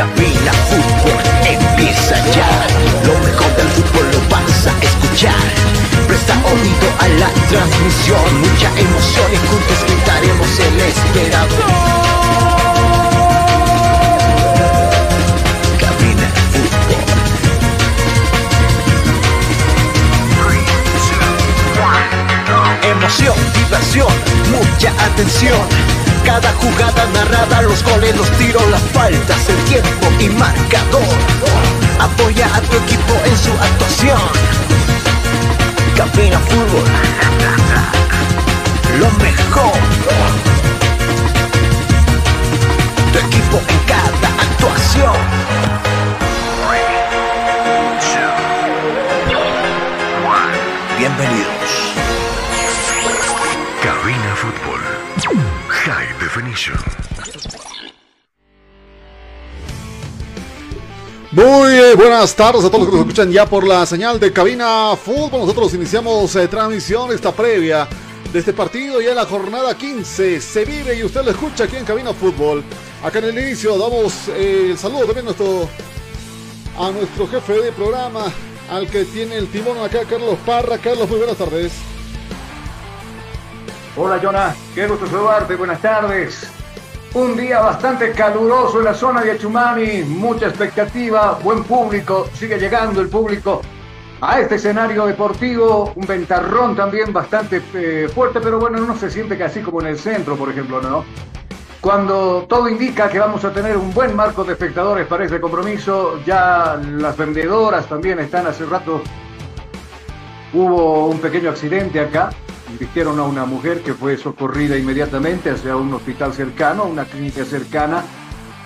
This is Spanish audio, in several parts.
Cabina Fútbol empieza ya. Lo mejor del fútbol lo vas a escuchar. Presta oído a la transmisión. Mucha emoción y juntos gritaremos el esperador. Cabina Fútbol. Emoción, diversión, mucha atención cada jugada narrada, los goles, los tiros, las faltas, el tiempo y marcador. Apoya a tu equipo en su actuación. Cabina Fútbol. Lo mejor. Tu equipo en cada actuación. Bienvenido. Buenas tardes a todos los que nos escuchan ya por la señal de Cabina Fútbol. Nosotros iniciamos eh, transmisión, esta previa de este partido ya en la jornada 15. Se vive y usted lo escucha aquí en Cabina Fútbol. Acá en el inicio damos eh, el saludo también a nuestro, jefe de programa, al que tiene el timón acá, Carlos Parra. Carlos, muy buenas tardes. Hola, Jonah. Qué gusto saludarte. Buenas tardes. Un día bastante caluroso en la zona de Achumani, mucha expectativa, buen público, sigue llegando el público a este escenario deportivo, un ventarrón también bastante eh, fuerte, pero bueno, no se siente casi como en el centro, por ejemplo, ¿no? Cuando todo indica que vamos a tener un buen marco de espectadores para este compromiso, ya las vendedoras también están hace rato. Hubo un pequeño accidente acá, Vistieron a una mujer que fue socorrida inmediatamente hacia un hospital cercano, una clínica cercana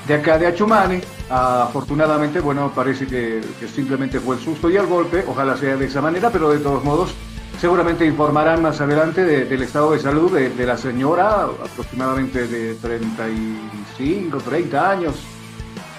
de acá de Achumani. afortunadamente, bueno, parece que, simplemente fue el susto y el golpe, ojalá sea de esa manera, pero de todos modos, seguramente informarán más adelante del estado de salud de, la señora, aproximadamente de 35, 30 años.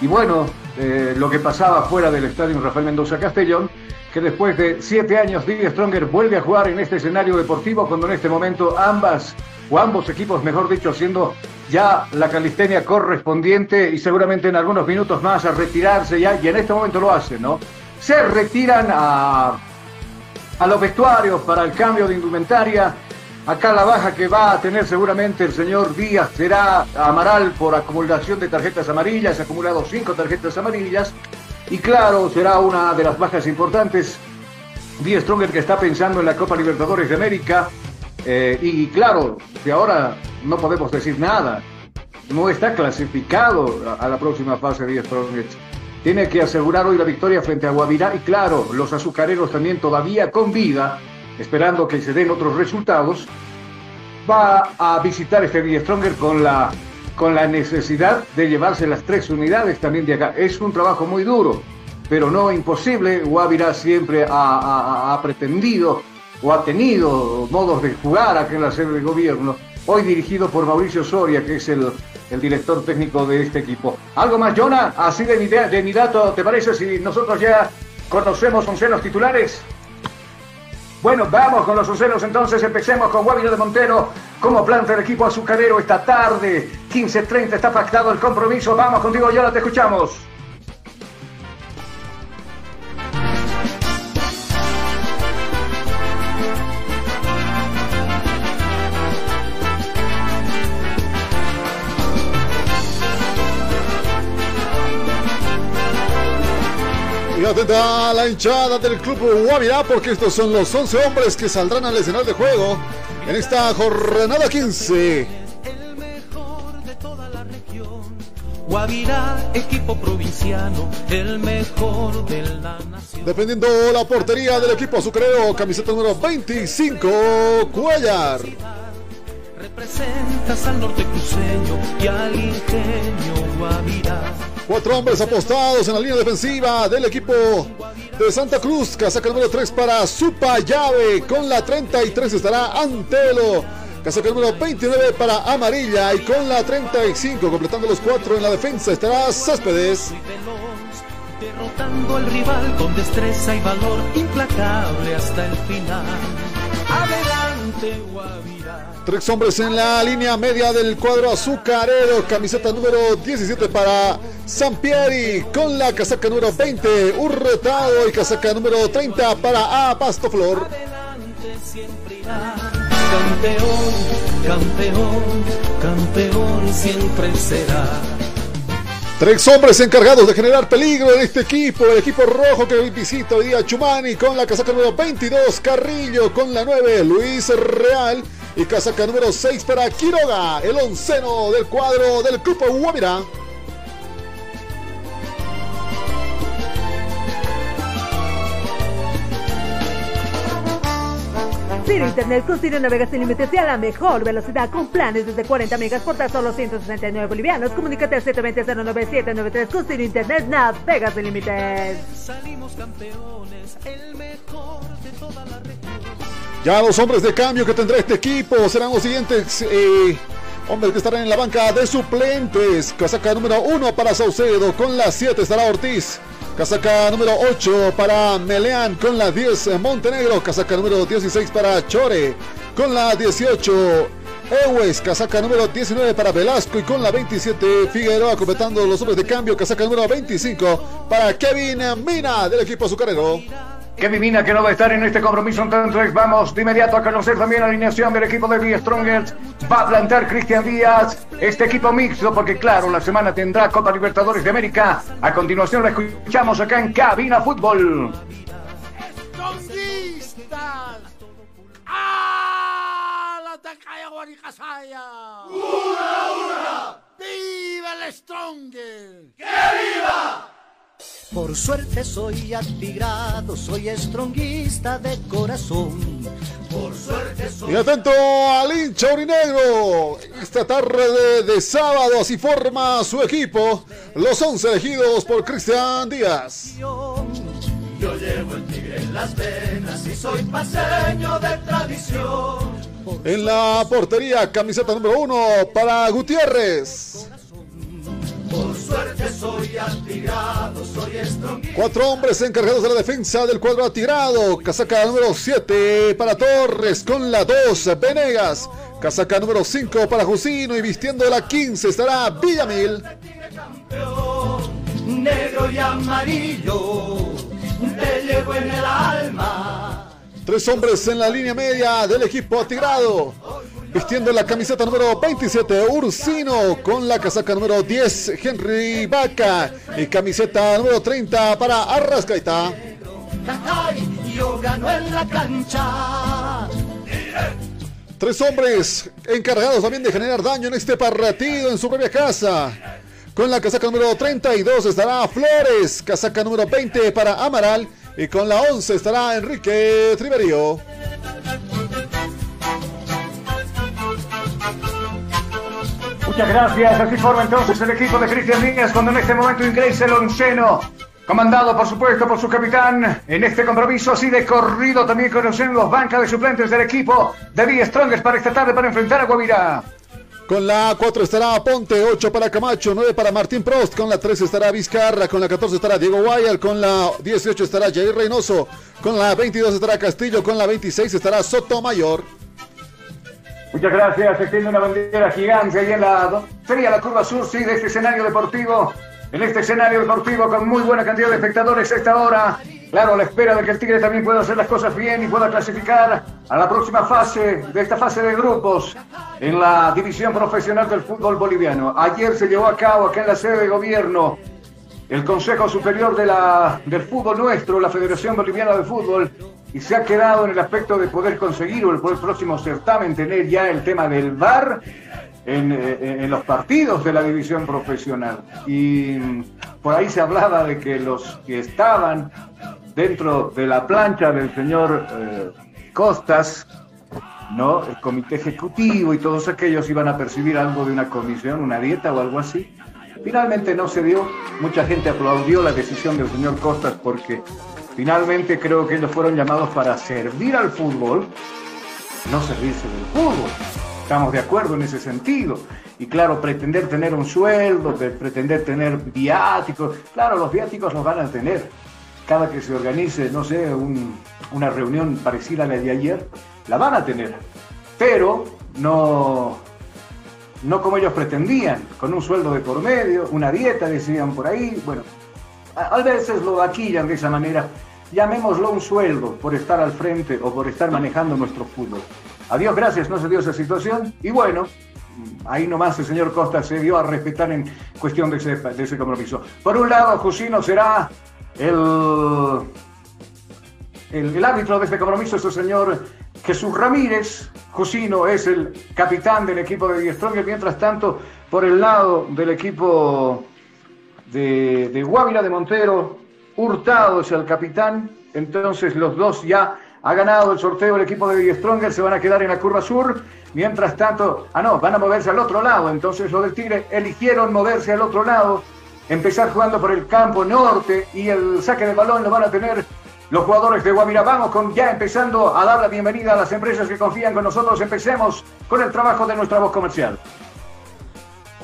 Y bueno, eh, lo que pasaba fuera del estadio Rafael Mendoza Castellón, que después de siete años Didier Stronger vuelve a jugar en este escenario deportivo cuando en este momento ambas o ambos equipos, mejor dicho, haciendo ya la calistenia correspondiente y seguramente en algunos minutos más a retirarse ya, y en este momento lo hacen, ¿no? Se retiran a, a los vestuarios para el cambio de indumentaria. Acá la baja que va a tener seguramente el señor Díaz será Amaral por acumulación de tarjetas amarillas, ha acumulado cinco tarjetas amarillas. Y claro, será una de las bajas importantes. Die Stronger que está pensando en la Copa Libertadores de América. Eh, y claro, de ahora no podemos decir nada. No está clasificado a, la próxima fase Die Stronger. Tiene que asegurar hoy la victoria frente a Guavirá. Y claro, los azucareros también todavía con vida, esperando que se den otros resultados. Va a visitar este Die Stronger con la con la necesidad de llevarse las tres unidades también de acá. Es un trabajo muy duro, pero no imposible. Guavirá siempre ha, pretendido o ha tenido modos de jugar acá en la sede de gobierno, hoy dirigido por Mauricio Soria, que es el, director técnico de este equipo. ¿Algo más, Jonah? Así de mi, de mi dato, ¿te parece si nosotros ya conocemos once los titulares? Bueno, vamos con los sucesos entonces. Empecemos con Guavirá de Montero. ¿Cómo planta el equipo azucarero esta tarde? 15.30 está pactado el compromiso. Vamos contigo, ya te escuchamos. atenta a la hinchada del club Guavirá porque estos son los 11 hombres que saldrán al escenario de juego en esta jornada 15. Guavirá, equipo provinciano, el mejor de la nación. Defendiendo la portería del equipo azucarero, camiseta número 25, Cuellar. Representas al norte cruceño y al ingenio Guavirá. Cuatro hombres apostados en la línea defensiva del equipo de Santa Cruz. Casaca número 3 para Supa Llave. Con la 33 estará Antelo. Casaca número 29 para Amarilla. Y con la 35, completando los cuatro en la defensa, estará Céspedes. Derrotando al rival con destreza y valor implacable hasta el final. Adelante, Guavirá. Tres hombres en la línea media del cuadro azucarero. Camiseta número 17 para Sampieri. Con la casaca número 20, Hurtado. Y casaca número 30 para A Pastoflor. Adelante siempre irá. Campeón, campeón, campeón siempre será. Tres hombres encargados de generar peligro en este equipo. El equipo rojo que visita hoy día Chumani con la casaca número 22, Carrillo con la 9, Luis Real. Y casaca número 6 para Quiroga, el onceno del cuadro del grupo Guavirá. Ciro Internet con Ciro navega sin límites y a la mejor velocidad con planes desde 40 megas por tan solo 169 bolivianos. Comunícate al 720-09793 con Ciro Internet navega sin límites. Salimos campeones, el mejor de toda la región. Ya los hombres de cambio que tendrá este equipo serán los siguientes eh, hombres que estarán en la banca de suplentes. Casaca número 1 para Saucedo, con la 7 estará Ortiz. Casaca número 8 para Meleán, con la 10 Montenegro. Casaca número 16 para Chore, con la 18 Ewes. Casaca número 19 para Velasco y con la 27 Figueroa completando los hombres de cambio. Casaca número 25 para Kevin Mina del equipo azucarero. Kevin Mina que no va a estar en este compromiso entonces vamos de inmediato a conocer también la alineación del equipo de The Strongers va a plantar Cristian Díaz este equipo mixto porque claro la semana tendrá Copa Libertadores de América a continuación la escuchamos acá en Cabina Fútbol. ¡Ah! ¡Viva el Stronger! Por suerte soy atigrado, soy estronguista de corazón. Por suerte soy Y atento al hincha urinegro. Esta tarde de, sábado así forma su equipo. Los 11 elegidos por Cristian Díaz. yo llevo el tigre en las venas y soy paseño de tradición. En la portería, camiseta número 1 para Gutiérrez. Suerte soy atigrado, soy estronguista. Cuatro hombres encargados de la defensa del cuadro atirado. Casaca número 7 para Torres con la 2 Venegas. Casaca número 5 para Jusino y vistiendo la 15 estará Villamil. Negro y amarillo, te llevo en el alma. Tres hombres en la línea media del equipo atigrado. Vistiendo la camiseta número 27, Ursino, con la casaca número 10, Henry Vaca. Y camiseta número 30 para Arrascaita. Ay, yo gano en la cancha. Tres hombres encargados también de generar daño en este partido en su propia casa. Con la casaca número 32 estará Flores, casaca número 20 para Amaral y con la 11 estará Enrique Triverio. Muchas gracias. Así forma entonces el equipo de Cristian Díaz cuando en este momento ingresa el onceno. Comandado, por supuesto, por su capitán. En este compromiso así de corrido también conocen los bancas de suplentes del equipo de The Strongest para esta tarde para enfrentar a Guavirá. Con la 4 estará Ponte, 8 para Camacho, 9 para Martín Prost, con la 13 estará Vizcarra, con la 14 estará Diego Guayal, con la 18 estará Jair Reynoso, con la 22 estará Castillo, con la 26 estará Sotomayor. Muchas gracias. Extiende una bandera gigante ahí en la. Sería la curva sur, sí, de este escenario deportivo. En este escenario deportivo con muy buena cantidad de espectadores a esta hora. Claro, a la espera de que el Tigre también pueda hacer las cosas bien y pueda clasificar a la próxima fase de esta fase de grupos en la división profesional del fútbol boliviano. Ayer se llevó a cabo acá en la sede de gobierno el Consejo Superior de la, del Fútbol Nuestro, la Federación Boliviana de Fútbol, y se ha quedado en el aspecto de poder conseguir o el, próximo certamen tener ya el tema del VAR en, eh, en, los partidos de la división profesional. Y por ahí se hablaba de que los que estaban dentro de la plancha del señor eh, Costas, ¿no? El comité ejecutivo y todos aquellos iban a percibir algo de una comisión, una dieta o algo así. Finalmente no se dio, mucha gente aplaudió la decisión del señor Costas porque finalmente creo que ellos fueron llamados para servir al fútbol, no servirse del fútbol. Estamos de acuerdo en ese sentido. Y claro, pretender tener un sueldo, pretender tener viáticos, claro, los viáticos los van a tener. Cada que se organice, no sé, un, una reunión parecida a la de ayer, la van a tener. Pero no, no como ellos pretendían, con un sueldo de por medio, una dieta, decían por ahí. Bueno, a, veces lo vaquillan de esa manera. Llamémoslo un sueldo por estar al frente o por estar manejando nuestro fútbol. A Dios gracias, no se dio esa situación. Y bueno, ahí nomás el señor Costa se dio a respetar en cuestión de ese, de compromiso. Por un lado, Jusino será el, el, el, árbitro de este compromiso, es el señor Jesús Ramírez. Jusino es el capitán del equipo de Die Stronger. Mientras tanto, por el lado del equipo de, de de Montero, Hurtado es el capitán. Entonces los dos ya ha ganado el sorteo el equipo de Stronger, se van a quedar en la curva sur. Mientras tanto, ah no, van a moverse al otro lado. Entonces los del Tigre eligieron moverse al otro lado, empezar jugando por el campo norte y el saque de balón lo van a tener los jugadores de Guavirá. Vamos con ya empezando a dar la bienvenida a las empresas que confían con nosotros. Empecemos con el trabajo de nuestra voz comercial.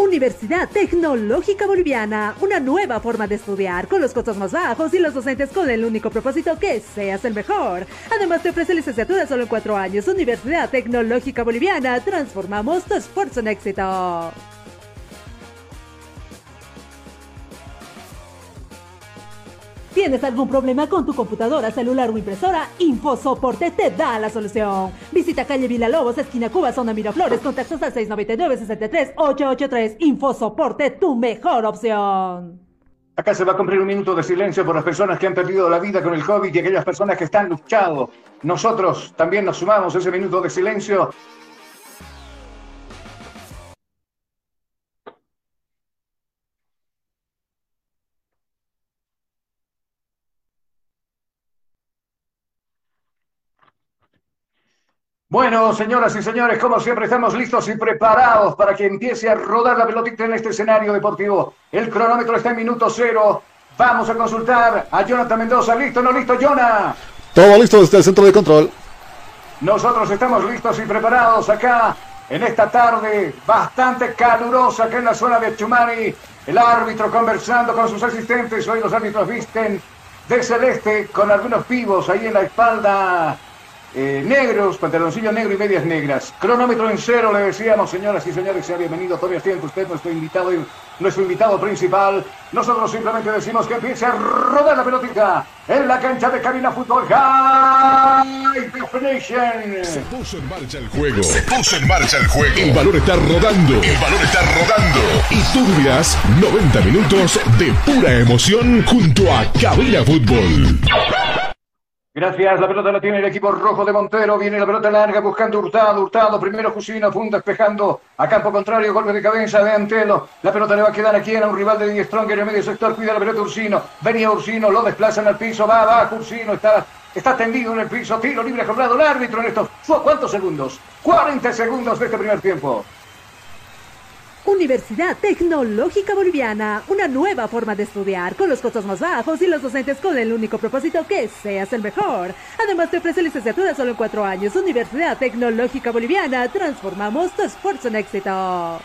Universidad Tecnológica Boliviana, una nueva forma de estudiar con los costos más bajos y los docentes con el único propósito que seas el mejor. Además te ofrece licenciatura solo en cuatro años. Universidad Tecnológica Boliviana, transformamos tu esfuerzo en éxito. ¿Tienes algún problema con tu computadora, celular o impresora? InfoSoporte te da la solución. Visita calle Villalobos, esquina Cuba, zona Miraflores, contactos al 699-63-883. InfoSoporte, tu mejor opción. Acá se va a cumplir un minuto de silencio por las personas que han perdido la vida con el COVID y aquellas personas que están luchando. Nosotros también nos sumamos a ese minuto de silencio Bueno, señoras y señores, como siempre estamos listos y preparados para que empiece a rodar la pelotita en este escenario deportivo. El cronómetro está en minuto cero. Vamos a consultar a Jonathan Mendoza. ¿Listo no listo, Jonah? Todo listo desde el centro de control. Nosotros estamos listos y preparados acá en esta tarde bastante calurosa acá en la zona de Chumani. El árbitro conversando con sus asistentes. Hoy los árbitros visten de celeste con algunos pivos ahí en la espalda eh, negros, pantaloncillo negro y medias negras. Cronómetro en cero, le decíamos, señoras y señores, sea bienvenido. Todavía tiempo usted, nuestro invitado, nuestro invitado principal. Nosotros simplemente decimos que empiece a rodar la pelotita en la cancha de Cabina Fútbol High Definition. Se puso en marcha el juego. Se puso en marcha el juego. El balón está rodando. El balón está rodando. Y vivirás 90 minutos de pura emoción junto a Cabina Fútbol. Gracias, la pelota la tiene el equipo rojo de Montero, viene la pelota larga buscando Hurtado, Hurtado, primero Jusino, funda despejando a campo contrario, golpe de cabeza de Antelo, la pelota le va a quedar aquí a un rival de Die Stronger en medio sector, cuida la pelota Ursino, venía Ursino, lo desplazan al piso, va abajo Ursino, está, está tendido en el piso, tiro libre cobrado el árbitro en estos, ¿cuántos segundos? 40 segundos de este primer tiempo. Universidad Tecnológica Boliviana, una nueva forma de estudiar con los costos más bajos y los docentes con el único propósito que seas el mejor. Además te ofrece licenciatura solo en cuatro años. Universidad Tecnológica Boliviana, transformamos tu esfuerzo en éxito.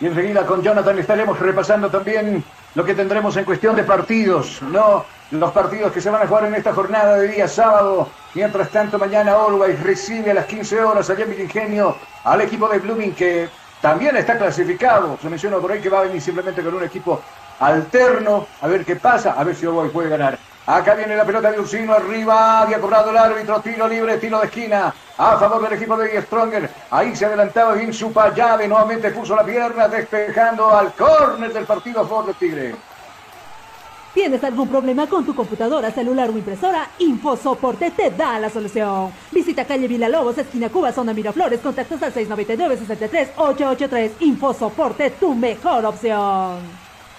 Y enseguida con Jonathan estaremos repasando también lo que tendremos en cuestión de partidos, ¿no? Los partidos que se van a jugar en esta jornada de día sábado. Mientras tanto, mañana Always recibe a las 15 horas allá en Vilingenio al equipo de Blooming que también está clasificado. Se menciona por ahí que va a venir simplemente con un equipo alterno. A ver qué pasa. A ver si Uruguay puede ganar. Acá viene la pelota de Ursino arriba. Había cobrado el árbitro. Tiro libre, tiro de esquina. A favor del equipo de Stronger. Ahí se adelantaba bien su. Nuevamente puso la pierna despejando al córner del partido a favor Tigre. ¿Tienes algún problema con tu computadora, celular o impresora? InfoSoporte te da la solución. Visita calle Villalobos, esquina Cuba, zona Miraflores, contactos al 699-63-883. InfoSoporte, tu mejor opción.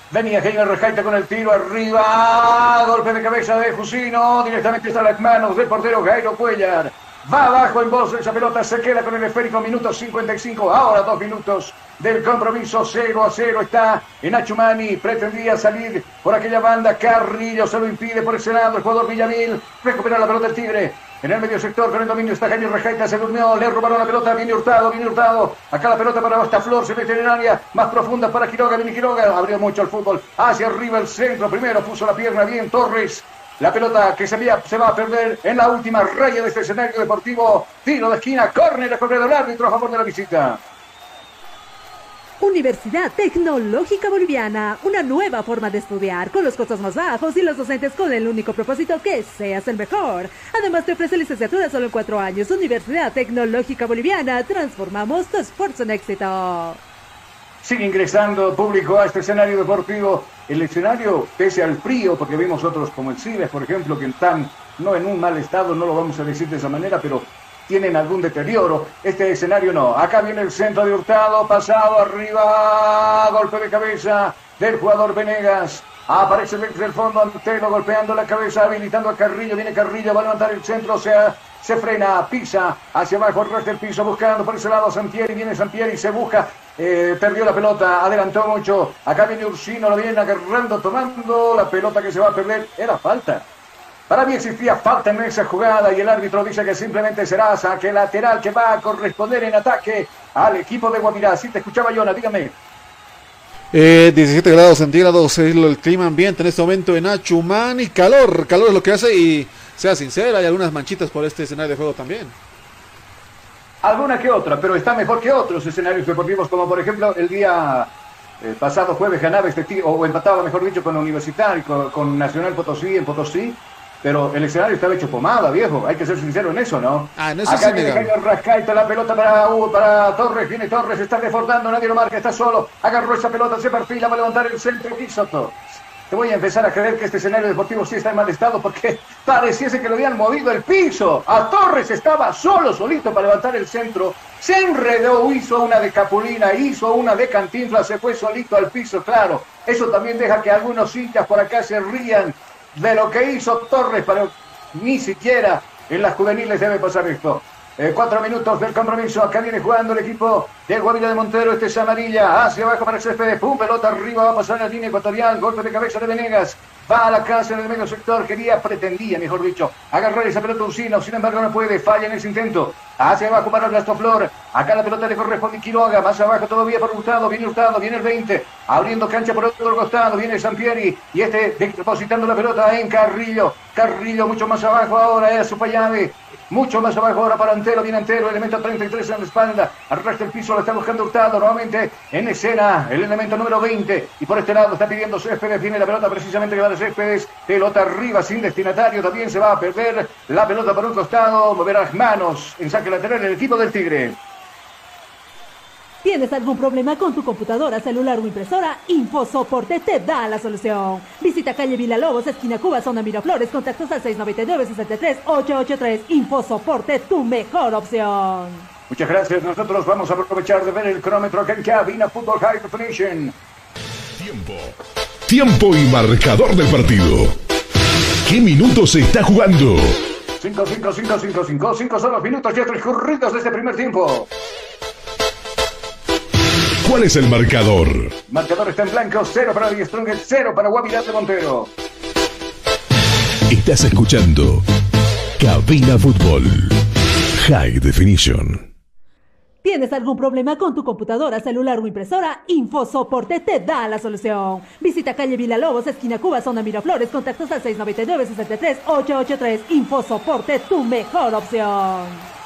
Venía Heiner Rejaita con el tiro arriba. Golpe de cabeza de Jusino. Directamente está las manos del portero Jairo Cuellar. Va abajo en voz esa pelota. Se queda con el esférico. Minuto 55. Ahora dos minutos del compromiso 0 a 0 está en Achumani, pretendía salir por aquella banda, Carrillo se lo impide por ese lado, el jugador Villamil recupera la pelota el Tigre, en el medio sector con el dominio está Jaime Rejaita, se durmió, le robaron la pelota, viene Hurtado, viene Hurtado, acá la pelota para Flor, se mete en área, más profunda para Quiroga, viene Quiroga, abrió mucho el fútbol, hacia arriba el centro, primero puso la pierna bien Torres, la pelota que se, se va a perder en la última raya de este escenario deportivo, tiro de esquina, córner a correr el árbitro a favor de la visita. Universidad Tecnológica Boliviana, una nueva forma de estudiar con los costos más bajos y los docentes con el único propósito que seas el mejor. Además te ofrece licenciatura solo en cuatro años. Universidad Tecnológica Boliviana, transformamos tu esfuerzo en éxito. Sigue ingresando público a este escenario deportivo. El escenario, pese al frío, porque vimos otros como el Cibes, por ejemplo, que están no en un mal estado, no lo vamos a decir de esa manera, pero tienen algún deterioro. Este escenario no. Acá viene el centro de Hurtado, pasado arriba, golpe de cabeza del jugador Venegas. Aparece desde el fondo Antelo golpeando la cabeza, habilitando a Carrillo. Viene Carrillo, va a levantar el centro, o sea, se frena, pisa hacia abajo el resto del piso, buscando por ese lado Santieri. Viene Santieri, se busca, eh, perdió la pelota, adelantó mucho. Acá viene Ursino, lo viene agarrando, tomando la pelota que se va a perder. Era falta. Para mí existía falta en esa jugada y el árbitro dice que simplemente será saque lateral que va a corresponder en ataque al equipo de Guavirá. Si te escuchaba, Yona, dígame. 17 eh, grados centígrados es el clima ambiente en este momento en Achumán y calor, calor es lo que hace y sea sincera, hay algunas manchitas por este escenario de juego también. Alguna que otra, pero está mejor que otros escenarios deportivos, como por ejemplo el día eh, pasado jueves ganaba este o empataba, mejor dicho, con Universitario, con, con Nacional Potosí en Potosí, pero el escenario estaba hecho pomada, viejo. Hay que ser sincero en eso, ¿no? Ah, en eso Acá viene Jairo Rascaita, la pelota para, uh, para Torres. Viene Torres, está reforzando, nadie lo marca, está solo. Agarró esa pelota, se perfila, va a levantar el centro. Soto. Te voy a empezar a creer que este escenario deportivo sí está en mal estado porque pareciese que lo habían movido el piso. A Torres estaba solo, solito para levantar el centro. Se enredó, hizo una de Capulina, hizo una de Cantinfla, se fue solito al piso, claro. Eso también deja que algunos hinchas por acá se rían de lo que hizo Torres, pero ni siquiera en las juveniles debe pasar esto. Eh, cuatro minutos del compromiso. Acá viene jugando el equipo de Guavilla de Montero. Este es amarilla. Hacia abajo para el césped. Pum, pelota arriba. Va a pasar la línea ecuatorial. Golpe de cabeza de Venegas. Va a la casa en el medio sector. Quería, pretendía, mejor dicho, agarrar esa pelota Uncino. Sin embargo, no puede. Falla en ese intento. Hacia abajo para Flor. Acá la pelota le corresponde Quiroga. Más abajo todavía por Hurtado. Viene Hurtado. Viene el 20. Abriendo cancha por otro costado. Viene Sampieri. Y este depositando la pelota en Carrillo. Carrillo mucho más abajo ahora. Era su llave. Mucho más abajo ahora para Antero, viene Antero, elemento 33 en la espalda, arrastra el piso, lo está buscando Hurtado, nuevamente en escena, el elemento número 20, y por este lado está pidiendo Céspedes, viene la pelota precisamente que va de Céspedes, pelota arriba sin destinatario, también se va a perder la pelota por un costado, mover las manos en saque lateral el equipo del Tigre. ¿Tienes algún problema con tu computadora, celular o impresora? InfoSoporte te da la solución. Visita calle Villalobos, esquina Cuba, zona Miraflores, contactos al 699-63-883. InfoSoporte, tu mejor opción. Muchas gracias. Nosotros vamos a aprovechar de ver el cronómetro acá en cabina Fútbol High Definition. Tiempo. Tiempo y marcador del partido. ¿Qué minutos se está jugando? 5, 5, 5, 5, 5. 5 son los minutos ya transcurridos de este primer tiempo. ¿Cuál es el marcador? Marcador está en blanco, cero para Die Strong, cero para Guavirá de Montero. Estás escuchando Cabina Fútbol High Definition. ¿Tienes algún problema con tu computadora, celular o impresora? InfoSoporte te da la solución. Visita calle Villalobos, esquina Cuba, zona Miraflores, contactos al 699-63-883. InfoSoporte, tu mejor opción.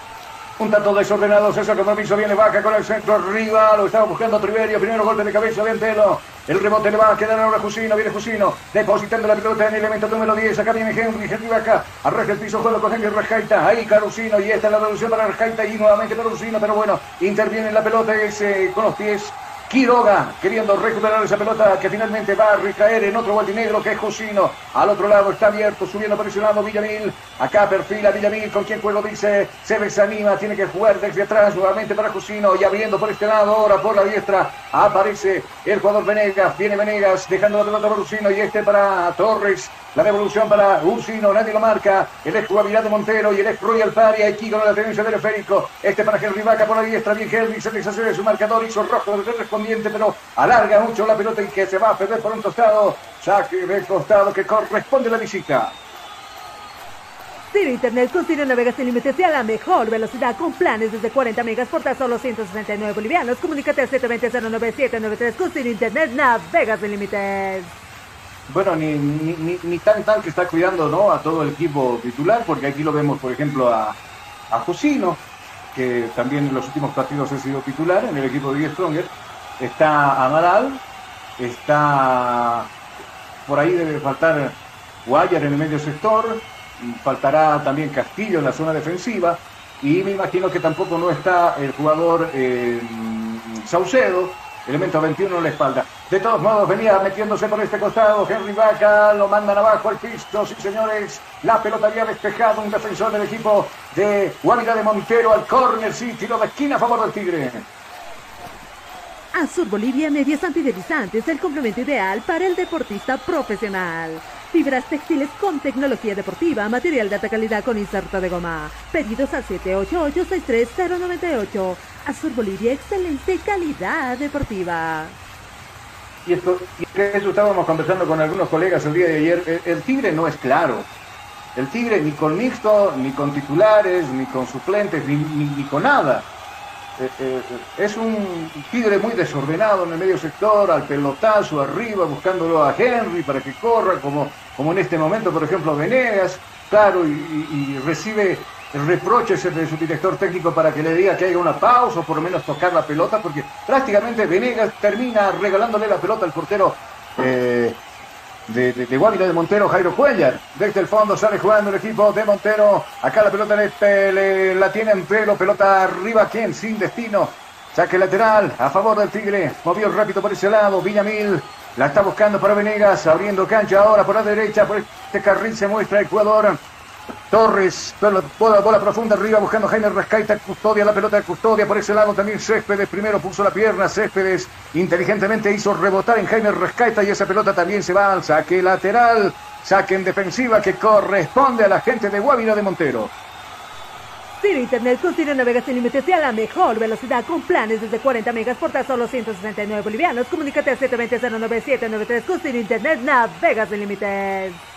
Un tanto desordenado, César Compromiso viene vaca con el centro arriba, lo estaba buscando Triverio, primero golpe de cabeza de Antelo, el rebote le va a quedar ahora Jusino, viene Jusino, depositando la pelota en el elemento número 10, acá viene Henry, Henry vaca, arrastra el piso, juego con Henry Rajaita, ahí Carusino, y esta es la devolución para Rajaita, y nuevamente Carusino, pero bueno, interviene en la pelota ese, con los pies, Quiroga queriendo recuperar esa pelota que finalmente va a recaer en otro guatinegro que es Josino. Al otro lado está abierto, subiendo por ese lado Villamil. Acá perfila Villamil con quien juego dice se desanima, tiene que jugar desde atrás nuevamente para Josino y abriendo por este lado ahora por la diestra aparece el jugador Venegas. Viene Venegas dejando la pelota para Josino y este para Torres. La devolución para Ursino, nadie lo marca. El ex de Montero y el ex Royal Paria. Aquí con la tenencia del esférico. Este para Henry Vaca por la diestra. Bien Henry se deshace de su marcador. Hizo rojo del correspondiente, pero alarga mucho la pelota y que se va a perder por un tostado. Saque de costado que corresponde a la visita. Ciro Internet con Ciro Navega sin límites y a la mejor velocidad con planes desde 40 megas por tan solo 169 bolivianos. Comunícate al 720-09793 con Internet Navega sin límites bueno, ni, ni, tan tan que está cuidando ¿no? a todo el equipo titular, porque aquí lo vemos, por ejemplo, a, a Josino, que también en los últimos partidos ha sido titular en el equipo de Stronger. Está Amaral, está por ahí debe faltar Guayar en el medio sector, faltará también Castillo en la zona defensiva, y me imagino que tampoco no está el jugador eh, Saucedo, Elemento 21 en la espalda. De todos modos, venía metiéndose por este costado. Henry Vaca lo mandan abajo al piso. Sí, señores. La pelota había despejado. Un defensor del equipo de Guavira de Montero al córner. Sí, tiro de esquina a favor del Tigre. Azul Bolivia Medias Antideslizantes, el complemento ideal para el deportista profesional. Fibras textiles con tecnología deportiva, material de alta calidad con inserto de goma. Pedidos al 788-63098. Azul Bolivia, excelente calidad deportiva. Y esto, y eso estábamos conversando con algunos colegas el día de ayer. El, Tigre no es claro. El Tigre ni con mixto, ni con titulares, ni con suplentes, ni, ni con nada eh, eh, es un Tigre muy desordenado en el medio sector, al pelotazo arriba, buscándolo a Henry para que corra, como, como en este momento, por ejemplo, Venegas, claro, y, recibe reproches de su director técnico para que le diga que haya una pausa o por lo menos tocar la pelota, porque prácticamente Venegas termina regalándole la pelota al portero eh, de, de, de Guavira de Montero, Jairo Cuellar. Desde el fondo sale jugando el equipo de Montero. Acá la pelota le, la tiene Antelo, pelota arriba, quien sin destino. Saque lateral a favor del Tigre. Movió rápido por ese lado. Villamil la está buscando para Venegas. Abriendo cancha ahora por la derecha. Por este carril se muestra el jugador Torres, bola, bola profunda arriba buscando Jaime Rescaita, custodia la pelota de custodia, por ese lado también Céspedes, primero puso la pierna, Céspedes inteligentemente hizo rebotar en Jaime Rescaita y esa pelota también se va al saque lateral, saque en defensiva que corresponde a la gente de Guavira de Montero. Ciro Internet con Ciro Navega sin límites a la mejor velocidad con planes desde 40 megas por tan solo 169 bolivianos. Comunícate al 720-09793 con Internet Navega sin límites.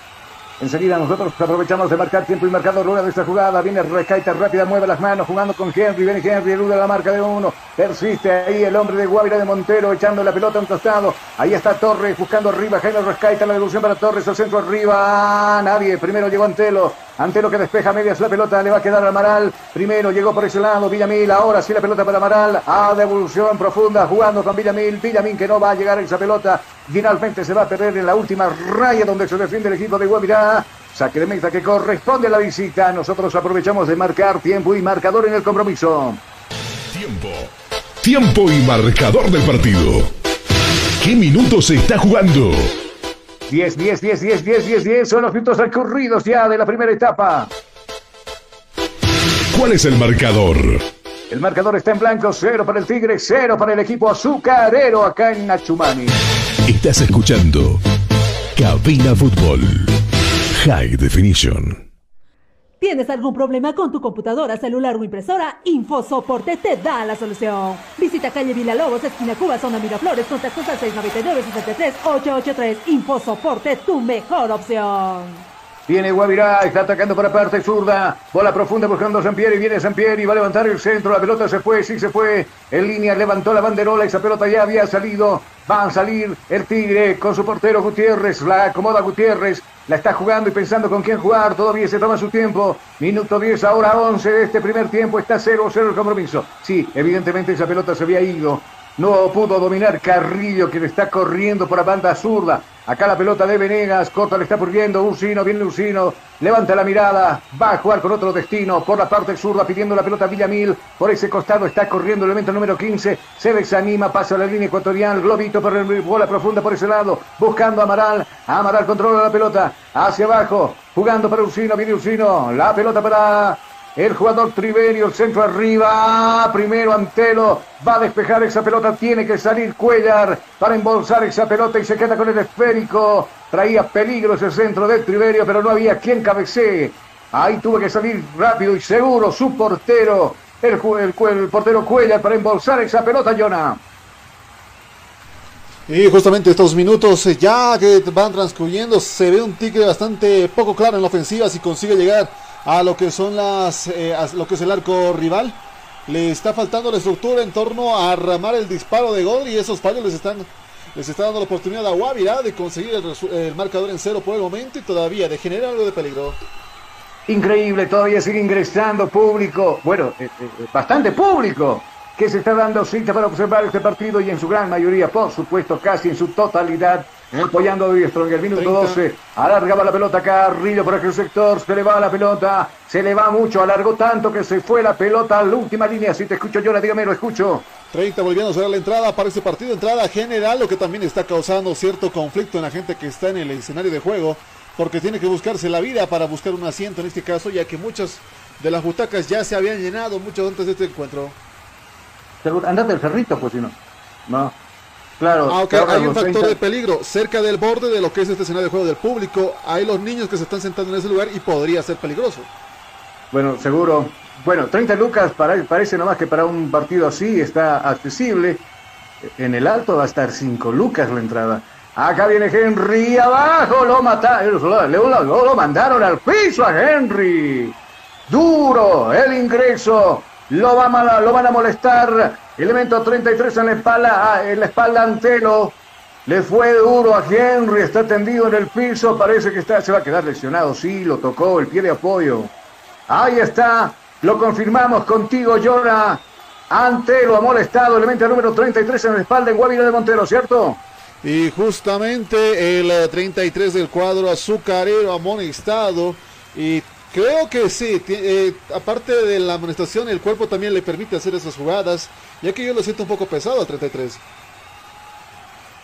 Enseguida nosotros aprovechamos de marcar tiempo y marcador luego de esta jugada. Viene Recaita rápida, mueve las manos, jugando con Henry. Viene Henry, elude la marca de uno. Persiste ahí el hombre de Guavira de Montero, echando la pelota a un costado. Ahí está Torres, buscando arriba. Jaime Rescaita, la devolución para Torres, al centro arriba. Nadie. Primero llegó Antelo. Antelo que despeja medias la pelota, le va a quedar a Amaral. Primero llegó por ese lado Villamil. Ahora sí la pelota para Amaral. A devolución profunda, jugando con Villamil. Villamil que no va a llegar a esa pelota. Finalmente se va a perder en la última raya donde se defiende el equipo de Guavirá. Saque de meta que corresponde a la visita. Nosotros aprovechamos de marcar tiempo y marcador en el compromiso. Tiempo. Tiempo y marcador del partido. ¿Qué minutos se está jugando? 10, 10, 10, 10, 10, 10, 10. Son los minutos ocurridos ya de la primera etapa. ¿Cuál es el marcador? El marcador está en blanco, cero para el Tigre, cero para el equipo azucarero acá en Nachumani. Estás escuchando Cabina Fútbol High Definition. ¿Tienes algún problema con tu computadora, celular o impresora? InfoSoporte te da la solución. Visita calle Lobos, esquina Cuba, zona Miraflores, contactos al 699-63-883. InfoSoporte, tu mejor opción. Viene Guavirá, está atacando por la parte zurda. Bola profunda buscando Sampieri. Viene Sampieri, va a levantar el centro. La pelota se fue, sí se fue. En línea levantó la banderola. Esa pelota ya había salido. Va a salir el Tigre con su portero Gutiérrez. La acomoda Gutiérrez. La está jugando y pensando con quién jugar. Todavía se toma su tiempo. Minuto 10, ahora 11 de este primer tiempo. Está 0-0 el compromiso. Sí, evidentemente esa pelota se había ido No pudo dominar Carrillo, le está corriendo por la banda zurda. Acá la pelota de Venegas, corta le está poniendo Ursino, viene Ursino, levanta la mirada, va a jugar con otro destino por la parte zurda pidiendo la pelota Villamil, por ese costado está corriendo el elemento número 15, se desanima, pasa la línea ecuatorial, Globito por el bola profunda por ese lado, buscando a Amaral, Amaral controla la pelota, hacia abajo, jugando para Ursino, viene Ursino, la pelota para el jugador Triverio, el centro arriba. Primero Antelo. Va a despejar esa pelota. Tiene que salir Cuellar para embolsar esa pelota y se queda con el esférico. Traía peligro ese centro de Triverio, pero no había quien cabecee. Ahí tuvo que salir rápido y seguro su portero. El, portero Cuellar para embolsar esa pelota, Jonah. Y justamente estos minutos eh, ya que van transcurriendo, se ve un tigre bastante poco claro en la ofensiva si consigue llegar a lo que son las eh, lo que es el arco rival. Le está faltando la estructura en torno a arramar el disparo de gol y esos fallos les están les está dando la oportunidad a Guavirá de conseguir el, marcador en cero por el momento y todavía de generar algo de peligro. Increíble, todavía sigue ingresando público, bueno, eh, eh, bastante público, que se está dando cita para observar este partido y en su gran mayoría, por supuesto, casi en su totalidad, apoyando a Strong. El minuto 12. Alargaba la pelota Carrillo por aquel sector. Se le va la pelota. Se le va mucho. Alargó tanto que se fue la pelota a la última línea. Si te escucho yo, dígame, lo escucho. 30 volviendo a cerrar la entrada para este partido. Entrada general, lo que también está causando cierto conflicto en la gente que está en el escenario de juego. Porque tiene que buscarse la vida para buscar un asiento en este caso, ya que muchas de las butacas ya se habían llenado mucho antes de este encuentro. Andate el cerrito, pues si no. No. Claro, ah, hay un factor de peligro cerca del borde de lo que es este escenario de juego del público. Hay los niños que se están sentando en ese lugar y podría ser peligroso. Bueno, seguro. Bueno, 30 lucas para, parece nomás que para un partido así está accesible. En el alto va a estar 5 lucas la entrada. Acá viene Henry abajo, lo mataron, lo, lo mandaron al piso a Henry. Duro el ingreso, lo, va lo van a molestar Elemento 33 en la espalda, en la espalda Antelo. Le fue duro a Henry, está tendido en el piso, parece que está, se va a quedar lesionado. Sí, lo tocó, el pie de apoyo. Ahí está, lo confirmamos contigo, Jonah. Antelo ha molestado, elemento número 33 en la espalda en Guavira de Montero, ¿cierto? Y justamente el 33 eh, del cuadro azucarero amonestado y Creo que sí, eh, aparte de la amonestación, el cuerpo también le permite hacer esas jugadas, ya que yo lo siento un poco pesado al 33.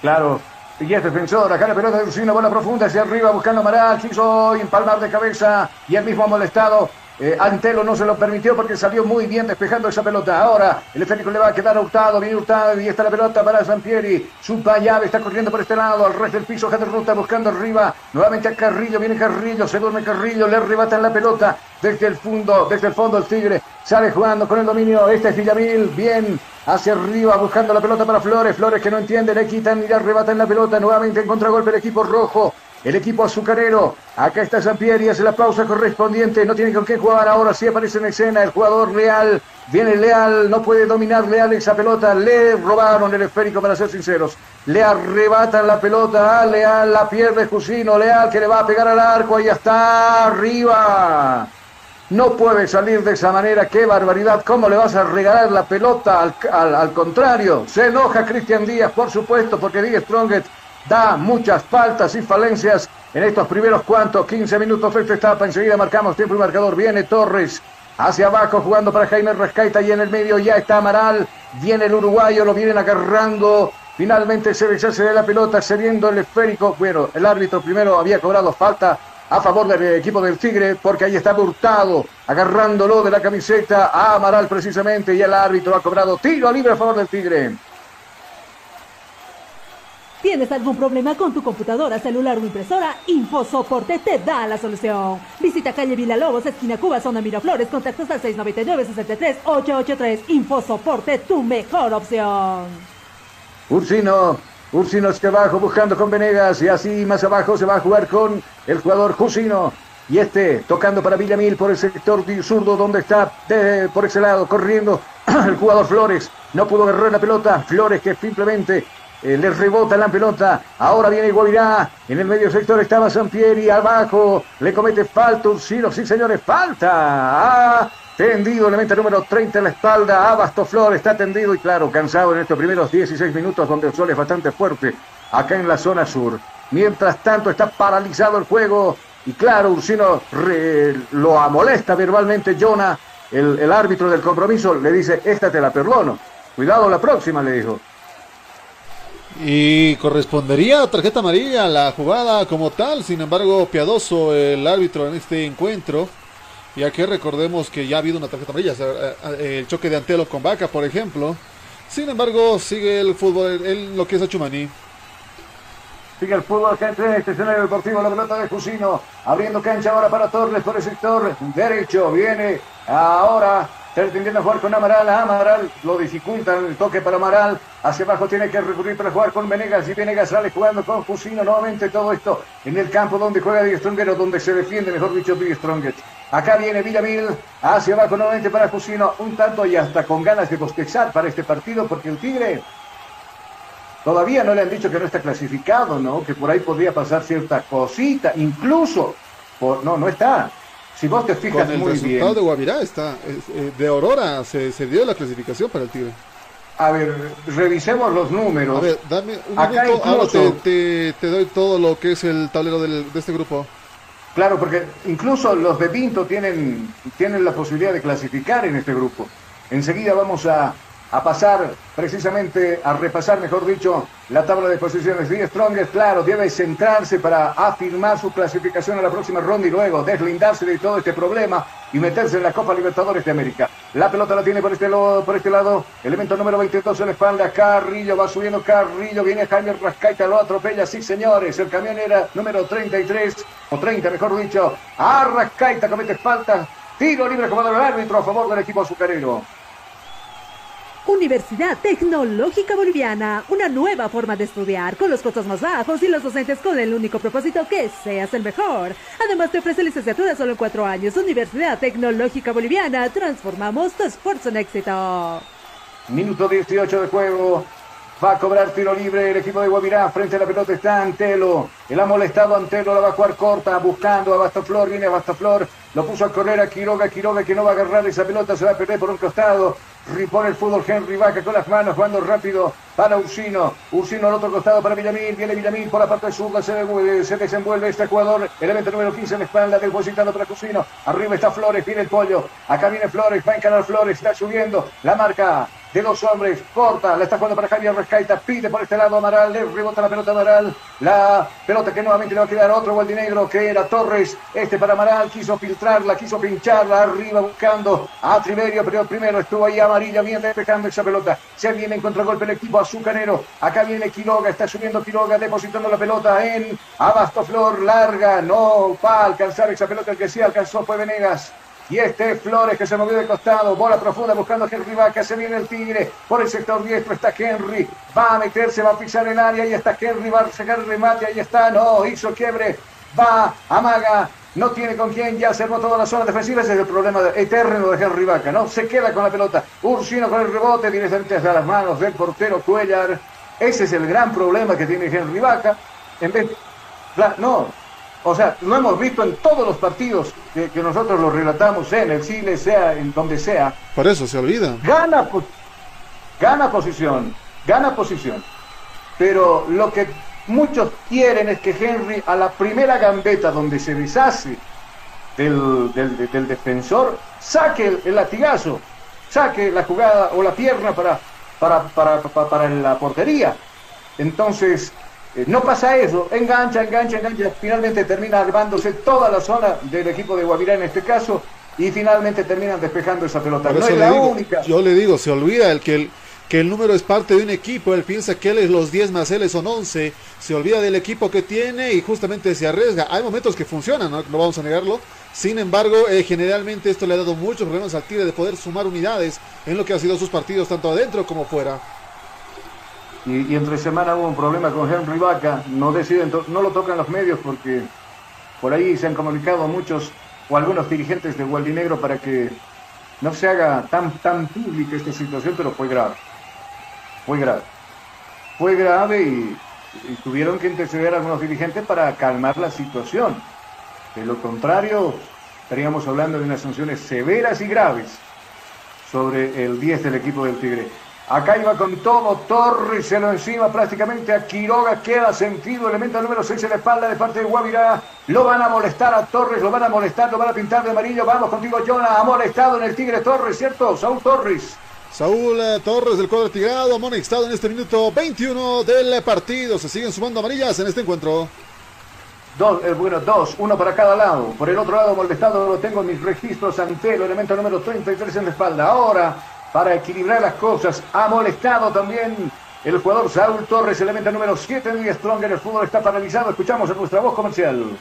Claro, y es defensor, acá la pelota de Ursino, bola profunda hacia arriba buscando a Amaral, quiso empalmar de cabeza y el mismo ha molestado. Eh, Antelo no se lo permitió porque salió muy bien despejando esa pelota. Ahora el esférico le va a quedar a Hurtado, viene Hurtado y está la pelota para Sampieri. Su llave está corriendo por este lado, al resto del piso, de ruta buscando arriba. Nuevamente a Carrillo, viene Carrillo, se duerme Carrillo, le arrebatan la pelota desde el fondo, desde el fondo el Tigre. Sale jugando con el dominio. Este es Villamil, bien hacia arriba buscando la pelota para Flores. Flores que no entiende, le quitan y le arrebatan la pelota. Nuevamente en contragolpe el equipo rojo el equipo azucarero. Acá está Sampieri, hace la pausa correspondiente. No tiene con qué jugar. Ahora sí aparece en escena el jugador Leal. Viene Leal, no puede dominar Leal esa pelota. Le robaron el esférico, para ser sinceros. Le arrebatan la pelota a Leal, la pierde Jusino. Leal que le va a pegar al arco. Ahí está, arriba. No puede salir de esa manera, qué barbaridad, ¿cómo le vas a regalar la pelota al, al, contrario? Se enoja Cristian Díaz, por supuesto, porque Díaz Stronget da muchas faltas y falencias en estos primeros cuantos 15 minutos de esta etapa. Enseguida marcamos tiempo y marcador. Viene Torres hacia abajo jugando para Jaime Rescaita y en el medio ya está Amaral. Viene el uruguayo, lo vienen agarrando. Finalmente se deshace de la pelota, cediendo el esférico. Bueno, el árbitro primero había cobrado falta a favor del equipo del Tigre, porque ahí está Hurtado, agarrándolo de la camiseta a Amaral precisamente, y el árbitro ha cobrado tiro libre a favor del Tigre. ¿Tienes algún problema con tu computadora, celular o impresora? InfoSoporte te da la solución. Visita calle Vila Lobos, esquina Cuba, zona Miraflores, contactos al 699-63-883. InfoSoporte, tu mejor opción. Ursino, Ursino que abajo buscando con Venegas y así más abajo se va a jugar con el jugador Jusino. Y este tocando para Villamil por el sector zurdo donde está por ese lado corriendo el jugador Flores. No pudo agarrar la pelota. Flores que simplemente eh, le rebota la pelota. Ahora viene Guavirá. En el medio sector estaba Sampieri. Abajo le comete falta. Ursino. Sí, señores, falta. Ah, Tendido, elemento número 30 en la espalda. Abasto Flor está tendido y claro, cansado en estos primeros 16 minutos donde el sol es bastante fuerte acá en la zona sur. Mientras tanto está paralizado el juego y claro, Ursino lo amolesta verbalmente Jonah, el, el árbitro del compromiso, le dice, esta te la perdono. Cuidado la próxima, le dijo. Y correspondería tarjeta amarilla la jugada como tal, sin embargo, piadoso el árbitro en este encuentro ya que recordemos que ya ha habido una tarjeta amarilla, eh, eh, el choque de Antelo con Vaca, por ejemplo. Sin embargo, sigue el fútbol en lo que es Achumani. Sigue el fútbol gente en este escenario deportivo, la pelota de Jusino, abriendo cancha ahora para Torres por el sector derecho, viene ahora a jugar con Amaral. Amaral lo dificulta el toque para Amaral. Hacia abajo tiene que recurrir para jugar con Venegas. Y Venegas sale jugando con Fusino. Nuevamente todo esto en el campo donde juega Di Stronger, donde se defiende, mejor dicho, Di Stronger. Acá viene Villamil. Hacia abajo nuevamente para Fusino. Un tanto y hasta con ganas de bostezar para este partido porque el Tigre todavía no le han dicho que no está clasificado, ¿no? Que por ahí podría pasar cierta cosita. Incluso, por, no, no está. Si vos te fijas Con el muy resultado bien. de Guavirá está, eh, de Aurora se, se, dio la clasificación para el Tigre. A ver, revisemos los números. A ver, dame un Acá minuto, incluso, ahora te, te, te, doy todo lo que es el tablero del, de este grupo. Claro, porque incluso los de Pinto tienen, tienen la posibilidad de clasificar en este grupo. Enseguida vamos a, a pasar precisamente a repasar, mejor dicho, la tabla de posiciones. The Strongest, claro, debe centrarse para afirmar su clasificación a la próxima ronda y luego deslindarse de todo este problema y meterse en la Copa Libertadores de América. La pelota la tiene por este, lado, por este lado, elemento número 22 en la espalda, Carrillo, va subiendo Carrillo, viene Jaime Rascaita, lo atropella, sí señores, el camión era número 33, o 30 mejor dicho, a Rascaita comete falta, tiro libre como del árbitro a favor del equipo azucarero. Universidad Tecnológica Boliviana, una nueva forma de estudiar con los costos más bajos y los docentes con el único propósito que seas el mejor. Además te ofrece licenciatura solo en cuatro años. Universidad Tecnológica Boliviana, transformamos tu esfuerzo en éxito. Minuto 18 de juego. Va a cobrar tiro libre el equipo de Guavirá. Frente a la pelota está Antelo. El ha molestado Antelo, la va a jugar corta, buscando a Bastaflor. Viene a Bastaflor. Lo puso a correr a Quiroga. Quiroga que no va a agarrar esa pelota, se va a perder por un costado. Ripone el fútbol Henry Vaca con las manos, jugando rápido para Ursino. Ursino al otro costado para Villamil. Viene Villamil por la parte zurda. Se, se, desenvuelve este jugador. Elemento número 15 en la espalda, depositando para Cusino. Arriba está Flores, viene el pollo. Acá viene Flores, va a encarar Flores, está subiendo. La marca de dos hombres, corta, la está jugando para Javier Rescaita, pide por este lado Amaral, le rebota la pelota Amaral, la pelota que nuevamente le va a quedar otro Gualdinegro que era Torres, este para Amaral, quiso filtrarla, quiso pincharla, arriba buscando a Triverio, pero primero estuvo ahí Amarilla, bien despejando esa pelota, se viene en contragolpe el equipo azucarero, acá viene Quiroga, está subiendo Quiroga, depositando la pelota en Abasto Flor, larga, no va a alcanzar esa pelota, el que sí alcanzó fue Venegas, y este Flores que se movió de costado, bola profunda buscando a Henry Vaca, se viene el Tigre, por el sector diestro está Henry, va a meterse, va a pisar el área, ahí está Henry, va a sacar el remate, ahí está, no, hizo quiebre, va, amaga, no tiene con quién, ya se armó toda la zona defensiva, ese es el problema eterno de Henry Vaca, ¿no? Se queda con la pelota, Ursino con el rebote directamente hacia las manos del portero Cuellar, ese es el gran problema que tiene Henry Vaca, en vez, no, o sea, lo hemos visto en todos los partidos que, que nosotros lo relatamos, sea en el Chile, sea en donde sea. Por eso se olvida. Gana, gana posición, gana posición. Pero lo que muchos quieren es que Henry a la primera gambeta donde se deshace del, del, del defensor, saque el, el, latigazo, saque la jugada o la pierna para, para, para, para, para la portería. Entonces, eh, no pasa eso, engancha, engancha, engancha, finalmente termina armándose toda la zona del equipo de Guavirá en este caso y finalmente terminan despejando esa pelota. No es la digo, única. Yo le digo, se olvida el que el, que el número es parte de un equipo, él piensa que él es los 10 más él son 11, se olvida del equipo que tiene y justamente se arriesga. Hay momentos que funcionan, no, no vamos a negarlo. Sin embargo, eh, generalmente esto le ha dado muchos problemas al Tigre de poder sumar unidades en lo que han sido sus partidos, tanto adentro como fuera. Y, entre semana hubo un problema con Henry Vaca, no deciden, no lo tocan los medios porque por ahí se han comunicado muchos o algunos dirigentes de Gualdinegro para que no se haga tan, tan pública esta situación, pero fue grave. Fue grave. Fue grave y, y tuvieron que interceder algunos dirigentes para calmar la situación. De lo contrario, estaríamos hablando de unas sanciones severas y graves sobre el 10 del equipo del Tigre. Acá iba con todo, Torres se lo encima prácticamente a Quiroga, queda sentido, elemento número 6 en la espalda de parte de Guavirá. Lo van a molestar a Torres, lo van a molestar, lo van a pintar de amarillo. Vamos contigo, Jonah, ha molestado en el Tigre Torres, ¿cierto? Saúl Torres. Saúl eh, Torres del cuadro tigrado, amonestado en este minuto 21 del partido. Se siguen sumando amarillas en este encuentro. Dos, eh, bueno, dos, uno para cada lado. Por el otro lado, molestado lo tengo en mis registros. Antelo, elemento número 33 en la espalda. Ahora para equilibrar las cosas. Ha molestado también el jugador Saúl Torres, elemento número 7 de Stronger. El fútbol está paralizado. Escuchamos en nuestra voz comercial.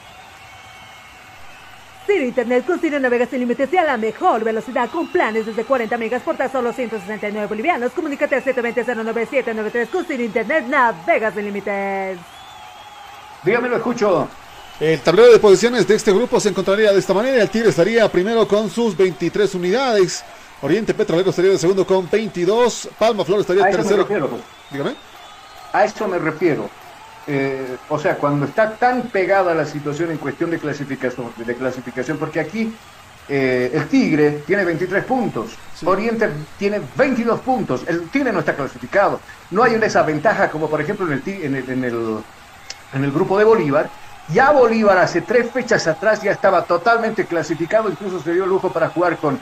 Ciro Internet con Ciro navegas sin límites y a la mejor velocidad con planes desde 40 megas por tan solo 169 bolivianos. Comunícate al 720-09793 con Ciro Internet navegas sin límites. Dígame, lo escucho. El tablero de posiciones de este grupo se encontraría de esta manera. El Tigre estaría primero con sus 23 unidades. Oriente Petrolero estaría de segundo con 22. Palma Flor estaría eso tercero. Dígame. A eso me refiero. Eh, o sea, cuando está tan pegada la situación en cuestión de clasificación, de clasificación porque aquí eh, el Tigre tiene 23 puntos, Oriente tiene 22 puntos, el Tigre no está clasificado, no hay una esa ventaja como por ejemplo en el, en el, en el, en el grupo de Bolívar, ya Bolívar hace tres fechas atrás ya estaba totalmente clasificado, incluso se dio el lujo para jugar con,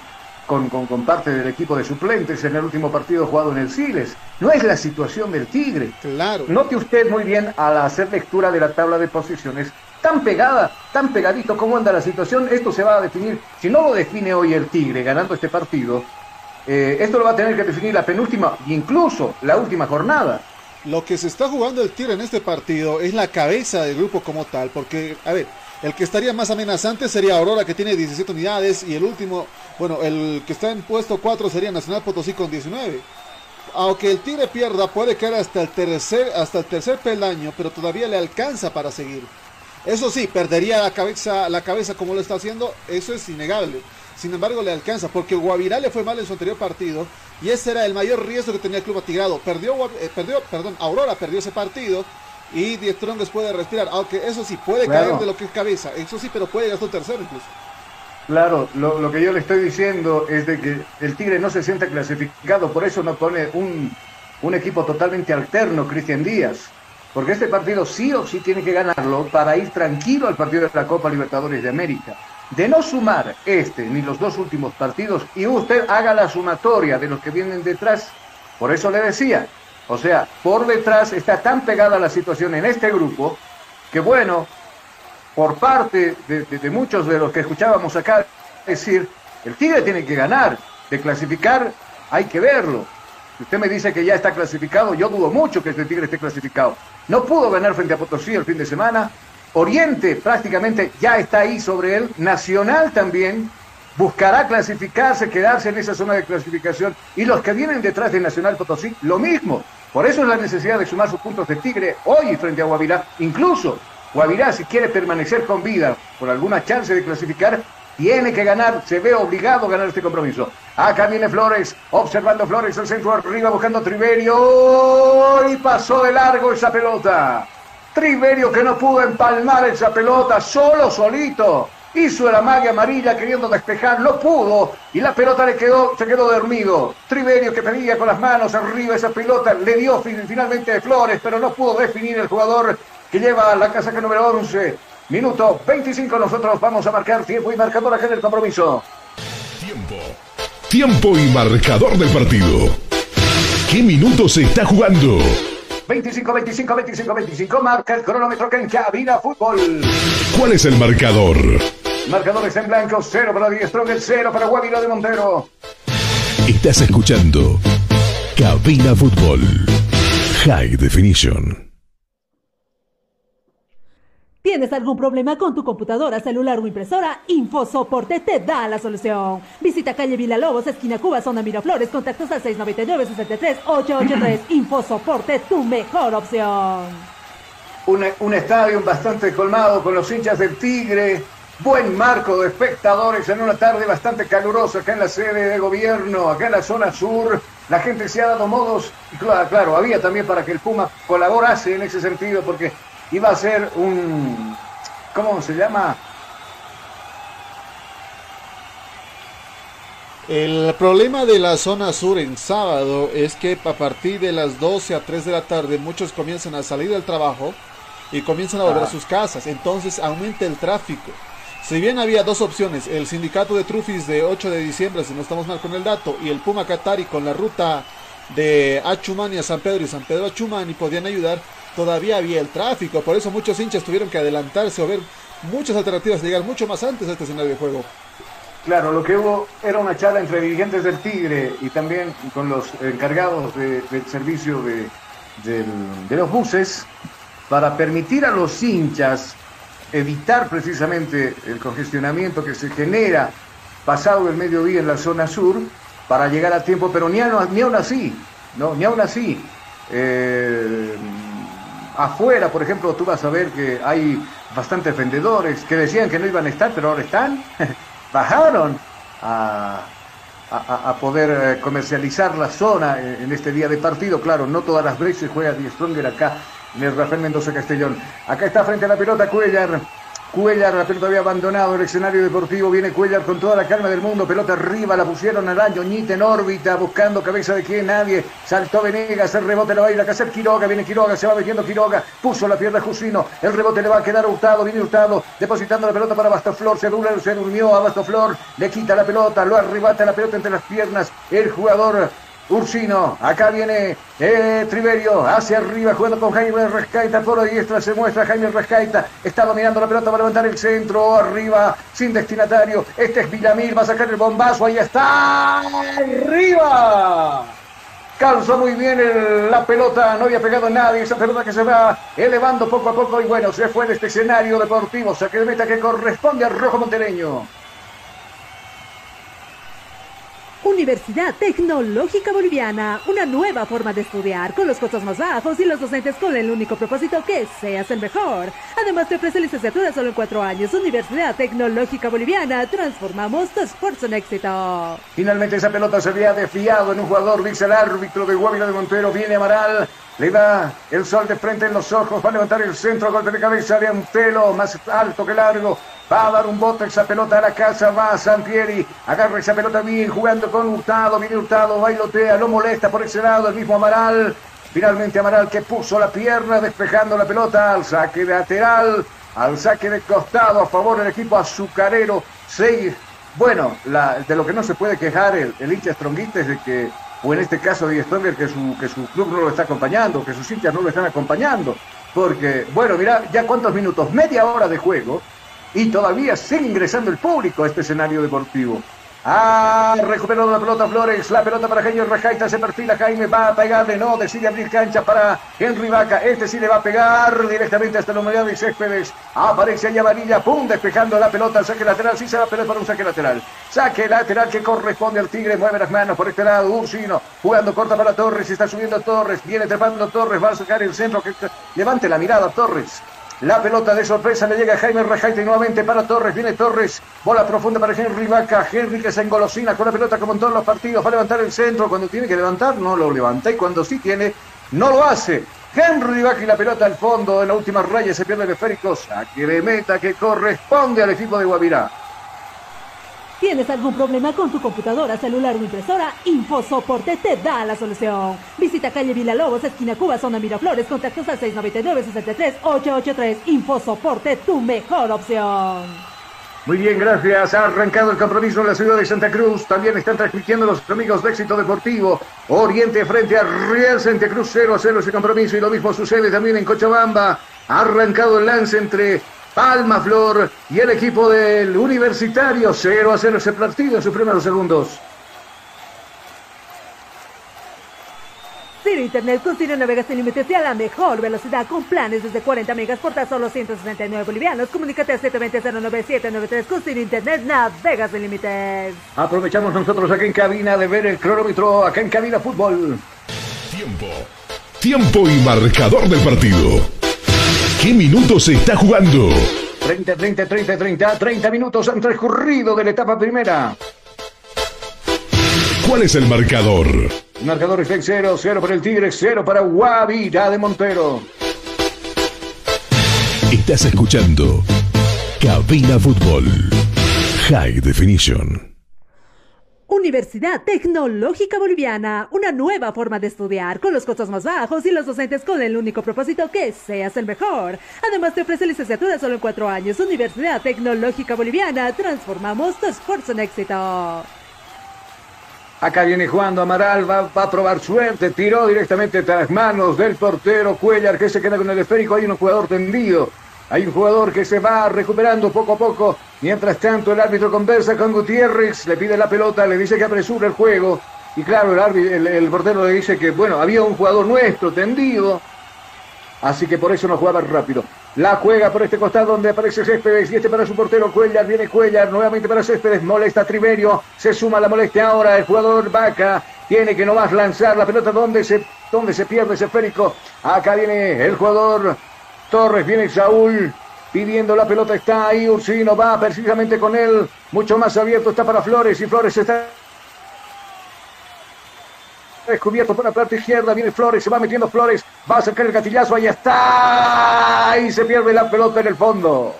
con, con- con parte del equipo de suplentes en el último partido jugado en el Siles. No es la situación del Tigre. Claro. Note usted muy bien al hacer lectura de la tabla de posiciones, tan pegada, tan pegadito cómo anda la situación, esto se va a definir, si no lo define hoy el Tigre ganando este partido, eh, esto lo va a tener que definir la penúltima, incluso la última jornada. Lo que se está jugando el Tigre en este partido es la cabeza del grupo como tal, porque, a ver, el que estaría más amenazante sería Aurora, que tiene 17 unidades, y el último, bueno, el que está en puesto 4 sería Nacional Potosí con 19. Aunque el Tigre pierda, puede caer hasta el tercer, hasta el tercer peldaño, pero todavía le alcanza para seguir. Eso sí, perdería la cabeza, la cabeza como lo está haciendo, eso es innegable. Sin embargo, le alcanza, porque Guavirá le fue mal en su anterior partido, y ese era el mayor riesgo que tenía el club atigrado. Perdió, eh, perdió, perdón, Aurora perdió ese partido, y Die Strongest puede respirar, aunque eso sí, puede Claro. caer de lo que es cabeza, eso sí, pero puede llegar hasta un tercero incluso. Claro, lo, lo que yo le estoy diciendo es de que el Tigre no se sienta clasificado, por eso no pone un, un equipo totalmente alterno, Cristian Díaz. Porque este partido sí o sí tiene que ganarlo para ir tranquilo al partido de la Copa Libertadores de América. De no sumar este ni los dos últimos partidos y usted haga la sumatoria de los que vienen detrás. Por eso le decía, o sea, por detrás está tan pegada la situación en este grupo que bueno, por parte de, muchos de los que escuchábamos acá decir, el Tigre tiene que ganar, de clasificar hay que verlo. Si usted me dice que ya está clasificado, yo dudo mucho que este Tigre esté clasificado. No pudo ganar frente a Potosí el fin de semana. Oriente prácticamente ya está ahí sobre él. Nacional también buscará clasificarse, quedarse en esa zona de clasificación. Y los que vienen detrás de Nacional Potosí, lo mismo. Por eso es la necesidad de sumar sus puntos de Tigre hoy frente a Guavirá. Incluso Guavirá, si quiere permanecer con vida por alguna chance de clasificar, tiene que ganar, se ve obligado a ganar este compromiso. Acá viene Flores, observando Flores, el centro arriba, buscando a Triverio. Y pasó de largo esa pelota. Triverio que no pudo empalmar esa pelota, solo, solito. Hizo la magia amarilla queriendo despejar, no pudo. Y la pelota le quedó, se quedó dormido. Triverio que pedía con las manos arriba esa pelota, le dio fin- finalmente de Flores, pero no pudo definir el jugador que lleva la casaca número 11. Minuto 25, nosotros vamos a marcar tiempo y marcador acá en el compromiso. Tiempo. Tiempo y marcador del partido. ¿Qué minutos se está jugando? 25, 25, 25, 25, marca el cronómetro que en cabina fútbol. ¿Cuál es el marcador? Marcador está en blanco, 0 para Die Strong, 0 para Guavira de Montero. Estás escuchando Cabina Fútbol. High Definition. ¿Tienes algún problema con tu computadora, celular o impresora? InfoSoporte te da la solución. Visita calle Villalobos, esquina Cuba, zona Miraflores, contactos al 699-63-883. InfoSoporte, tu mejor opción. Un, un estadio bastante colmado con los hinchas del Tigre. Buen marco de espectadores en una tarde bastante calurosa acá en la sede de gobierno, acá en la zona sur. La gente se ha dado modos. Y claro, claro, había también para que el Puma colaborase en ese sentido, porque iba a ser un. ¿Cómo se llama? El problema de la zona sur en sábado es que a partir de las 12 a 3 de la tarde muchos comienzan a salir del trabajo y comienzan a volver a sus casas. Entonces aumenta el tráfico. Si bien había dos opciones, el sindicato de Trufis de 8 de diciembre, si no estamos mal con el dato, y el Puma Catari con la ruta de Achumani a San Pedro y San Pedro a Achumani podían ayudar, todavía había el tráfico. Por eso muchos hinchas tuvieron que adelantarse o ver muchas alternativas llegar mucho más antes a este escenario de juego. Claro, lo que hubo era una charla entre dirigentes del Tigre y también con los encargados del servicio de los buses para permitir a los hinchas evitar precisamente el congestionamiento que se genera pasado el mediodía en la zona sur para llegar a tiempo, pero ni, ni aún así, no, ni aún así. Eh, afuera, por ejemplo, tú vas a ver que hay bastantes vendedores que decían que no iban a estar, pero ahora están, bajaron a, poder eh, comercializar la zona en, este día de partido. Claro, no todas las veces juega Die Stronger acá el Rafael Mendoza Castellón. Acá está frente a la pelota Cuellar. Cuellar, la pelota había abandonado el escenario deportivo. Viene Cuellar con toda la calma del mundo. Pelota arriba, la pusieron al año. Ñita en órbita, buscando cabeza de quién, nadie. Saltó Venegas, el rebote le va a ir a hacer Quiroga. Viene Quiroga, se va metiendo Quiroga. Puso la pierna Jusino. El rebote le va a quedar a Hurtado. Viene Hurtado, depositando la pelota para Bastoflor. Se, se durmió a Bastoflor. Le quita la pelota, lo arrebata la pelota entre las piernas. El jugador Ursino, acá viene eh, Triverio, hacia arriba, jugando con Jaime Rescaita, por la diestra se muestra Jaime Rescaita, está dominando la pelota para levantar el centro, arriba, sin destinatario, este es Villamil, va a sacar el bombazo, ahí está, arriba. Calzó muy bien la pelota, no había pegado a nadie, esa pelota que se va elevando poco a poco y bueno, se fue de este escenario deportivo, saque de meta que corresponde al rojo montereño. Universidad Tecnológica Boliviana, una nueva forma de estudiar con los costos más bajos y los docentes con el único propósito que seas el mejor. Además te ofrece licenciatura solo en cuatro años. Universidad Tecnológica Boliviana, transformamos tu esfuerzo en éxito. Finalmente esa pelota se había desviado en un jugador, dice el árbitro de Guavira de Montero, viene Amaral, le da el sol de frente en los ojos, va a levantar el centro, golpe de cabeza de Antelo, más alto que largo, Va a dar un bote esa pelota a la casa, va Sampieri, agarra esa pelota bien, jugando con Hurtado, viene Hurtado, bailotea, lo molesta por ese lado, el mismo Amaral. Finalmente Amaral que puso la pierna despejando la pelota al saque lateral, al saque de costado a favor del equipo azucarero. Seis. Bueno, de lo que no se puede quejar el, el hincha stronguista es de que, o en este caso de Stronger, que su, que su club no lo está acompañando, que sus hinchas no lo están acompañando. Porque, bueno, mira, ya cuántos minutos, media hora de juego, y todavía sigue ingresando el público a este escenario deportivo. Ah, recuperó la pelota Flores, la pelota para Jaime Rajaita, se perfila Jaime, va a pegarle, no, decide abrir cancha para Henry Vaca, este sí le va a pegar directamente hasta la unidad de Céspedes, aparece allá Varilla, pum, despejando la pelota, saque lateral, sí se va a para un saque lateral, saque lateral que corresponde al Tigre, mueve las manos por este lado, Ursino, jugando corta para Torres, está subiendo Torres, viene trepando Torres, va a sacar el centro, levante la mirada Torres, la pelota de sorpresa le llega a Jaime Rejaite nuevamente para Torres. Viene Torres. Bola profunda para Henry Vaca. Henry que se engolosina con la pelota como en todos los partidos. Va a levantar el centro. Cuando tiene que levantar, no lo levanta. Y cuando sí tiene, no lo hace. Henry Vaca y la pelota al fondo. En la última raya se pierde el esférico. Saque de meta que corresponde al equipo de Guavirá. ¿Tienes algún problema con tu computadora, celular o impresora? InfoSoporte te da la solución. Visita calle Lobos, esquina Cuba, zona Miraflores, contactos al 699-63-883. InfoSoporte, tu mejor opción. Muy bien, gracias. Ha arrancado el compromiso en la ciudad de Santa Cruz. También están transmitiendo los amigos de Éxito Deportivo. Oriente frente a Real Santa Cruz 0 a 0 ese compromiso. Y lo mismo sucede también en Cochabamba. Ha arrancado el lance entre Palma Flor y el equipo del Universitario 0 a 0 ese partido en sus primeros segundos. Ciro Internet con Ciro navegas sin límites y a la mejor velocidad con planes desde 40 megas por tan solo 169 bolivianos. Comunícate a 720-09793 con Ciro Internet navegas sin límites. Aprovechamos nosotros aquí en cabina de ver el cronómetro acá en cabina fútbol. Tiempo. Tiempo y marcador del partido. ¿Qué minutos se está jugando? 30, 30, 30, 30, 30 minutos han transcurrido de la etapa primera. ¿Cuál es el marcador? Marcador es 0, 0 para el Tigre, 0 para Guavira de Montero. Estás escuchando Cabina Fútbol High Definition. Universidad Tecnológica Boliviana, una nueva forma de estudiar con los costos más bajos y los docentes con el único propósito que seas el mejor. Además te ofrece licenciatura solo en cuatro años. Universidad Tecnológica Boliviana, transformamos tu esfuerzo en éxito. Acá viene Juan Amaral, va, va, a probar suerte, tiró directamente a las manos del portero Cuellar que se queda con el esférico, hay un jugador tendido. Hay un jugador que se va recuperando poco a poco. Mientras tanto, el árbitro conversa con Gutiérrez, le pide la pelota, le dice que apresure el juego. Y claro, el, el, portero le dice que, bueno, había un jugador nuestro tendido. Así que por eso no jugaba rápido. La juega por este costado donde aparece Céspedes y este para su portero Cuellar. Viene Cuellar nuevamente para Céspedes. Molesta Triverio. Se suma la molestia ahora. El jugador Vaca tiene que nomás lanzar la pelota donde se, donde se pierde ese esférico. Acá viene el jugador Torres, viene Saúl pidiendo la pelota, está ahí Ursino, va precisamente con él, mucho más abierto está para Flores y Flores está descubierto por la parte izquierda, viene Flores, se va metiendo Flores, va a sacar el gatillazo, ahí está, y se pierde la pelota en el fondo.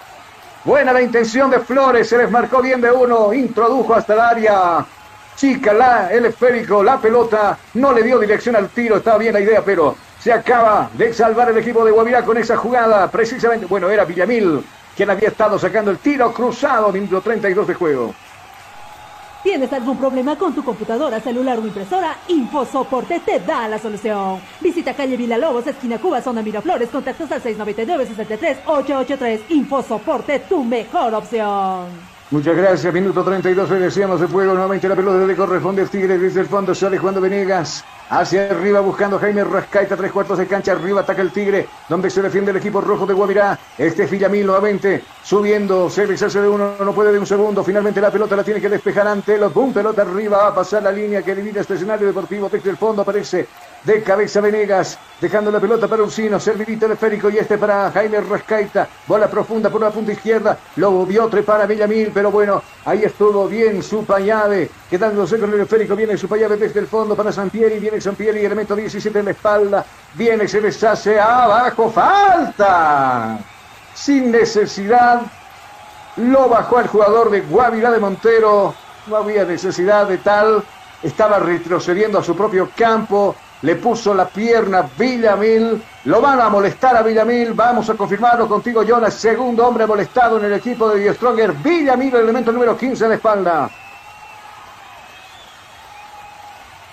Buena la intención de Flores, se desmarcó bien de uno, introdujo hasta el área, chica la, el esférico, la pelota, no le dio dirección al tiro, estaba bien la idea, pero se acaba de salvar el equipo de Guavirá con esa jugada. Precisamente, bueno, era Villamil quien había estado sacando el tiro cruzado minuto 32 de juego. ¿Tienes algún problema con tu computadora, celular o impresora? InfoSoporte te da la solución. Visita calle Villalobos, esquina Cuba, zona Miraflores, contactos al 699-63-883. InfoSoporte, tu mejor opción. Muchas gracias, minuto 32, hoy decíamos de fuego, nuevamente la pelota le corresponde al Tigre desde el fondo, sale Juan de Venegas, hacia arriba buscando Jaime Rascaita, tres cuartos de cancha, arriba ataca el Tigre, donde se defiende el equipo rojo de Guavirá, este es Villamil nuevamente, subiendo, se deshace de uno, no puede de un segundo, finalmente la pelota la tiene que despejar ante los, boom, pelota arriba, va a pasar la línea que divide este escenario deportivo, desde el fondo aparece de cabeza Venegas, dejando la pelota para Ursino, servidito esférico y este para Jaime Rascaita, bola profunda por la punta izquierda, lo vio trepar a Villamil, pero bueno, ahí estuvo bien Supayave, quedándose con el esférico, viene Supayave desde el fondo para Sampieri, viene Sampieri, elemento 17 en la espalda, viene, se deshace, abajo, falta, sin necesidad, lo bajó el jugador de Guavirá de Montero, no había necesidad de tal, estaba retrocediendo a su propio campo, le puso la pierna Villamil, lo van a molestar a Villamil, vamos a confirmarlo contigo Jonas, segundo hombre molestado en el equipo de Stronger, Villamil, el elemento número 15 en la espalda.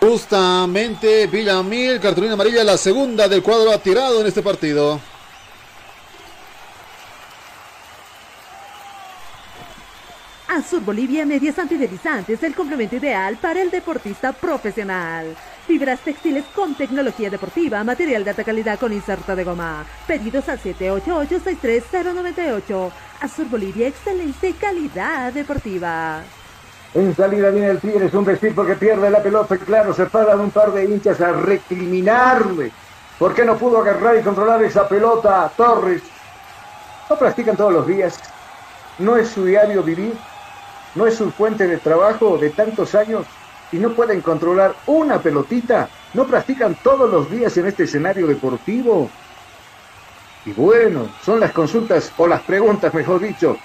Justamente Villamil, cartulina amarilla, la segunda del cuadro ha tirado en este partido. Azur Bolivia Medias Antideslizantes, el complemento ideal para el deportista profesional. Fibras textiles con tecnología deportiva, material de alta calidad con inserto de goma. Pedidos al 788-63098. Azur Bolivia, excelente calidad deportiva. En salida viene el Tigre, es un vestir porque pierde la pelota, claro, se paran un par de hinchas a recriminarle. ¿Por qué no pudo agarrar y controlar esa pelota Torres? No practican todos los días. No es su diario vivir no es su fuente de trabajo de tantos años y no pueden controlar una pelotita, no practican todos los días en este escenario deportivo. Y bueno, son las consultas o las preguntas, mejor dicho,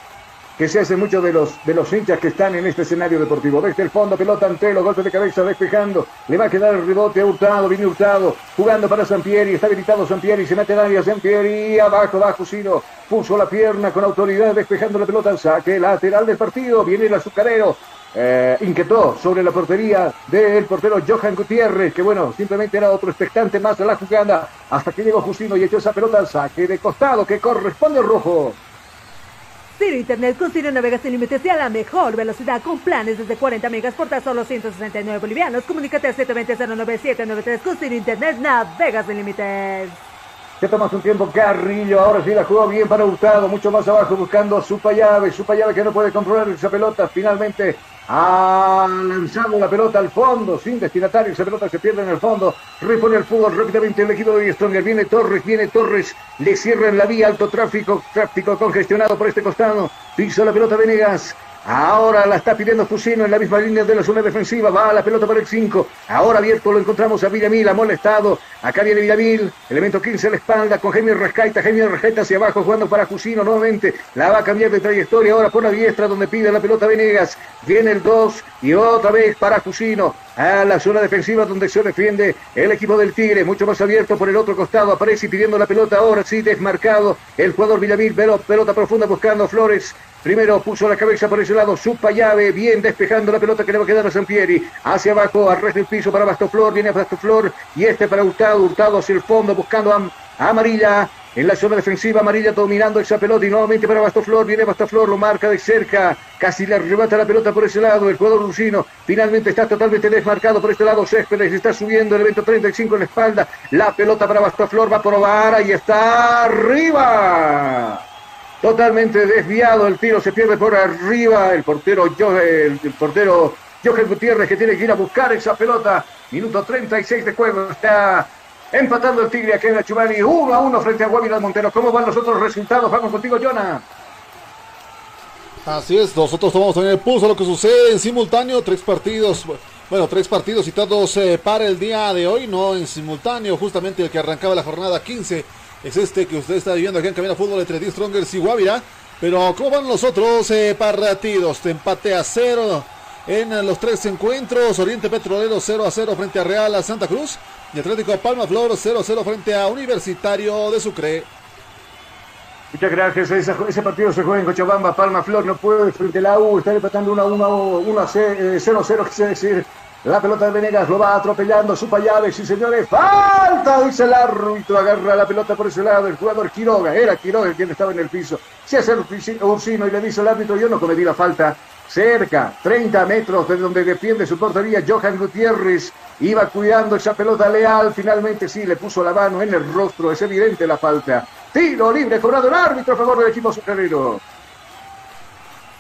que se hacen muchos de los, de los hinchas que están en este escenario deportivo. Desde el fondo, pelota ante los golpes de cabeza despejando. Le va a quedar el rebote a Hurtado, viene Hurtado, jugando para Sampieri, está habilitado Sampieri, se mete área Sampieri, abajo, abajo, Sino, puso la pierna con autoridad, despejando la pelota saque lateral del partido, viene el azucarero, eh, inquietó sobre la portería del portero Johan Gutiérrez, que bueno, simplemente era otro expectante más de la jugada, hasta que llegó Justino y echó esa pelota al saque de costado que corresponde al rojo. Ciro Internet con Ciro Navega sin límites y a la mejor velocidad con planes desde 40 megas por tan solo 169 bolivianos. Comunícate al 720-09793 con Ciro Internet Navega sin límites. Se toma su tiempo Carrillo, ahora sí la jugó bien para Hurtado, mucho más abajo buscando a su llave. Que no puede controlar esa pelota, finalmente ha lanzado la pelota al fondo, sin destinatario, esa pelota se pierde en el fondo, repone el fútbol rápidamente el equipo de Stronger, viene Torres, viene Torres, le cierran la vía, alto tráfico, tráfico congestionado por este costado, piso la pelota Venegas, Ahora la está pidiendo Fusino en la misma línea de la zona defensiva. Va la pelota para el 5. Ahora abierto lo encontramos a Villamil, ha molestado. Acá viene Villamil. Elemento 15 a la espalda con Jaime Rescaita. Jaime Rescaita hacia abajo jugando para Fusino nuevamente. La va a cambiar de trayectoria ahora por la diestra donde pide la pelota Venegas. Viene el 2 y otra vez para Fusino. A la zona defensiva donde se defiende el equipo del Tigre. Mucho más abierto por el otro costado. Aparece pidiendo la pelota ahora sí desmarcado. El jugador Villamil. Pelota profunda buscando Flores. Primero puso la cabeza por ese lado, supa llave, bien despejando la pelota que le va a quedar a Sampieri. Hacia abajo, al resto del piso para Bastoflor, viene Bastoflor y este para Hurtado, Hurtado hacia el fondo buscando a, Amarilla. En la zona defensiva, Amarilla dominando esa pelota y nuevamente para Bastoflor, viene Bastoflor, lo marca de cerca, casi le arrebata la pelota por ese lado, el jugador Lucino finalmente está totalmente desmarcado por este lado, Céspedes está subiendo el evento 35 en la espalda, la pelota para Bastoflor va a probar, ahí está, arriba. Totalmente desviado el tiro, se pierde por arriba el portero, el, portero Johan Gutiérrez que tiene que ir a buscar esa pelota. Minuto 36 de juego. Está empatando el Tigre aquí en Chumani. 1 a 1 frente a Guavirá Montero. ¿Cómo van los otros resultados? Vamos contigo, Jonah. Así es, nosotros tomamos también el pulso lo que sucede en simultáneo, tres partidos, bueno, tres partidos y todos eh, para el día de hoy, no en simultáneo, justamente el que arrancaba la jornada 15 es este que usted está viviendo aquí en Cabina Fútbol entre D Strongers y Guavira. Pero ¿cómo van los otros eh, partidos? empate a cero en los tres encuentros. Oriente Petrolero 0 a 0 frente a Real a Santa Cruz. Y Atlético Palma Flor 0 a 0 frente a Universitario de Sucre. Muchas gracias. ese partido se juega en Cochabamba. Palma Flor no puede frente a la U. Está empatando 1 a 1, 1 a 0 a 0, quise decir. La pelota de Venegas lo va atropellando. Supa llave, sí señores. Falta, dice el árbitro. Agarra la pelota por ese lado. El jugador Quiroga. Era Quiroga quien estaba en el piso. Se hace Ursino y le dice al árbitro: Yo no cometí la falta. Cerca, 30 metros de donde defiende su portería, Johan Gutiérrez iba cuidando esa pelota leal. Finalmente sí le puso la mano en el rostro. Es evidente la falta. Tiro libre, cobrado el árbitro a favor del equipo sucrero.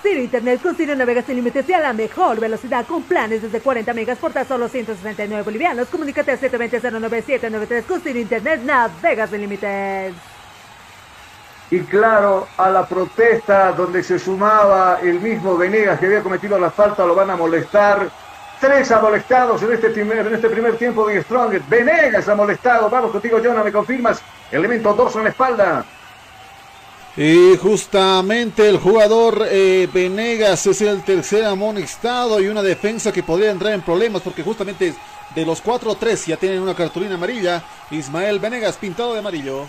Ciro Internet con navegas sin límites y a la mejor velocidad con planes desde 40 megas por tan solo 169 bolivianos. Comunícate al 720-09793 con Ciro Internet navegas sin límites. Y claro, a la protesta donde se sumaba el mismo Venegas que había cometido la falta, lo van a molestar. Tres ha molestados en este primer, en este primer tiempo de Strong. Venegas ha. Vamos contigo, Jonah, ¿me confirmas? Elemento 2 en la espalda. Y justamente el jugador eh, Venegas es el tercer amonestado y una defensa que podría entrar en problemas porque justamente de los 4-3 ya tienen una cartulina amarilla. Ismael Venegas pintado de amarillo.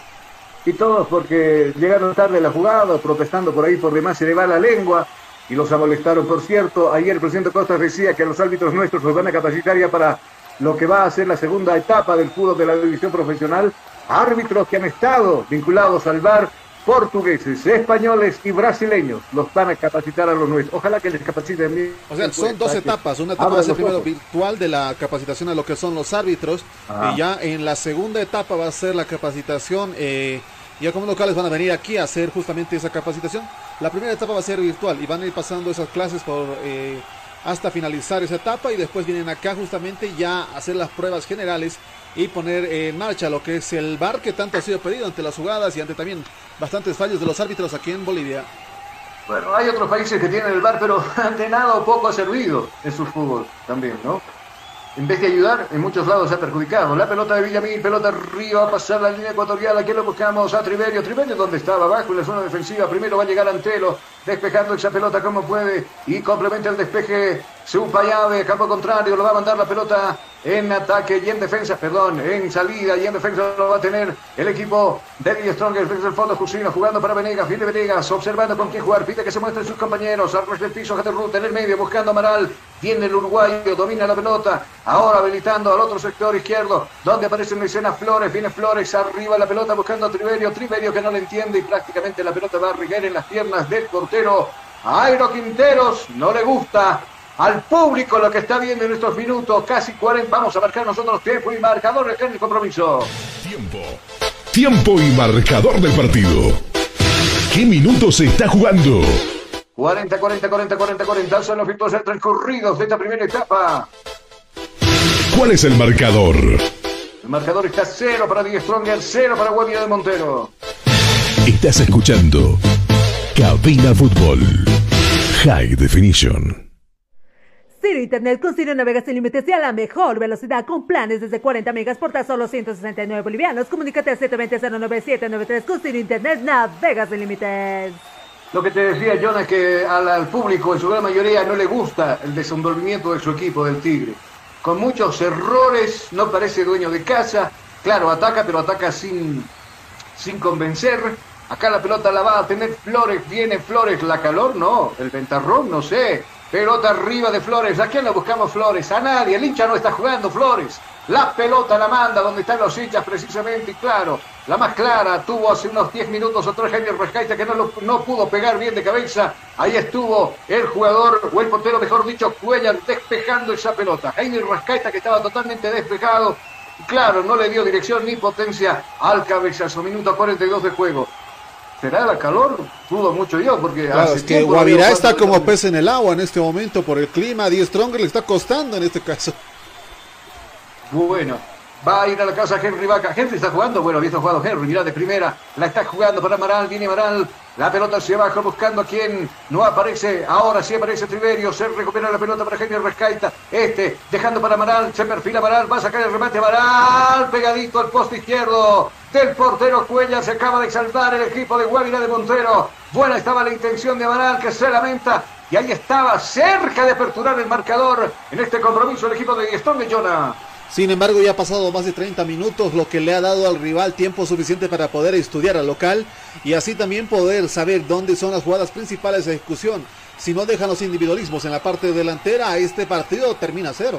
Y todos porque llegaron tarde la jugada, protestando por ahí por demás se le va la lengua y los amolestaron. Por cierto, ayer el presidente Costa decía que los árbitros nuestros los van a capacitar para lo que va a ser la segunda etapa del fútbol de la división profesional. Árbitros que han estado vinculados al VAR portugueses, españoles y brasileños los van a capacitar a los nuestros. Ojalá que les capaciten bien. O sea, son dos etapas. Una etapa va a ser primero virtual de la capacitación a lo que son los árbitros. Y ya en la segunda etapa va a ser la capacitación. Eh, ya como locales van a venir aquí a hacer justamente esa capacitación. La primera etapa va a ser virtual y van a ir pasando esas clases por eh, hasta finalizar esa etapa y después vienen acá justamente ya a hacer las pruebas generales y poner en marcha lo que es el bar que tanto ha sido pedido ante las jugadas y ante también bastantes fallos de los árbitros aquí en Bolivia. Bueno, hay otros países que tienen el bar, pero ante nada o poco ha servido en su fútbol también, ¿no? En vez de ayudar, en muchos lados se ha perjudicado. La pelota de Villamil, pelota arriba, a pasar la línea ecuatorial. Aquí lo buscamos a Triverio. Triverio, donde estaba? Abajo en la zona defensiva. Primero va a llegar Antelo, despejando esa pelota como puede. Y complementa el despeje. Supa llave, campo contrario. Lo va a mandar la pelota en ataque y en defensa, perdón, en salida y en defensa lo va a tener el equipo de Strong Stronger desde el fondo Jusino jugando para Venegas, viene Venegas, observando con quién jugar, pide que se muestren sus compañeros, al del piso, Ruta en el medio, buscando Amaral, viene el uruguayo, domina la pelota, ahora habilitando al otro sector izquierdo, donde aparece escena Flores, viene Flores, arriba la pelota buscando a Triverio, Triverio que no le entiende y prácticamente la pelota va a rigar en las piernas del portero. Airo Quinteros no le gusta al público lo que está viendo en estos minutos, casi 40. Vamos a marcar nosotros tiempo y marcador en el compromiso. Tiempo. Tiempo y marcador del partido. ¿Qué minutos se está jugando? 40, 40, 40, 40, 40 son los minutos transcurridos de esta primera etapa. ¿Cuál es el marcador? El marcador está cero para Die Stronger, cero para Guavira de Montero. Estás escuchando Cabina Fútbol. High Definition. Ciro Internet con Ciro Navegas sin límites y a la mejor velocidad con planes desde 40 megas por tan solo 169 bolivianos. Comunícate al 720-09793 con Ciro Internet Navegas sin límites. Lo que te decía, Jonah, que al, al, público en su gran mayoría no le gusta el desenvolvimiento de su equipo del Tigre. Con muchos errores, no parece dueño de casa. Claro, ataca, pero ataca sin, sin convencer. Acá la pelota la va a tener Flores. Viene Flores, la calor, no. El ventarrón, no sé. Pelota arriba de Flores. ¿A quién la buscamos Flores? A nadie. El hincha no está jugando Flores. La pelota la manda donde están los hinchas precisamente. Y claro, la más clara tuvo hace unos 10 minutos otro Jaime Rescaita que no, no pudo pegar bien de cabeza. Ahí estuvo el jugador, o el portero mejor dicho, Cuellar, despejando esa pelota. Jaime Rascaita que estaba totalmente despejado. Claro, no le dio dirección ni potencia al cabezazo. Minuto 42 de juego. ¿Será la calor? Dudo mucho yo, porque claro, es que Guavirá está como pez en el agua en este momento por el clima. Die Stronger le está costando en este caso. Bueno, va a ir a la casa Henry Vaca. Henry está jugando, bueno, había jugado Henry, mirá de primera, la está jugando para Amaral, viene Amaral, la pelota hacia abajo buscando a quien no aparece, ahora sí aparece Triverio, se recupera la pelota para Henry Rescaita, este dejando para Amaral, se perfila Amaral, va a sacar el remate. Amaral, pegadito al poste izquierdo del portero Cuella, se acaba de exaltar el equipo de Guavira de Montero, buena estaba la intención de Amaral que se lamenta. Y ahí estaba cerca de aperturar el marcador en este compromiso el equipo de Gastón de Jonah. Sin embargo, ya ha pasado más de 30 minutos, lo que le ha dado al rival tiempo suficiente para poder estudiar al local y así también poder saber dónde son las jugadas principales de ejecución. Si no dejan los individualismos en la parte delantera, este partido termina cero.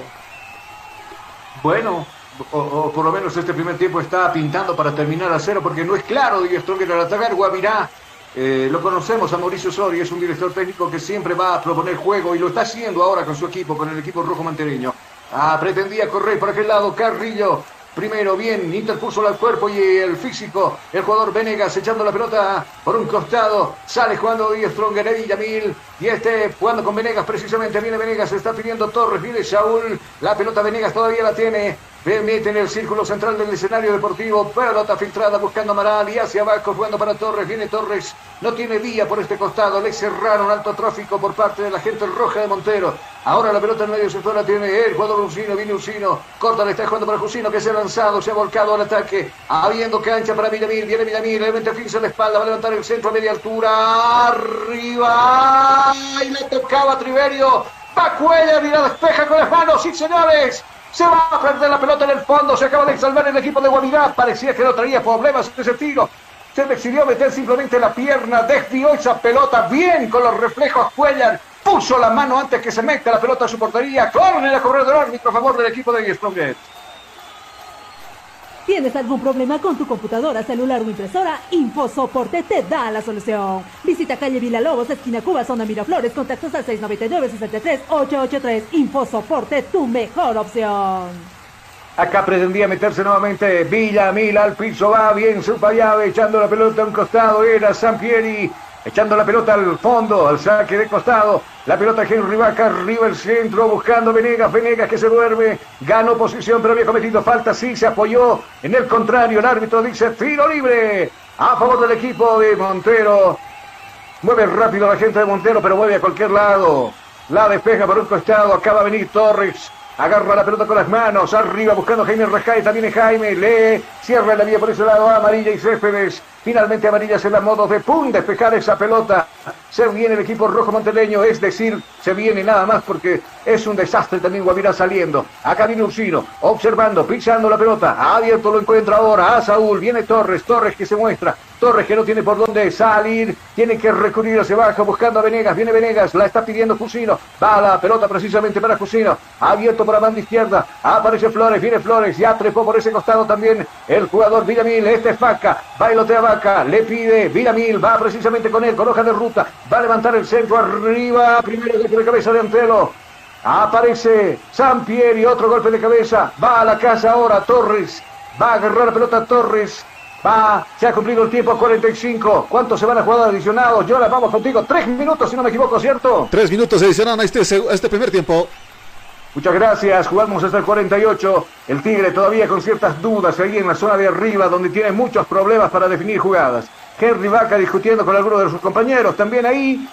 Bueno, o, por lo menos este primer tiempo está pintando para terminar a cero porque no es claro Diego Stronger al atacar. Guavirá, eh, lo conocemos a Mauricio Soria, es un director técnico que siempre va a proponer juego y lo está haciendo ahora con su equipo, con el equipo rojo mantereño. Ah, pretendía correr por aquel lado Carrillo. Primero bien, interpuso el cuerpo y el físico. El jugador Venegas echando la pelota por un costado. Sale jugando Díaz Stronger, Eddie Yamil. Y este jugando con Venegas precisamente. Viene Venegas, está pidiendo Torres. Viene Saúl. La pelota Venegas todavía la tiene. Mete en el círculo central del escenario deportivo. Pelota filtrada buscando Amaral y hacia abajo jugando para Torres. Viene Torres. No tiene vía por este costado. Le cerraron alto tráfico por parte de la gente roja de Montero. Ahora la pelota en medio sector la tiene el jugador Uncino. Viene Uncino. Corta, le está jugando para Jusino que se ha lanzado. Se ha volcado al ataque. Habiendo cancha para Villamil. Viene Villamil. Levemente fixa la espalda. Va a levantar el centro a media altura. Arriba. Y le tocaba a Triverio. Va Cuellar y la despeja con las manos. Sí, señores. Se va a perder la pelota en el fondo. Se acaba de salvar el equipo de Guavirá. Parecía que no traía problemas ese tiro. Se decidió meter simplemente la pierna. Desvió esa pelota bien con los reflejos. Cuellar puso la mano antes que se meta la pelota a su portería. Corner a correr del árbitro a favor del equipo de Stronghead. ¿Tienes algún problema con tu computadora, celular o impresora? InfoSoporte te da la solución. Visita calle Villalobos, esquina Cuba, zona Miraflores, contactos al 699-63-883. InfoSoporte, tu mejor opción. Acá pretendía meterse nuevamente Villamil al piso, va bien su llave, echando la pelota a un costado, era Sampieri. Echando la pelota al fondo, al saque de costado. La pelota Henry Vaca, arriba el centro, buscando Venegas. Venegas que se duerme. Ganó posición, pero había cometido falta. Sí, se apoyó en el contrario. El árbitro dice tiro libre a favor del equipo de Montero. Mueve rápido la gente de Montero, pero mueve a cualquier lado. La despeja por un costado. Acaba de venir Torres. Agarra la pelota con las manos. Arriba buscando Jaime Rescaita. Viene Jaime. Lee. Cierra la vía por ese lado. Amarilla y Céspedes. Finalmente Amarilla se da modo de pum despejar esa pelota. Se viene el equipo rojo monteño, es decir, se viene nada más porque es un desastre también Guavirá saliendo. Acá viene Ursino, observando, pisando la pelota. Abierto lo encuentra ahora a Saúl. Viene Torres, Torres que se muestra. Torres que no tiene por dónde salir. Tiene que recurrir hacia abajo buscando a Venegas. Viene Venegas, la está pidiendo Fusino. Va la pelota precisamente para Fusino. Abierto por la banda izquierda. Aparece Flores, viene Flores. Ya trepó por ese costado también el jugador Villamil. Este es Faca. Bailotea Vaca. Le pide Villamil. Va precisamente con él, con hoja de ruta. Va a levantar el centro arriba. Primero golpe de cabeza de Antelo. Aparece Sampieri. Otro golpe de cabeza. Va a la casa ahora Torres. Va a agarrar la pelota Torres. Va, se ha cumplido el tiempo 45. ¿Cuántos se van a jugar adicionados? Yo vamos contigo. Tres minutos, si no me equivoco, ¿cierto? Tres minutos adicionan a este, a este primer tiempo. Muchas gracias, jugamos hasta el 48. El Tigre todavía con ciertas dudas ahí en la zona de arriba, donde tiene muchos problemas para definir jugadas. Henry Vaca discutiendo con algunos de sus compañeros. También ahí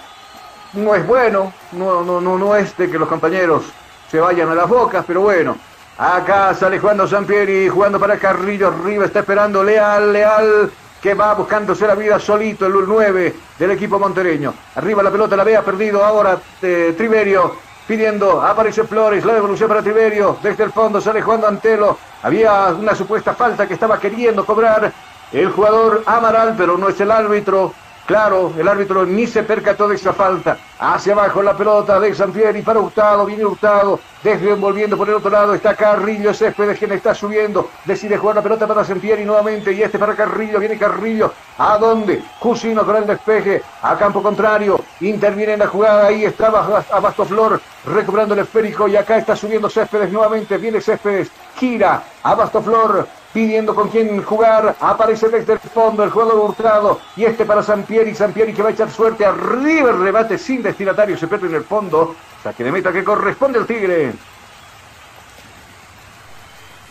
no es bueno, no, no, no, no es de que los compañeros se vayan a las bocas, pero bueno. Acá sale jugando Sampieri, jugando para Carrillo, arriba está esperando Leal, Leal, que va buscándose la vida solito, el 9 del equipo montereño. Arriba la pelota la vea perdido ahora eh, Triverio, pidiendo, aparece Flores, la devolución para Triverio, desde el fondo sale jugando Antelo, había una supuesta falta que estaba queriendo cobrar el jugador Amaral, pero no es el árbitro, Claro, el árbitro ni se percató de esa falta. Hacia abajo la pelota de Sanfieri para Hurtado, viene Hurtado, desde volviendo por el otro lado, está Carrillo, Céspedes quien está subiendo, decide jugar la pelota para Sanfieri nuevamente y este para Carrillo, viene Carrillo, ¿a dónde? Cusino con el despeje, a campo contrario, interviene en la jugada, ahí estaba Abastoflor recuperando el esférico y acá está subiendo Céspedes nuevamente, viene Céspedes, gira, Abastoflor, pidiendo con quién jugar. Aparece desde el fondo el juego de Hurtado. Y este para Sampieri. Sampieri que va a echar suerte. Arriba el rebate sin destinatario. Se pierde en el fondo. Saque de meta que corresponde al Tigre.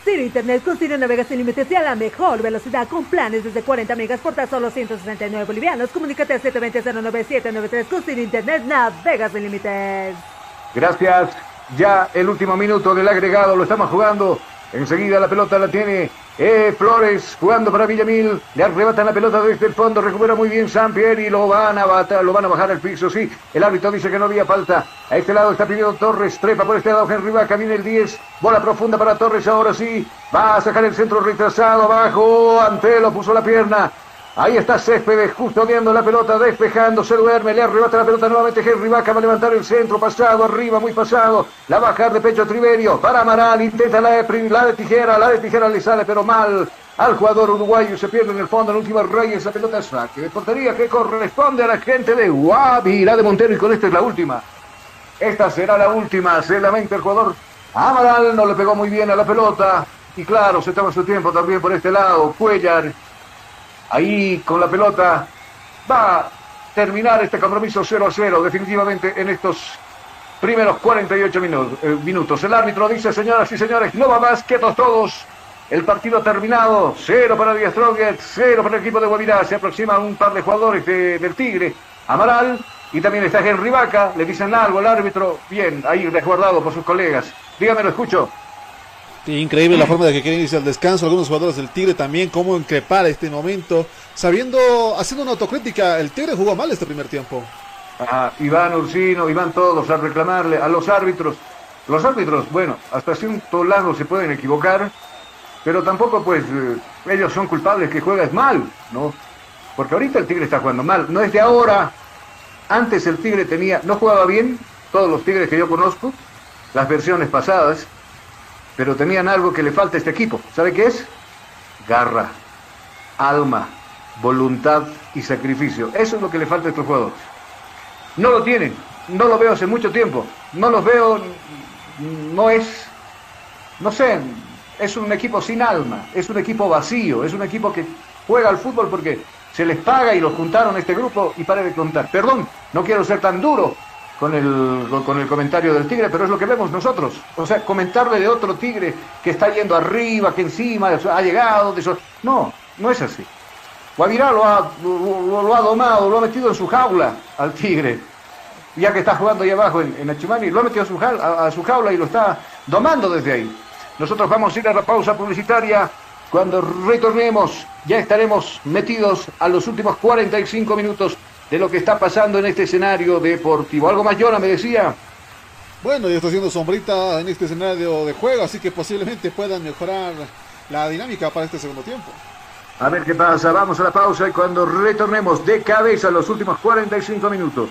Ciro Internet con Ciro Navega sin límites y a la mejor velocidad con planes desde 40 megas por tan solo 169 bolivianos. Comunícate a 720-09793 con Ciro Internet Navega sin límites. Gracias. Ya el último minuto del agregado lo estamos jugando. Enseguida la pelota la tiene eh, Flores jugando para Villamil. Le arrebatan la pelota desde el fondo. Recupera muy bien y Lo van a lo van a bajar al piso. Sí, el árbitro dice que no había falta. A este lado está pidiendo Torres. Trepa por este lado Henry Vaca. Viene el 10. Bola profunda para Torres. Ahora sí. Va a sacar el centro retrasado. Abajo. Antelo puso la pierna. Ahí está Céspedes, custodiando la pelota, despejando, se duerme, le arrebata la pelota nuevamente Henry Vaca, va a levantar el centro, pasado, arriba, muy pasado, la va a bajar de pecho Triverio, para Amaral, intenta la de, la de tijera, la de tijera le sale, pero mal al jugador uruguayo, se pierde en el fondo, el último rey, esa pelota saque de portería que corresponde a la gente de Guavi, la de Montero, y con esta es la última. Esta será la última, se lamenta el jugador. Amaral no le pegó muy bien a la pelota, y claro, se toma su tiempo también por este lado, Cuellar ahí con la pelota. Va a terminar este compromiso 0 a 0 definitivamente en estos primeros 48 eh, minutos. El árbitro dice, señoras y señores, no va más, quietos todos. El partido terminado, cero para Díaz Stronger, cero para el equipo de Guavirá. Se aproximan un par de jugadores del Tigre. Amaral y también está Henry Vaca. Le dicen algo al árbitro. Bien, ahí resguardado por sus colegas. Dígame, lo escucho. Increíble la forma de que quieren irse al descanso. Algunos jugadores del Tigre también, cómo increpar este momento. Sabiendo, haciendo una autocrítica, el Tigre jugó mal este primer tiempo. Ah, Iván Ursino, Iván todos a reclamarle a los árbitros. Los árbitros, bueno, hasta cierto lado se pueden equivocar, pero tampoco pues eh, ellos son culpables que juegas mal, ¿no? Porque ahorita el Tigre está jugando mal, no es de ahora. Antes el Tigre tenía, no jugaba bien, todos los Tigres que yo conozco, las versiones pasadas, pero tenían algo que le falta a este equipo. ¿Sabe qué es? Garra, alma, voluntad y sacrificio. Eso es lo que le falta a estos jugadores. No lo tienen, no lo veo hace mucho tiempo, no los veo, no es, no sé, es un equipo sin alma, es un equipo vacío, es un equipo que juega al fútbol porque se les paga y los juntaron este grupo y para de contar. Perdón, no quiero ser tan duro, con el, con el comentario del Tigre, pero es lo que vemos nosotros. O sea, comentarle de otro Tigre que está yendo arriba, que encima ha llegado, de eso. No, no es así. Guavirá lo ha, lo, ha domado, lo ha metido en su jaula al Tigre. Ya que está jugando ahí abajo en, en Achimani, lo ha metido a su, jaula, a su jaula y lo está domando desde ahí. Nosotros vamos a ir a la pausa publicitaria. Cuando retornemos, ya estaremos metidos a los últimos 45 minutos de lo que está pasando en este escenario deportivo. ¿Algo más, Jonah, me decía? Bueno, ya está haciendo sombrita en este escenario de juego, así que posiblemente puedan mejorar la dinámica para este segundo tiempo. A ver qué pasa, vamos a la pausa y cuando retornemos de cabeza los últimos 45 minutos.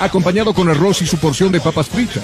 acompañado con arroz y su porción de papas fritas.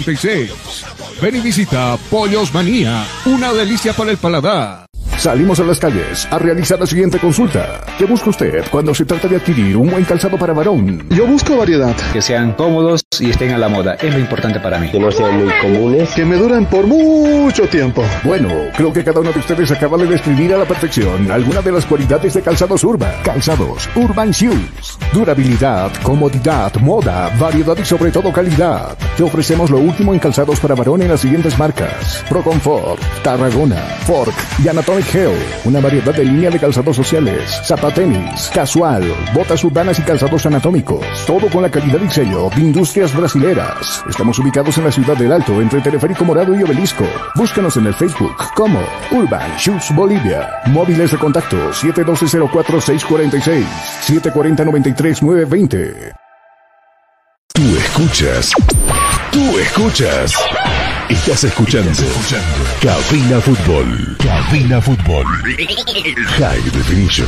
752-81-646. Ven y visita Pollos Manía, una delicia para el paladar. Salimos a las calles a realizar la siguiente consulta. ¿Qué busca usted cuando se trata de adquirir un buen calzado para varón? Yo busco variedad. Que sean cómodos y estén a la moda. Es lo importante para mí. Que no sean muy comunes. Que me duren por mucho tiempo. Bueno, creo que cada uno de ustedes acaba de describir a la perfección alguna de las cualidades de calzados Urban. Calzados Urban Shoes. Durabilidad, comodidad, moda, variedad y sobre todo calidad. Te ofrecemos lo último en calzados para varón en las siguientes marcas. Pro Comfort, Tarragona, Fork y Anatomic Geo, una variedad de línea de calzados sociales, zapatenis, casual, botas urbanas y calzados anatómicos, todo con la calidad y sello de industrias brasileras. Estamos ubicados en la ciudad del Alto, entre Teleférico Morado y Obelisco. Búscanos en el Facebook como Urban Shoes Bolivia. Móviles de contacto 712-04-646, 740-93-920. Tú escuchas. Tú escuchas. Estás escuchando. Cabina Fútbol. Cabina Fútbol. High Definition.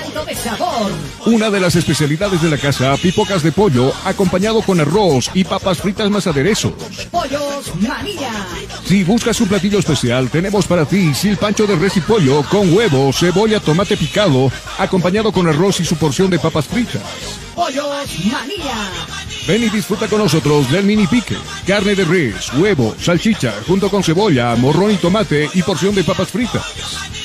de sabor. Una de las especialidades de la casa, pipocas de pollo, acompañado con arroz y papas fritas más aderezos. Pollos Manía. Si buscas un platillo especial, tenemos para ti silpancho de res y pollo con huevo, cebolla, tomate picado, acompañado con arroz y su porción de papas fritas. Pollos Manía. Ven y disfruta con nosotros del mini pique, carne de res, huevo, salchicha, junto con cebolla, morrón y tomate y porción de papas fritas.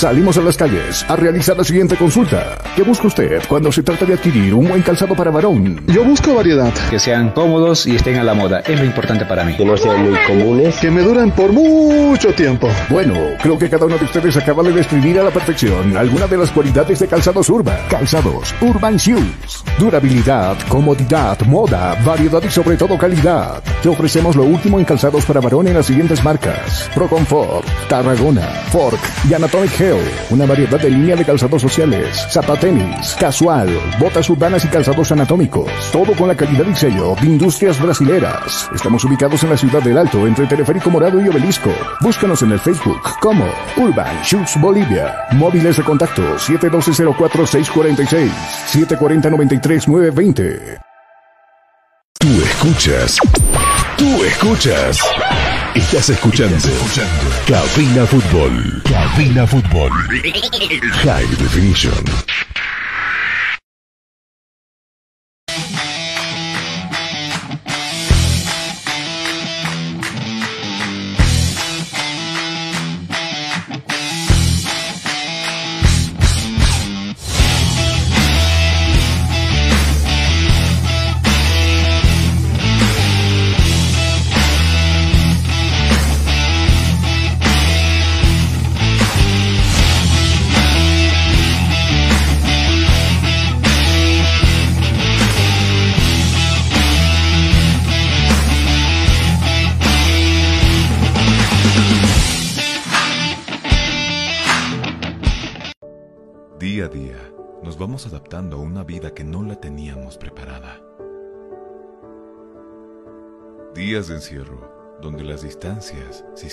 Salimos a las calles a realizar la siguiente consulta. ¿Qué busca usted cuando se trata de adquirir un buen calzado para varón? Yo busco variedad. Que sean cómodos y estén a la moda. Es lo importante para mí. Que no sean muy comunes. Que me duren por mucho tiempo. Bueno, creo que cada uno de ustedes acaba de describir a la perfección alguna de las cualidades de calzados Urban. Calzados Urban Shoes. Durabilidad, comodidad, moda, variedad y sobre todo calidad. Te ofrecemos lo último en calzados para varón en las siguientes marcas. Pro Comfort, Tarragona, Fork y Anatomic Una variedad de línea de calzados sociales, zapatenis, casual, botas urbanas y calzados anatómicos. Todo con la calidad y sello de Industrias Brasileras. Estamos ubicados en la ciudad del Alto, entre Teleférico Morado y Obelisco. Búscanos en el Facebook como Urban Shoes Bolivia. Móviles de contacto 712-04-646, 740-93-920. Tú escuchas. Tú escuchas. Estás escuchando. Cabina Fútbol. Cabina Fútbol. High Definition.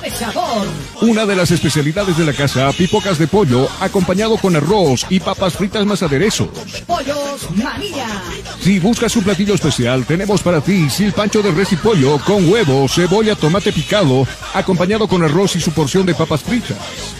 de sabor. Una de las especialidades de la casa, pipocas de pollo, acompañado con arroz y papas fritas más aderezos. Pollos María. Si buscas un platillo especial, tenemos para ti silpancho de res y pollo con huevo, cebolla, tomate picado, acompañado con arroz y su porción de papas fritas.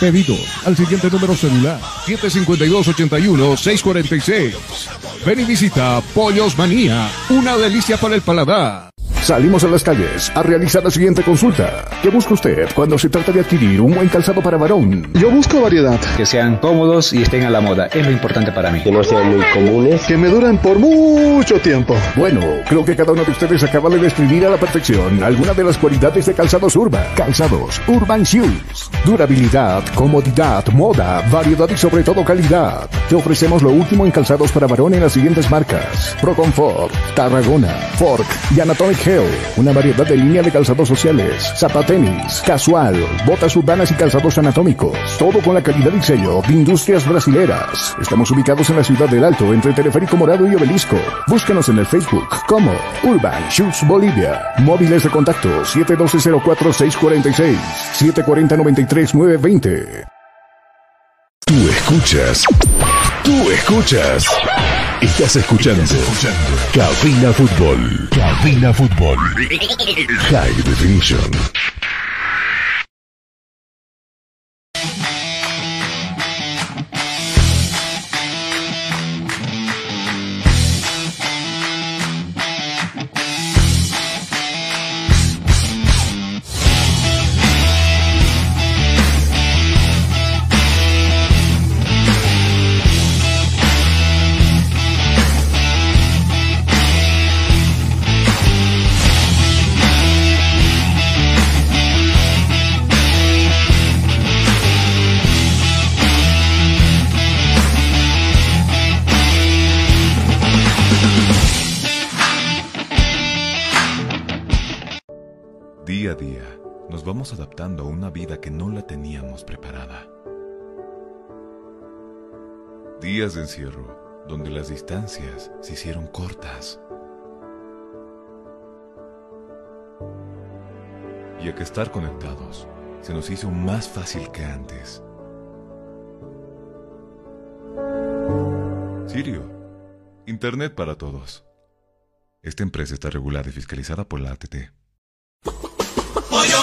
Pedido al siguiente número celular. 752-81-646. Ven y visita Pollos Manía. Una delicia para el paladar. Salimos a las calles a realizar la siguiente consulta. ¿Qué busca usted cuando se trata de adquirir un buen calzado para varón? Yo busco variedad. Que sean cómodos y estén a la moda. Es lo importante para mí. Que no sean muy comunes. Que me duren por mucho tiempo. Bueno, creo que cada uno de ustedes acaba de describir a la perfección alguna de las cualidades de calzados Urban. Calzados Urban Shoes. Durabilidad, comodidad, moda, variedad y sobre todo calidad. Te ofrecemos lo último en calzados para varón en las siguientes marcas. Pro Comfort, Tarragona, Fork y Anatomic Una variedad de línea de calzados sociales, zapatenis, casual, botas urbanas y calzados anatómicos. Todo con la calidad y sello de Industrias Brasileras. Estamos ubicados en la ciudad del Alto, entre Teleférico Morado y Obelisco. Búscanos en el Facebook como Urban Shoes Bolivia. Móviles de contacto 712-04-646, 740-93-920. Tú escuchas. Tú escuchas. Estás escuchando. Cabina Fútbol. Cabina Fútbol. High Definition. Y a que estar conectados se nos hizo más fácil que antes. Sirio, Internet para todos. Esta empresa está regulada y fiscalizada por la ATT.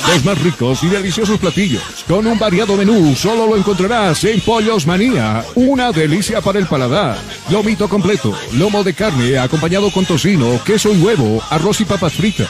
Los más ricos y deliciosos platillos, con un variado menú, solo lo encontrarás en Pollos Manía. Una delicia para el paladar. Lomito completo, lomo de carne acompañado con tocino, queso y huevo, arroz y papas fritas.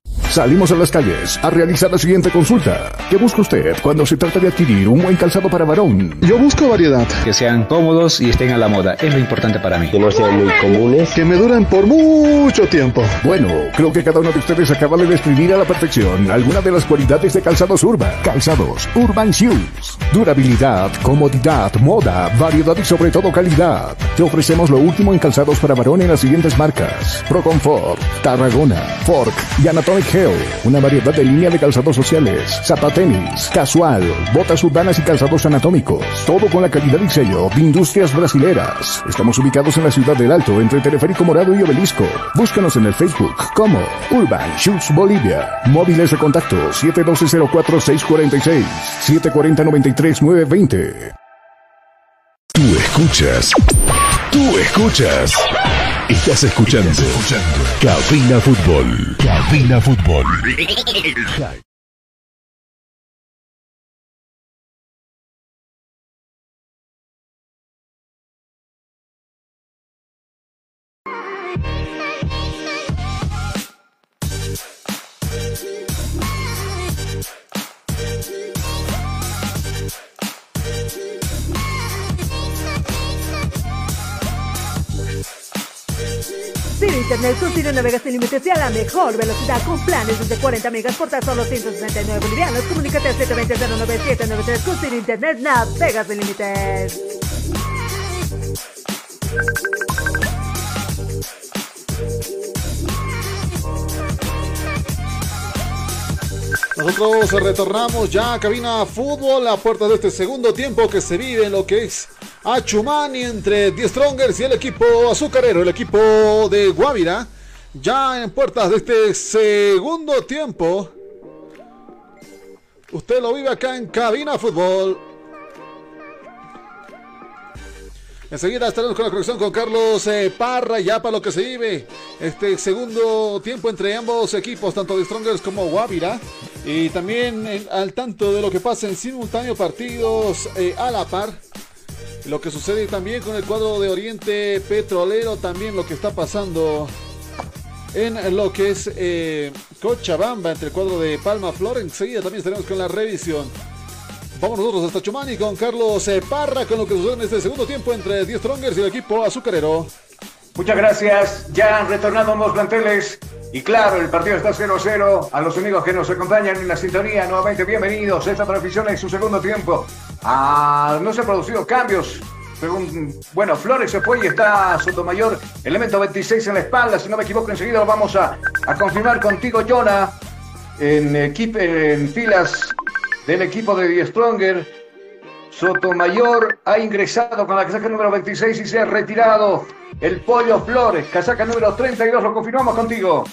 Salimos a las calles a realizar la siguiente consulta. ¿Qué busca usted cuando se trata de adquirir un buen calzado para varón? Yo busco variedad. Que sean cómodos y estén a la moda. Es lo importante para mí. Que no sean muy comunes. Que me duren por mucho tiempo. Bueno, creo que cada uno de ustedes acaba de describir a la perfección alguna de las cualidades de calzados Urban. Calzados Urban Shoes. Durabilidad, comodidad, moda, variedad y sobre todo calidad. Te ofrecemos lo último en calzados para varón en las siguientes marcas. Pro Comfort, Tarragona, Fork y Anatomic Una variedad de línea de calzados sociales, zapatenis, casual, botas urbanas y calzados anatómicos. Todo con la calidad y sello de Industrias Brasileras. Estamos ubicados en la ciudad del Alto, entre Teleférico Morado y Obelisco. Búscanos en el Facebook como Urban Shoes Bolivia. Móviles de contacto 712-04-646, 740-93-920. Tú escuchas. Tú escuchas. Estás escuchando. Cabina Fútbol. Cabina Fútbol. Internet con Ciro navegas sin límites y a la mejor velocidad con planes desde 40 megas por tan solo 169 bolivianos. Comunícate al 720-09793 con Ciro Internet navegas sin límites. Nosotros retornamos ya a cabina fútbol a puerta de este segundo tiempo que se vive en lo que es Achumani entre The Strongers y el equipo azucarero, el equipo de Guavira. Ya en puertas de este segundo tiempo. Usted lo vive acá en cabina fútbol. Enseguida estaremos con la conexión con Carlos eh, Parra, ya para lo que se vive este segundo tiempo entre ambos equipos, tanto de Strongers como Guavira. Y también eh, al tanto de lo que pasa en simultáneo partidos eh, a la par. Lo que sucede también con el cuadro de Oriente Petrolero, también lo que está pasando en lo que es eh, Cochabamba entre el cuadro de Palma Flor. Enseguida también estaremos con la revisión. Vamos nosotros hasta Chumani con Carlos Parra con lo que sucede en este segundo tiempo entre 10 Strongers y el equipo azucarero. Muchas gracias. Ya han retornado ambos planteles. Y claro, el partido está 0-0. A los amigos que nos acompañan en la sintonía, nuevamente bienvenidos. Esta transmisión en su segundo tiempo. Ah, no se han producido cambios. Según, bueno, Flores se fue y está Sotomayor, elemento 26 en la espalda. Si no me equivoco, enseguida lo vamos a, confirmar contigo, Jonah, en, en filas del equipo de Die Stronger. Sotomayor ha ingresado con la casaca número 26 y se ha retirado el Pollo Flores, casaca número 32. Lo confirmamos contigo.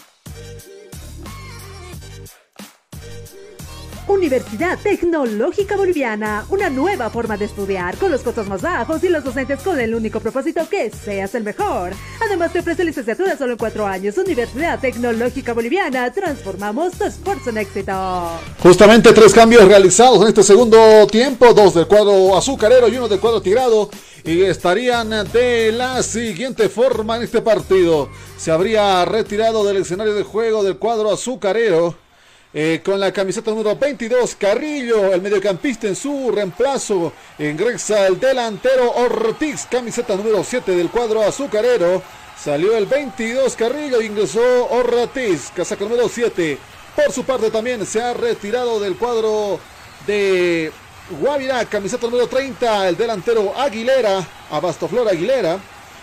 Universidad Tecnológica Boliviana, una nueva forma de estudiar con los costos más bajos y los docentes con el único propósito que seas el mejor. Además te ofrece licenciatura solo en cuatro años. Universidad Tecnológica Boliviana, transformamos tu esfuerzo en éxito. Justamente tres cambios realizados en este segundo tiempo, dos del cuadro azucarero y uno del cuadro tirado. Y estarían de la siguiente forma en este partido. Se habría retirado del escenario de juego del cuadro azucarero. Eh, con la camiseta número 22, Carrillo, el mediocampista en su reemplazo. Ingresa el delantero Ortiz, camiseta número 7 del cuadro azucarero. Salió el 22 Carrillo, ingresó Ortiz, casaca número 7. Por su parte también se ha retirado del cuadro de Guavirá, camiseta número 30, el delantero Aguilera, Abastoflor Aguilera.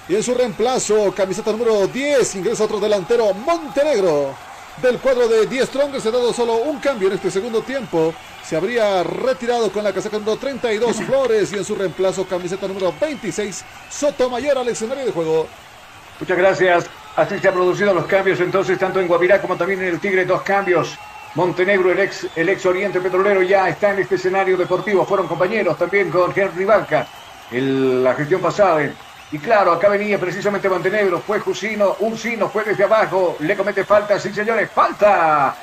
Y en su reemplazo, camiseta número 10, ingresa otro delantero Montenegro del cuadro de 10 Strong. Se ha dado solo un cambio en este segundo tiempo. Se habría retirado con la casaca número 32 Flores y en su reemplazo camiseta número 26 Sotomayor al escenario de juego. Muchas gracias. Así se han producido los cambios entonces tanto en Guavirá como también en el Tigre. Dos cambios. Montenegro, el ex, el ex Oriente Petrolero, ya está en este escenario deportivo. Fueron compañeros también con Henry Vaca en la gestión pasada. Y claro, acá venía precisamente Montenegro, fue Jusino, Ursino fue desde abajo, le comete falta, sí señores, falta.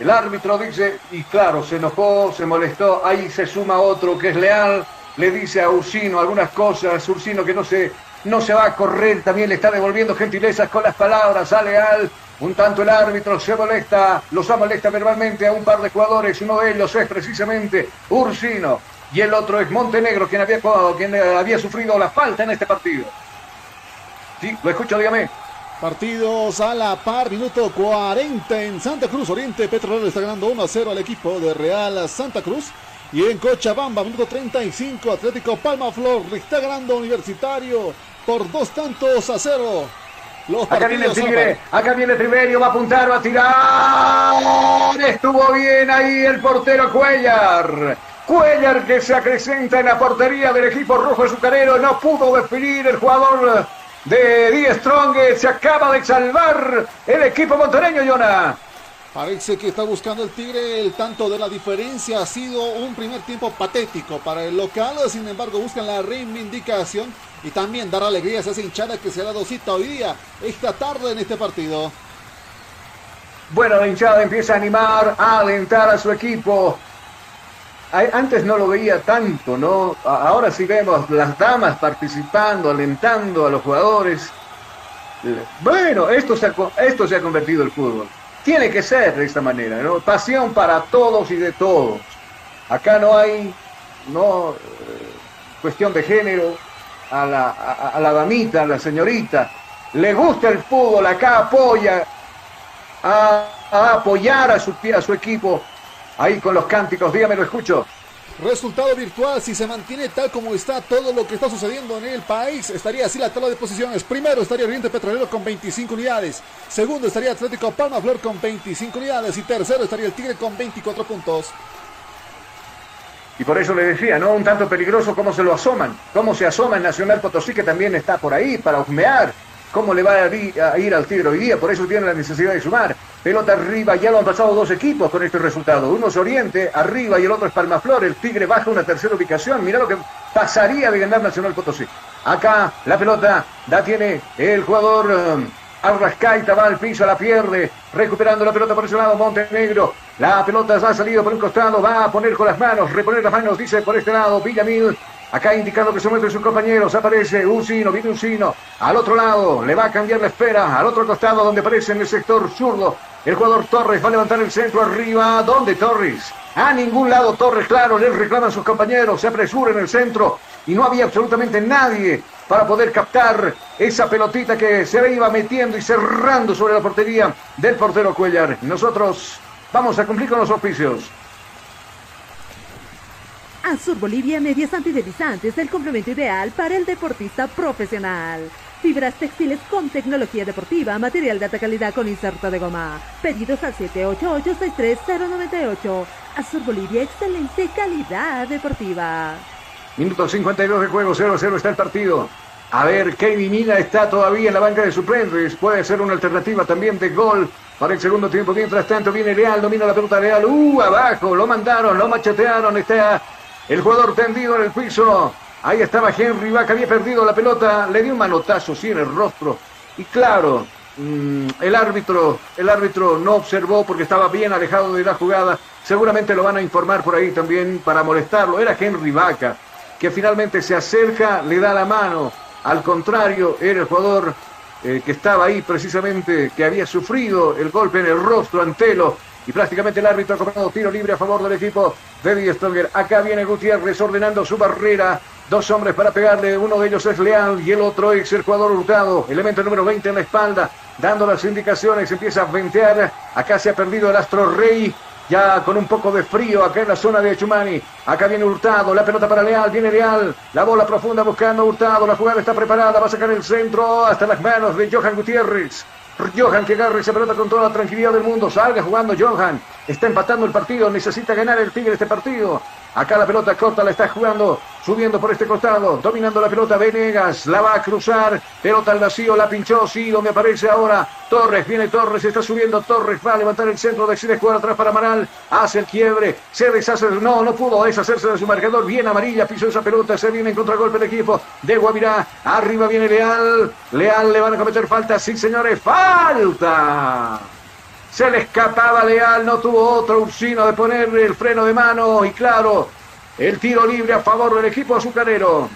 El árbitro dice, y claro, se enojó, se molestó, ahí se suma otro que es leal, le dice a Ursino algunas cosas, Ursino que no se, no se va a correr, también le está devolviendo gentilezas con las palabras a Leal, un tanto el árbitro se molesta, los molesta verbalmente a un par de jugadores, uno de ellos es precisamente Ursino y el otro es Montenegro, quien había, quien había sufrido la falta en este partido. Sí, lo escucho, dígame. Partidos a la par, minuto 40 en Santa Cruz Oriente. Petrolero está ganando 1 a 0 al equipo de Real Santa Cruz. Y en Cochabamba, minuto 35, Atlético Palma Flor está ganando Universitario por dos tantos a cero. acá viene el Tigre, acá viene Triverio, va a apuntar, va a tirar. Estuvo bien ahí el portero Cuellar. Cuellar que se acrecenta en la portería del equipo rojo azucarero. No pudo definir el jugador de Die Strong. Se acaba de salvar el equipo montañeño, Yona. Parece que está buscando el Tigre el tanto de la diferencia. Ha sido un primer tiempo patético para el local. Sin embargo, buscan la reivindicación y también dar alegría a esa hinchada que se ha dado cita hoy día, esta tarde en este partido. Bueno, la hinchada empieza a animar, a alentar a su equipo. Antes no lo veía tanto, ¿no? Ahora sí vemos las damas participando, alentando a los jugadores. Bueno, esto se ha, convertido el fútbol. Tiene que ser de esta manera, ¿no? Pasión para todos y de todos. Acá no hay, no, eh, cuestión de género. A la, a, la damita, a la señorita, le gusta el fútbol, acá apoya a, apoyar a a su equipo Ahí con los cánticos, dígame, lo escucho. Resultado virtual, si se mantiene tal como está todo lo que está sucediendo en el país, estaría así la tabla de posiciones. Primero estaría Oriente Petrolero con 25 unidades. Segundo estaría Atlético Palma Flor con 25 unidades. Y tercero estaría el Tigre con 24 puntos. Y por eso le decía, ¿no? Un tanto peligroso cómo se lo asoman. Cómo se asoma el Nacional Potosí, que también está por ahí para husmear cómo le va a ir al Tigre hoy día, por eso tiene la necesidad de sumar. Pelota arriba, ya lo han pasado dos equipos con este resultado. Uno es Oriente, arriba, y el otro es Palmaflor. El Tigre baja una tercera ubicación. Mira lo que pasaría de ganar Nacional Potosí. Acá la pelota la tiene el jugador um, Arrascaita, va al piso, la pierde. Recuperando la pelota por ese lado, Montenegro. La pelota ha salido por un costado, va a poner con las manos, reponer las manos, dice por este lado, Villamil. Acá indicando que se muestren sus compañeros. Aparece Uncino, viene Uncino. Al otro lado le va a cambiar la espera. Al otro costado donde aparece en el sector zurdo. El jugador Torres va a levantar el centro arriba. ¿Dónde Torres? A ningún lado Torres, claro, le reclaman sus compañeros. Se apresura en el centro. Y no había absolutamente nadie para poder captar esa pelotita que se iba metiendo y cerrando sobre la portería del portero Cuellar. Nosotros vamos a cumplir con los oficios. Azur Bolivia Medias Antideslizantes, el complemento ideal para el deportista profesional. Fibras textiles con tecnología deportiva, material de alta calidad con inserto de goma. Pedidos al 788-63098. Azur Bolivia, excelente calidad deportiva. Minuto 52 de juego, 0-0 está el partido. A ver, Kevin Mina está todavía en la banca de suplentes. Puede ser una alternativa también de gol para el segundo tiempo. Mientras tanto viene Leal, domina la pelota Leal. Uh, abajo, lo mandaron, lo machetearon. Está el jugador tendido en el piso. Ahí estaba Henry Vaca, había perdido la pelota, le dio un manotazo, sí, en el rostro. Y claro, mm, el árbitro, el árbitro no observó porque estaba bien alejado de la jugada. Seguramente lo van a informar por ahí también para molestarlo. Era Henry Vaca, que finalmente se acerca, le da la mano. Al contrario, era el jugador eh, que estaba ahí precisamente, que había sufrido el golpe en el rostro Antelo. Y prácticamente el árbitro ha cobrado tiro libre a favor del equipo de Die Stronger. Acá viene Gutiérrez ordenando su barrera. Dos hombres para pegarle. Uno de ellos es Leal y el otro es el jugador Hurtado. Elemento número 20 en la espalda. Dando las indicaciones. Empieza a ventear. Acá se ha perdido el Astro Rey ya con un poco de frío acá en la zona de Chumani. Acá viene Hurtado, la pelota para Leal, viene Leal, la bola profunda buscando Hurtado, la jugada está preparada, va a sacar el centro hasta las manos de Johan Gutiérrez. Johan que agarre esa pelota con toda la tranquilidad del mundo, salga jugando Johan, está empatando el partido, necesita ganar el Tigre este partido. Acá la pelota corta la está jugando, subiendo por este costado, dominando la pelota Venegas, la va a cruzar, pelota al vacío, la pinchó, sí, donde aparece ahora Torres, viene Torres, está subiendo Torres, va a levantar el centro, decide jugar atrás para Amaral, hace el quiebre, se deshace, no, no pudo deshacerse de su marcador, bien amarilla, pisó esa pelota, se viene en contragolpe el equipo de Guavirá, arriba viene Leal, Leal le van a cometer falta, sí señores, falta. Se le escapaba Leal, no tuvo otro Ursino de ponerle el freno de mano y claro, el tiro libre a favor del equipo azucarero.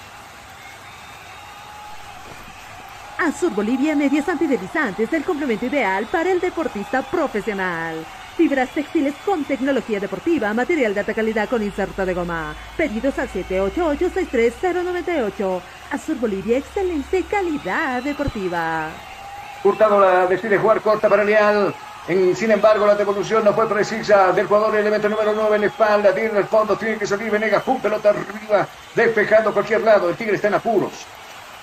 Azur Bolivia Medias Antideslizantes, el complemento ideal para el deportista profesional. Fibras textiles con tecnología deportiva, material de alta calidad con inserto de goma. Pedidos al 788-63098. Azur Bolivia, excelente calidad deportiva. Hurtado la decide jugar corta para Leal sin embargo, la devolución no fue precisa del jugador elemento número 9 en la espalda. Tiene en el fondo, tiene que salir Venegas. Pum, pelota arriba, despejando cualquier lado. El Tigre está en apuros.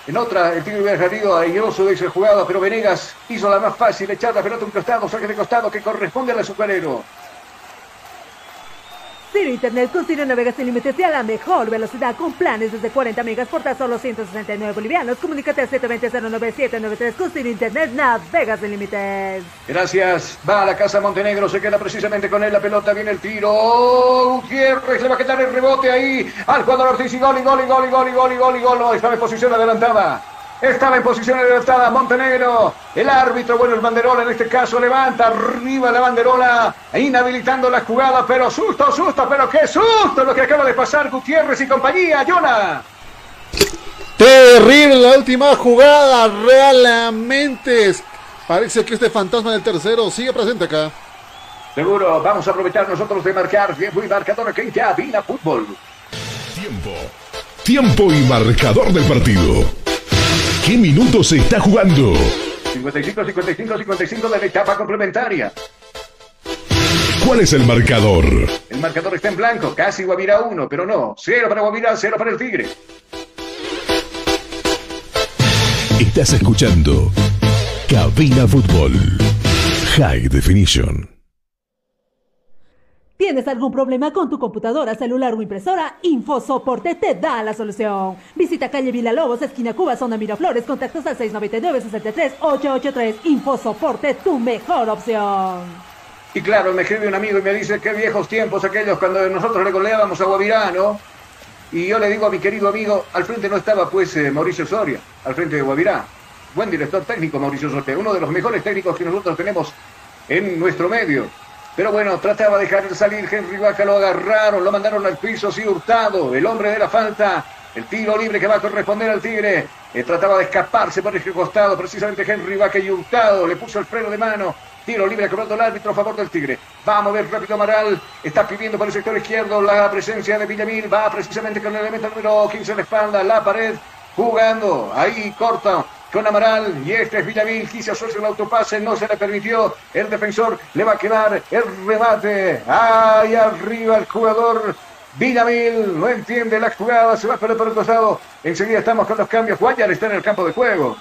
En otra, el Tigre hubiera salido airoso de esa jugada, pero Venegas hizo la más fácil, echar la pelota un costado, saque de costado que corresponde al azucarero. Ciro Internet con Ciro Navega sin límites y a la mejor velocidad con planes desde 40 megas por tan solo 169 bolivianos. Comunícate al 720-09793 con Ciro Internet Navega sin límites. Gracias. Va a la casa Montenegro, se queda precisamente con él la pelota, viene el tiro. Gutiérrez le va a quitar el rebote ahí al jugador Ortiz y gol y gol y gol y gol y gol y gol y gol. Estaba en posición adelantada. Estaba en posición adelantada Montenegro. El árbitro, bueno, el banderola en este caso levanta arriba la banderola, inhabilitando la jugada, pero susto, susto, pero qué susto lo que acaba de pasar Gutiérrez y compañía, Jonah. Terrible la última jugada, realmente parece que este fantasma del tercero sigue presente acá. Seguro, vamos a aprovechar nosotros de marcar tiempo y marcador que ya vina fútbol. Tiempo. Tiempo y marcador del partido. ¿Qué minutos se está jugando? 55, 55, 55 de la etapa complementaria. ¿Cuál es el marcador? El marcador está en blanco, casi Guavirá 1, pero no. Cero para Guavirá, cero para el Tigre. Estás escuchando Cabina Fútbol High Definition. ¿Tienes algún problema con tu computadora, celular o impresora? InfoSoporte te da la solución. Visita calle Lobos, esquina Cuba, zona Miraflores, contactos al 699-63-883. InfoSoporte, tu mejor opción. Y claro, me escribe un amigo y me dice qué viejos tiempos aquellos cuando nosotros le goleábamos a Guavirá, Y yo le digo a mi querido amigo, al frente no estaba pues eh, Mauricio Soria, al frente de Guavirá. Buen director técnico Mauricio Soria, uno de los mejores técnicos que nosotros tenemos en nuestro medio. Pero bueno, trataba de dejar salir Henry Vaca, lo agarraron, lo mandaron al piso, sí, hurtado, el hombre de la falta, el tiro libre que va a corresponder al Tigre. Eh, trataba de escaparse por ese costado, precisamente Henry Vaca y hurtado, le puso el freno de mano. Tiro libre cobrando el árbitro a favor del Tigre. Va a mover rápido Amaral. Está pidiendo por el sector izquierdo la presencia de Villamil. Va precisamente con el elemento número 15 en la espalda. La pared jugando. Ahí corta con Amaral y este es Villamil, quiso hacerse el autopase, no se le permitió, el defensor le va a quedar el remate, ahí arriba el jugador Villamil, no entiende la jugada, se va por el costado, enseguida estamos con los cambios, Guayar está en el campo de juego.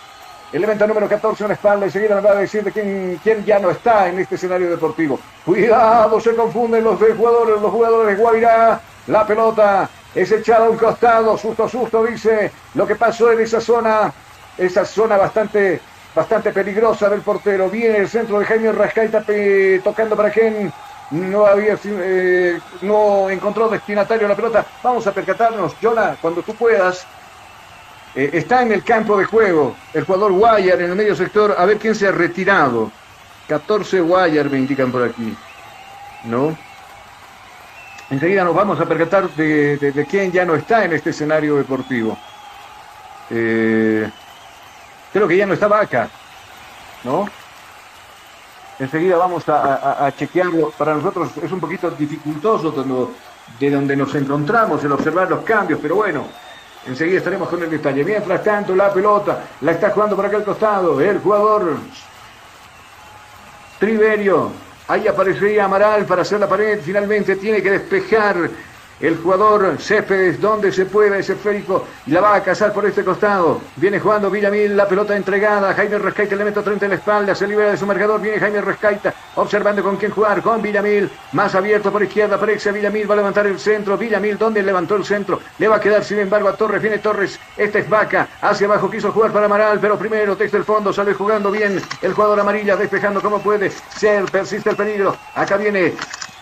El evento número 14 en la espalda. Enseguida nos va a decir de quién, quién, ya no está en este escenario deportivo. Cuidado, se confunden los dos jugadores, los jugadores Guavirá. La pelota es echada a un costado. Susto, susto, dice lo que pasó en esa zona esa zona bastante bastante peligrosa del portero. Viene el centro de Jaime Rascaita tocando para quien no había eh, no encontró destinatario la pelota. Vamos a percatarnos, Jonah, cuando tú puedas. Eh, está en el campo de juego el jugador Guayar en el medio sector. A ver quién se ha retirado. 14 Guayar me indican por aquí. ¿No? Enseguida nos vamos a percatar de, quién ya no está en este escenario deportivo. Eh, creo que ya no está Vaca, ¿no? Enseguida vamos a, chequearlo. Para nosotros es un poquito dificultoso de donde nos encontramos el observar los cambios, pero bueno, enseguida estaremos con el detalle. Mientras tanto, la pelota la está jugando por aquel costado. El jugador Triverio Ahí aparecería Amaral para hacer la pared. Finalmente tiene que despejar el jugador Céspedes donde se puede ese esférico y la va a cazar por este costado. Viene jugando Villamil, la pelota entregada. Jaime Rescaita le mete 30 en la espalda, se libera de su marcador. Viene Jaime Rescaita observando con quién jugar. Con Villamil, más abierto por izquierda. Aparece Villamil, va a levantar el centro. Villamil, donde levantó el centro, le va a quedar sin embargo a Torres. Viene Torres, este es Vaca, hacia abajo quiso jugar para Amaral, pero primero desde el fondo sale jugando bien el jugador amarilla, despejando como puede ser. Persiste el peligro. Acá viene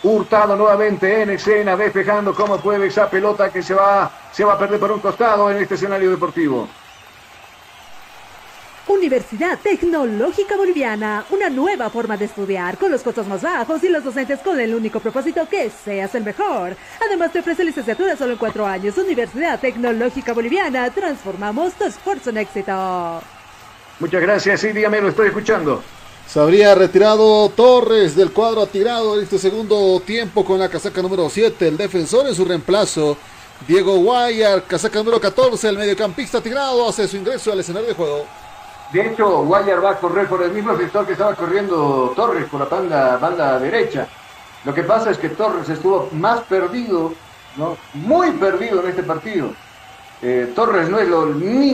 Hurtado nuevamente en escena, despejando como puede esa pelota que se va, se va a perder por un costado en este escenario deportivo. Universidad Tecnológica Boliviana, una nueva forma de estudiar con los costos más bajos y los docentes con el único propósito que seas el mejor. Además te ofrece licenciatura solo en cuatro años. Universidad Tecnológica Boliviana, transformamos tu esfuerzo en éxito. Muchas gracias, sí, dígame, lo estoy escuchando. Se habría retirado Torres del cuadro tirado en este segundo tiempo con la casaca número 7. El defensor en su reemplazo. Diego Guayar, casaca número 14. El mediocampista tirado hace su ingreso al escenario de juego. De hecho, Guayar va a correr por el mismo sector que estaba corriendo Torres, por la banda, banda derecha. Lo que pasa es que Torres estuvo más perdido, ¿no? muy perdido en este partido. Eh, Torres no es lo, ni,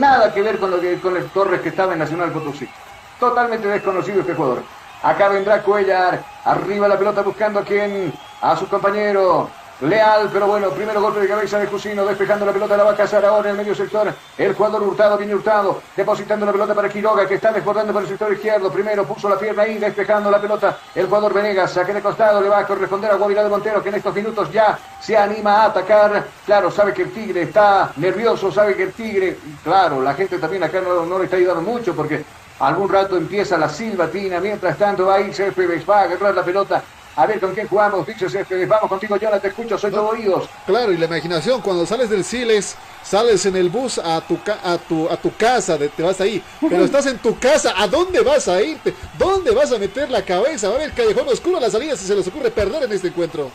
nada que ver con, lo con el Torres que estaba en Nacional Potosí totalmente desconocido este jugador. Acá vendrá Cuellar, arriba la pelota buscando a quien, a su compañero. Leal, pero bueno, primero golpe de cabeza de Cusino, despejando la pelota, la va a cazar ahora en el medio sector. El jugador Hurtado, viene Hurtado, depositando la pelota para Quiroga, que está desbordando por el sector izquierdo. Primero puso la pierna ahí, despejando la pelota. El jugador Venegas, saque de costado, le va a corresponder a Guavirá de Montero, que en estos minutos ya se anima a atacar. Claro, sabe que el Tigre está nervioso, sabe que el Tigre, claro, la gente también acá no, no le está ayudando mucho porque Algún rato empieza la silbatina, mientras tanto va a ir Céspedes, va a agarrar la pelota. A ver con quién jugamos, dice Céspedes. Vamos contigo, yo te escucho, soy todo oídos. Claro, y la imaginación, cuando sales del Siles, sales en el bus a tu, a tu, a tu casa, te vas ahí. Pero estás en tu casa, ¿a dónde vas a irte? ¿Dónde vas a meter la cabeza? Va a ver el callejón oscuro a la salida si se les ocurre perder en este encuentro.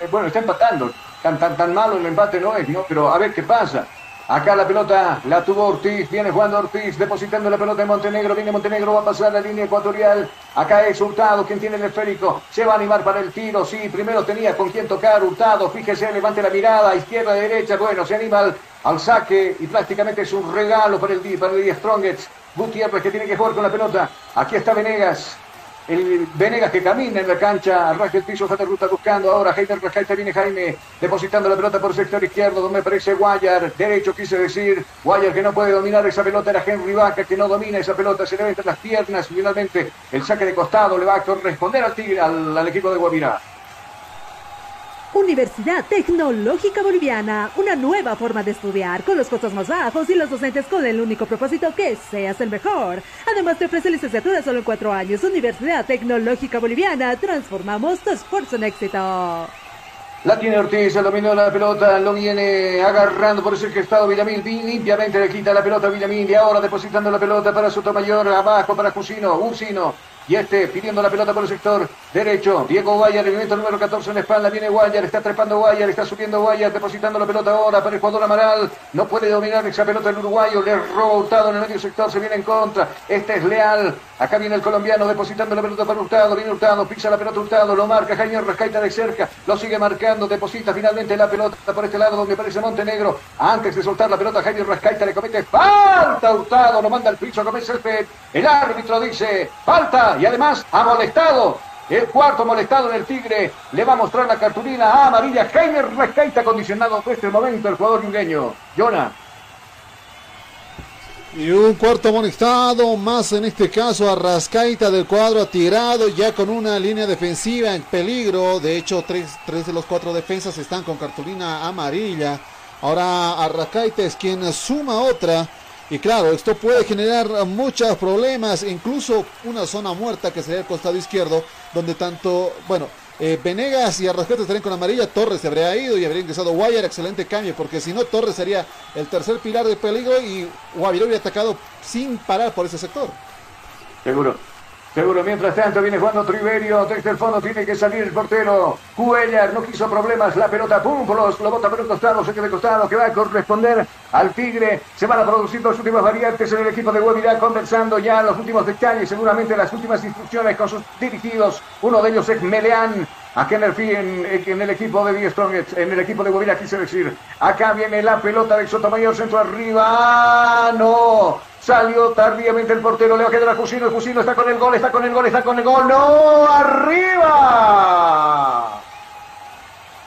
Eh, bueno, está empatando. Tan, tan, tan malo el empate no es, ¿no? Pero a ver qué pasa. Acá la pelota la tuvo Ortiz, viene jugando Ortiz, depositando la pelota en Montenegro, viene Montenegro, va a pasar la línea ecuatorial. Acá es Hurtado, quien tiene el esférico, se va a animar para el tiro, sí, primero tenía con quien tocar Hurtado, fíjese, levante la mirada, izquierda, derecha, bueno, se anima al, saque y prácticamente es un regalo para el, para el Strongets. Gutiérrez que tiene que jugar con la pelota, aquí está Venegas, el Venegas que camina en la cancha, arranca el piso, de ruta buscando ahora Jaime Rascaita, viene Jaime depositando la pelota por el sector izquierdo, donde aparece Guayar, derecho quise decir, Guayar que no puede dominar esa pelota, era Henry Vaca que no domina esa pelota, se le ve entre las piernas, finalmente el saque de costado le va a corresponder al, tigre, al, equipo de Guavirá. Universidad Tecnológica Boliviana, una nueva forma de estudiar con los costos más bajos y los docentes con el único propósito que seas el mejor. Además te ofrece licenciatura solo en cuatro años. Universidad Tecnológica Boliviana, transformamos tu esfuerzo en éxito. La tiene Ortiz, el dominio de la pelota, lo viene agarrando por ese estado Villamil, limpiamente le quita la pelota a Villamil y ahora depositando la pelota para Sotomayor, abajo para Cusino, Ursino, y este pidiendo la pelota por el sector derecho. Diego Guayar, el minuto número 14 en la espalda. Viene Guayar, está trepando Guayar, está subiendo Guayar, depositando la pelota ahora para el jugador Amaral. No puede dominar esa pelota el uruguayo. Le roba Hurtado en el medio sector, se viene en contra. Este es Leal. Acá viene el colombiano depositando la pelota para Hurtado. Viene Hurtado, pisa la pelota Hurtado, lo marca Jaime Rascaita de cerca. Lo sigue marcando, deposita finalmente la pelota por este lado donde aparece Montenegro. Antes de soltar la pelota, Jaime Rascaita le comete falta. Hurtado lo manda al piso, comienza el El árbitro dice falta y además ha molestado. El cuarto molestado en el Tigre le va a mostrar la cartulina a amarilla. Jaime Rescaita condicionado por este momento el jugador yungueño. Jonah. Y un cuarto amonestado, más en este caso a Rascaita del cuadro tirado ya con una línea defensiva en peligro. De hecho, tres, tres de los cuatro defensas están con cartulina amarilla. Ahora Arrascaita es quien suma otra. Y claro, esto puede generar muchos problemas, incluso una zona muerta que sería el costado izquierdo, donde tanto, bueno, eh, Venegas y Arrascaita estarían con amarilla, Torres se habría ido y habría ingresado Guayar, excelente cambio, porque si no Torres sería el tercer pilar de peligro y Guaviró hubiera atacado sin parar por ese sector. Seguro. Seguro, mientras tanto viene jugando Triverio, desde el fondo tiene que salir el portero. Cuellar no quiso problemas, la pelota, pum, los, lo bota por un costado, se queda de costado, que va a corresponder al Tigre. Se van a producir dos últimas variantes en el equipo de Guavirá, conversando ya los últimos detalles, seguramente las últimas instrucciones con sus dirigidos. Uno de ellos es Meleán, Acá en el, en, el equipo de Die en el equipo de Guavirá, quise decir. Acá viene la pelota de Sotomayor, centro arriba. ¡No! Salió tardíamente el portero, le va a quedar a Jusino, el Jusino está con el gol, está con el gol, está con el gol. ¡No! ¡Arriba!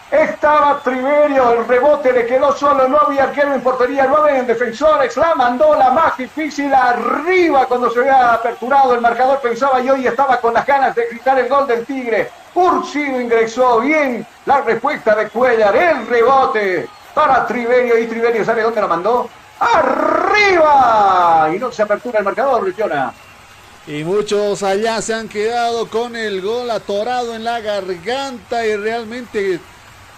Estaba Triverio, el rebote le quedó solo, no había arquero en portería, no había defensores, la mandó la más difícil arriba cuando se había aperturado el marcador, pensaba yo y estaba con las ganas de gritar el gol del Tigre. Ursino ingresó bien la respuesta de Cuellar, el rebote para Triverio y Triverio, ¿sabe dónde lo mandó? Arriba y no se apertura el marcador, Luciana. Y muchos allá se han quedado con el gol atorado en la garganta y realmente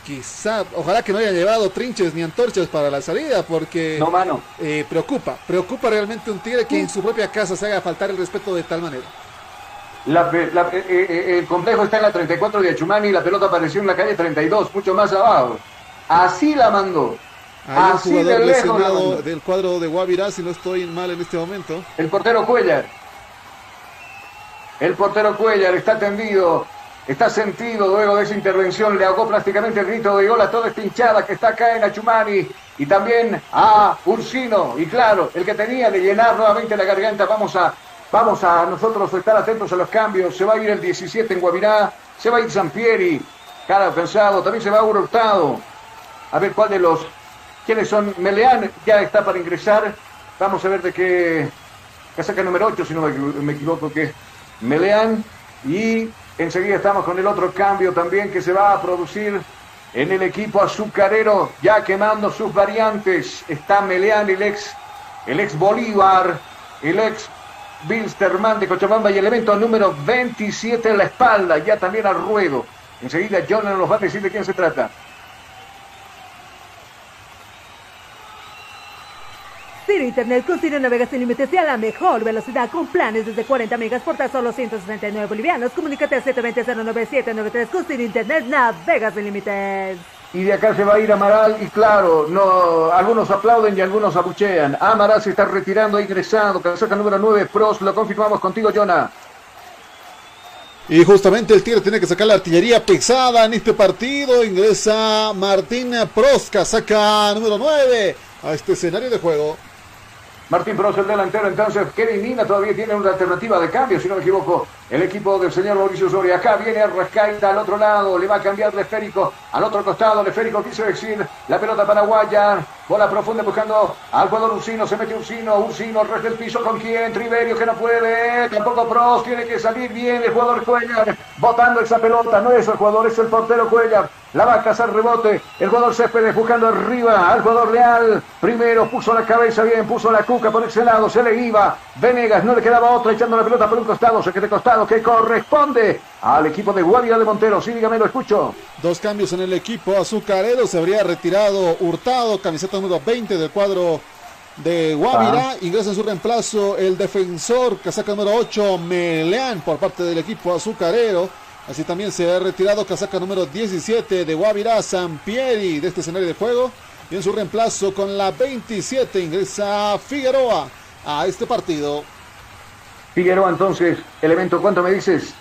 quizá, ojalá que no hayan llevado trinches ni antorchas para la salida porque no, mano. Eh, preocupa, preocupa realmente un tigre que en su propia casa se haga faltar el respeto de tal manera. Eh, eh, el complejo está en la 34 de Achumani y la pelota apareció en la calle 32, mucho más abajo. Así la mandó. Hay un jugador lesionado del cuadro de Guavirá, si no estoy mal en este momento. El portero Cuellar. El portero Cuellar está tendido, está sentido luego de esa intervención. Le ahogó prácticamente el grito de gol a toda esta hinchada que está acá en Achumani y también a Ursino. Y claro, el que tenía de llenar nuevamente la garganta. Vamos a, vamos a nosotros estar atentos a los cambios. Se va a ir el 17 en Guavirá, se va a ir Sampieri, cara pensado, también se va a Hurtado. A ver cuál de los ¿Quiénes son? Meleán ya está para ingresar. Vamos a ver de qué casaca número 8, si no me equivoco, que es Meleán. Y enseguida estamos con el otro cambio también que se va a producir en el equipo azucarero, ya quemando sus variantes. Está Meleán, el ex, el ex Bolívar, el ex Bilsterman de Cochabamba y el evento número 27 en la espalda, ya también al ruedo. Enseguida Jonathan nos va a decir de quién se trata. Ciro Internet con Ciro navegas sin límites y a la mejor velocidad con planes desde 40 megas por tan solo 169 bolivianos. Comunícate al 720-09793 con Ciro Internet navegas sin límites. Y de acá se va a ir Amaral y claro, no, algunos aplauden y algunos abuchean. Amaral se está retirando, ha ingresado, casaca número 9, Pros, lo confirmamos contigo, Jonah. Y justamente el Tigre tiene que sacar la artillería pesada en este partido. Ingresa Martín Pros, casaca número 9 a este escenario de juego. Martín Pros, el delantero, entonces Kevin Mina todavía tiene una alternativa de cambio, si no me equivoco. El equipo del señor Mauricio Soria. Acá viene Arrascaita al otro lado, le va a cambiar el esférico al otro costado. El esférico quiso decir la pelota paraguaya. Bola profunda buscando al jugador Ursino. Se mete Ursino, Ursino, res del piso con quién. Triverio que no puede. Tampoco Pros, tiene que salir bien el jugador Cuellar. Botando esa pelota, no es el jugador, es el portero Cuellar. La va a cazar rebote. El jugador Céspedes buscando arriba al jugador Leal. Primero puso la cabeza bien, puso la cuca por ese lado. Se le iba. Venegas no le quedaba otra echando la pelota por un costado. Se quedó costado que corresponde al equipo de Guardia de Montero. Sí, dígame, lo escucho. Dos cambios en el equipo azucarero. Se habría retirado Hurtado, camiseta número 20 del cuadro de Guavirá. Ah. Ingresa en su reemplazo el defensor, casaca número 8, Meleán, por parte del equipo azucarero. Así también se ha retirado casaca número 17 de Guavirá, Sampieri, de este escenario de juego. Y en su reemplazo con la 27 ingresa Figueroa a este partido. Figueroa entonces, elemento, ¿cuánto me dices?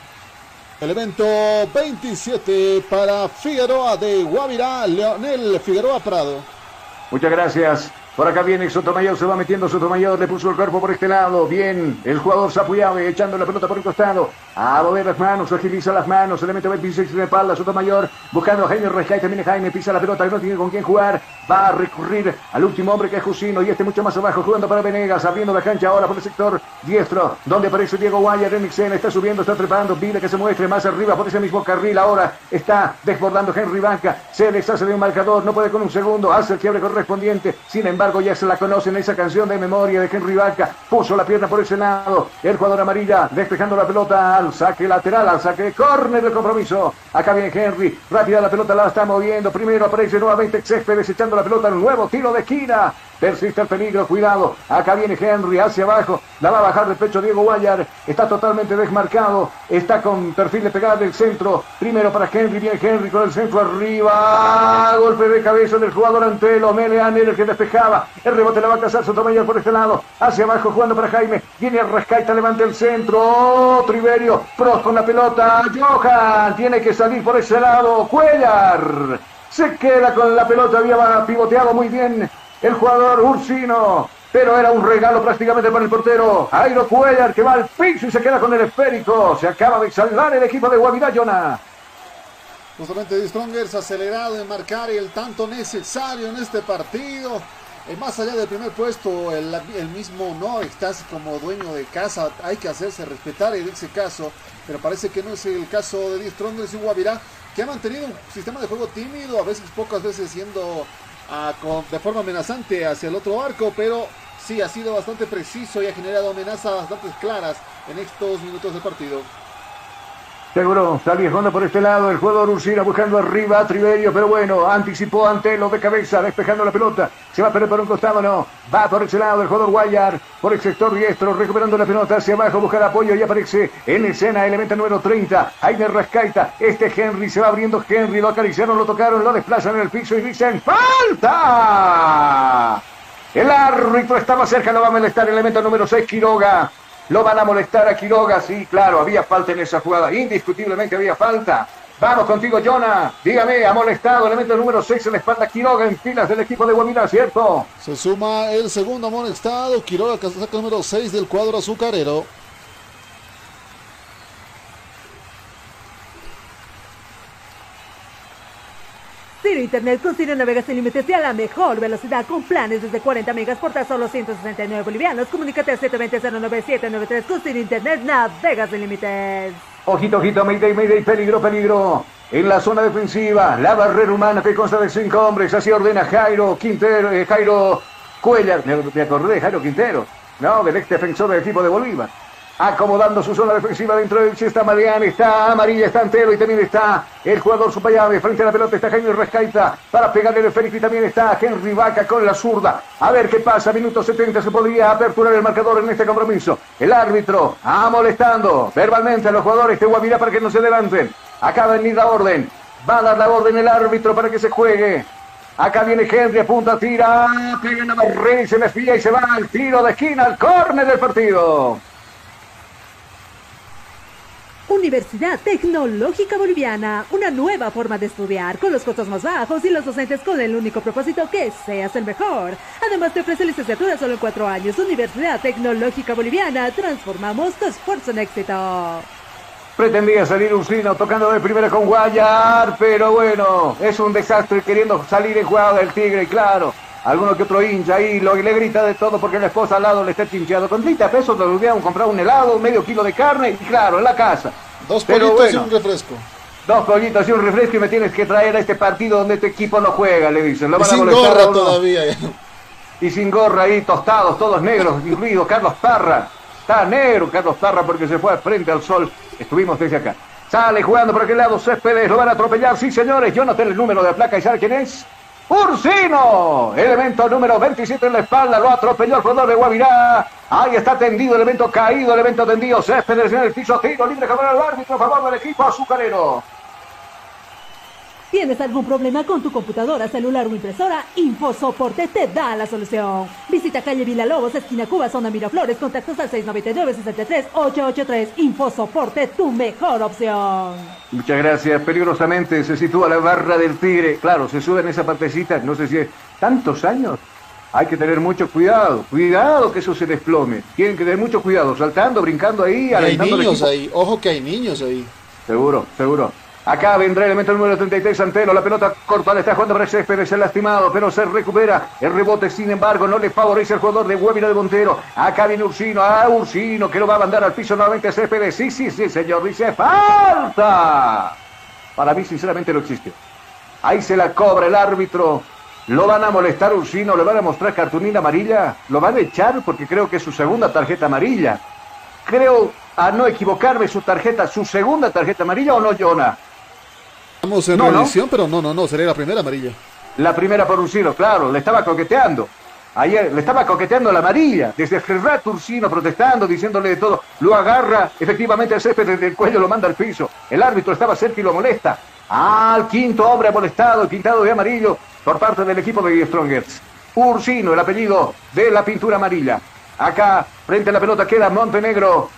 Elemento 27 para Figueroa de Guavirá, Leonel Figueroa Prado. Muchas gracias. Por acá viene Sotomayor, se va metiendo Sotomayor, le puso el cuerpo por este lado. Bien, el jugador Zapuyave echando la pelota por el costado. A mover las manos, agiliza las manos, se le mete 26 de espalda, Sotomayor, buscando a Jaime Rescate, viene Jaime, pisa la pelota, no tiene con quién jugar. Va a recurrir al último hombre que es Jusino y este mucho más abajo, jugando para Venegas, abriendo la cancha ahora por el sector diestro, donde aparece Diego Guaya, Remixen, está subiendo, está trepando, pide que se muestre más arriba por ese mismo carril. Ahora está desbordando Henry Banca, se deshace de un marcador, no puede con un segundo, hace el quiebre correspondiente. Sin embargo, ya se la conocen esa canción de memoria de Henry Banca, puso la pierna por ese lado, el jugador amarilla despejando la pelota al saque lateral, al saque córner del compromiso. Acá viene Henry, rápida la pelota la está moviendo, primero aparece nuevamente Céspedes echando la pelota, un nuevo tiro de esquina. Persiste el peligro, cuidado. Acá viene Henry hacia abajo. La va a bajar de pecho Diego Guayar. Está totalmente desmarcado. Está con perfil de pegada del centro. Primero para Henry. Viene Henry con el centro arriba. Golpe de cabeza del jugador Antelo. Melean el que despejaba. El rebote la va a cazar Sotomayor por este lado. Hacia abajo jugando para Jaime. Viene Rascaita, levanta el centro. Triverio. Pros con la pelota. Johan tiene que salir por ese lado. Cuellar. Se queda con la pelota. Había pivoteado muy bien el jugador Ursino. Pero era un regalo prácticamente para el portero. Airo Cuellar que va al piso y se queda con el esférico. Se acaba de salvar el equipo de Guavirá, Jonah. Justamente de Strongers acelerado en marcar el tanto necesario en este partido. Eh, más allá del primer puesto, el, mismo no estás como dueño de casa. Hay que hacerse respetar en ese caso. Pero parece que no es el caso de The Strongers y Guavirá, que ha mantenido un sistema de juego tímido, a veces pocas veces siendo de forma amenazante hacia el otro arco, pero sí ha sido bastante preciso y ha generado amenazas bastante claras en estos minutos de partido. Seguro, salió viajando por este lado, el jugador Ursina buscando arriba a Triverio, pero bueno, anticipó ante lo de cabeza, despejando la pelota, se va a perder por un costado, no, va por ese lado el jugador Guayar, por el sector diestro, recuperando la pelota hacia abajo, buscar apoyo y aparece en escena, elemento número 30, Jaime Rascaita, este Henry, se va abriendo Henry, lo acariciaron, lo tocaron, lo desplazan en el piso y dicen ¡Falta! El árbitro estaba cerca, lo va a molestar, elemento número 6, Quiroga. Lo van a molestar a Quiroga, sí, claro, había falta en esa jugada, indiscutiblemente había falta. Vamos contigo, Jonah. Dígame, ha molestado elemento número 6 en la espalda Quiroga en filas del equipo de Guavirá, ¿cierto? Se suma el segundo amonestado, Quiroga, que saca número 6 del cuadro azucarero. Ciro Internet con Ciro navegas sin límites y a la mejor velocidad con planes desde 40 megas por tan solo 169 bolivianos. Comunícate al 720-09793 con Internet navegas sin límites. Ojito, ojito, Mayday, Mayday, peligro, peligro. En la zona defensiva, la barrera humana que consta de cinco hombres. Así ordena Jairo Quintero, eh, Jairo Cuellar. Me, me acordé de Jairo Quintero. No, del ex defensor del equipo de Bolívar. Acomodando su zona defensiva dentro del sí está Mariana, está Amarilla, está Antelo y también está el jugador Supayave. Frente a la pelota está Jaime Rescaita para pegarle el esférico y también está Henry Vaca con la zurda. A ver qué pasa, minuto 70 se podría aperturar el marcador en este compromiso. El árbitro ha molestando verbalmente a los jugadores de Guavirá para que no se levanten. Acaba de venir la orden. Va a dar la orden el árbitro para que se juegue. Acá viene Henry, apunta, tira, pega en la barrera y se desvía y se va al tiro de esquina, al córner del partido. Universidad Tecnológica Boliviana, una nueva forma de estudiar con los costos más bajos y los docentes con el único propósito que seas el mejor. Además te ofrece licenciatura solo en cuatro años. Universidad Tecnológica Boliviana, transformamos tu esfuerzo en éxito. Pretendía salir Ursino tocando de primera con Guayar, pero bueno, es un desastre queriendo salir en jugada del Tigre, claro. Alguno que otro hincha ahí lo, le grita de todo porque la esposa al lado le está chincheado. Con 30 pesos le hubieran comprado un helado, medio kilo de carne y claro, en la casa. Dos pollitos y un refresco. Dos pollitos y un refresco y me tienes que traer a este partido donde tu equipo no juega, le dicen. Lo van sin a gorra todavía. Y sin gorra ahí, tostados, todos negros, incluido Carlos Parra. Está negro Carlos Parra porque se fue al frente al sol. Estuvimos desde acá. Sale jugando por aquel lado Céspedes, lo van a atropellar, sí señores. Yo no tengo el número de la placa y ¿sabe quién es? Ursino, elemento número 27 en la espalda, lo atropelló el jugador de Guavirá. Ahí está tendido, elemento caído, elemento tendido. Céspedes en el piso, tiro libre, favor al árbitro, a favor del equipo azucarero. ¿Tienes algún problema con tu computadora, celular o impresora? InfoSoporte te da la solución. Visita calle Villalobos, esquina Cuba, zona Miraflores, contactos al 699-63-883. InfoSoporte, tu mejor opción. Muchas gracias. Peligrosamente se sitúa la barra del Tigre. Claro, se sube en esa partecita, no sé si es tantos años. Hay que tener mucho cuidado, cuidado que eso se desplome. Tienen que tener mucho cuidado, saltando, brincando ahí, hay niños ahí, ojo que hay niños ahí. Seguro, seguro. Acá vendrá el elemento número 33, Antelo. La pelota corta, le está jugando para Céspedes, el lastimado, pero se recupera. El rebote, sin embargo, no le favorece al jugador de Huevira de Montero. Acá viene Ursino, ah, Ursino, que lo va a mandar al piso nuevamente Céspedes. Sí, sí, sí, señor, dice falta. Para mí, sinceramente, no existe. Ahí se la cobra el árbitro. ¿Lo van a molestar Ursino? ¿Le van a mostrar cartulina amarilla? ¿Lo van a echar? Porque creo que es su segunda tarjeta amarilla. Creo, a no equivocarme, su tarjeta, su segunda tarjeta amarilla o no, Jonah. Estamos en No, ¿no? pero no, no, no, sería la primera amarilla. La primera por Ursino, claro, le estaba coqueteando. Ayer le estaba coqueteando la amarilla. Desde el rato Ursino protestando, diciéndole de todo. Lo agarra, efectivamente el césped desde el cuello lo manda al piso. El árbitro estaba cerca y lo molesta. Al quinto hombre molestado, pintado de amarillo por parte del equipo de Strongers. Ursino, el apellido de la pintura amarilla. Acá, frente a la pelota, queda Montenegro.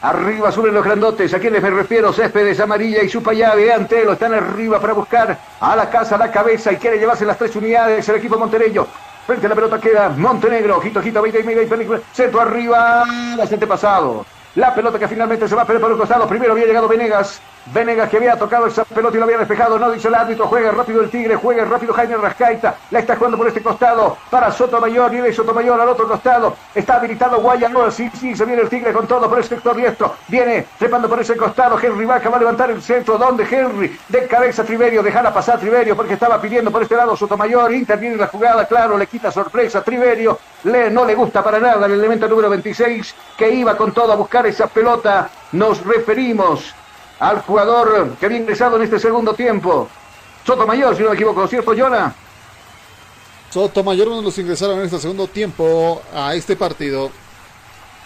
Arriba suben los grandotes, a quienes me refiero, Céspedes amarilla y llave Antelo están arriba para buscar a la casa, la cabeza y quiere llevarse las tres unidades el equipo montereño. Frente a la pelota queda Montenegro, ojito, ojito, 20 y media y película, centro arriba, bastante pasado. La pelota que finalmente se va a perder por un costado. Primero había llegado Venegas. Venegas que había tocado esa pelota y lo había despejado. No dice el árbitro. Juega rápido el Tigre. Juega rápido Jaime Rascaita. La está jugando por este costado. Para Sotomayor. Viene Sotomayor al otro costado. Está habilitado Guayano. Sí, sí, se viene el Tigre con todo por el sector diestro. Viene trepando por ese costado. Henry Vaca va a levantar el centro. ¿Dónde Henry? De cabeza Triverio. Dejala pasar Triverio porque estaba pidiendo por este lado Sotomayor. Interviene en la jugada. Claro, le quita sorpresa. Triverio le, no le gusta para nada el elemento número 26 que iba con todo a buscar esa pelota. Nos referimos al jugador que había ingresado en este segundo tiempo. Sotomayor, si no me equivoco, ¿cierto, Jonah? Sotomayor, uno de los ingresaron en este segundo tiempo a este partido.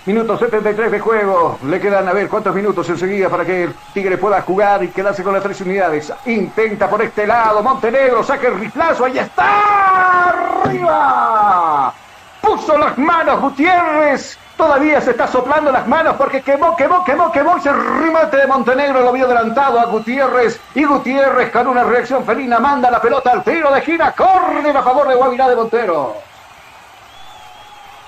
Minuto 73 de juego. Le quedan a ver cuántos minutos enseguida para que el Tigre pueda jugar y quedarse con las tres unidades. Intenta por este lado. Montenegro saca el riflazo. Ahí está. Arriba. Puso las manos Gutiérrez. Todavía se está soplando las manos porque quemó, quemó, quemó, quemó. Ese remate de Montenegro lo vio adelantado a Gutiérrez. Y Gutiérrez con una reacción felina manda la pelota al tiro de esquina. Córner a favor de Guavirá de Montero.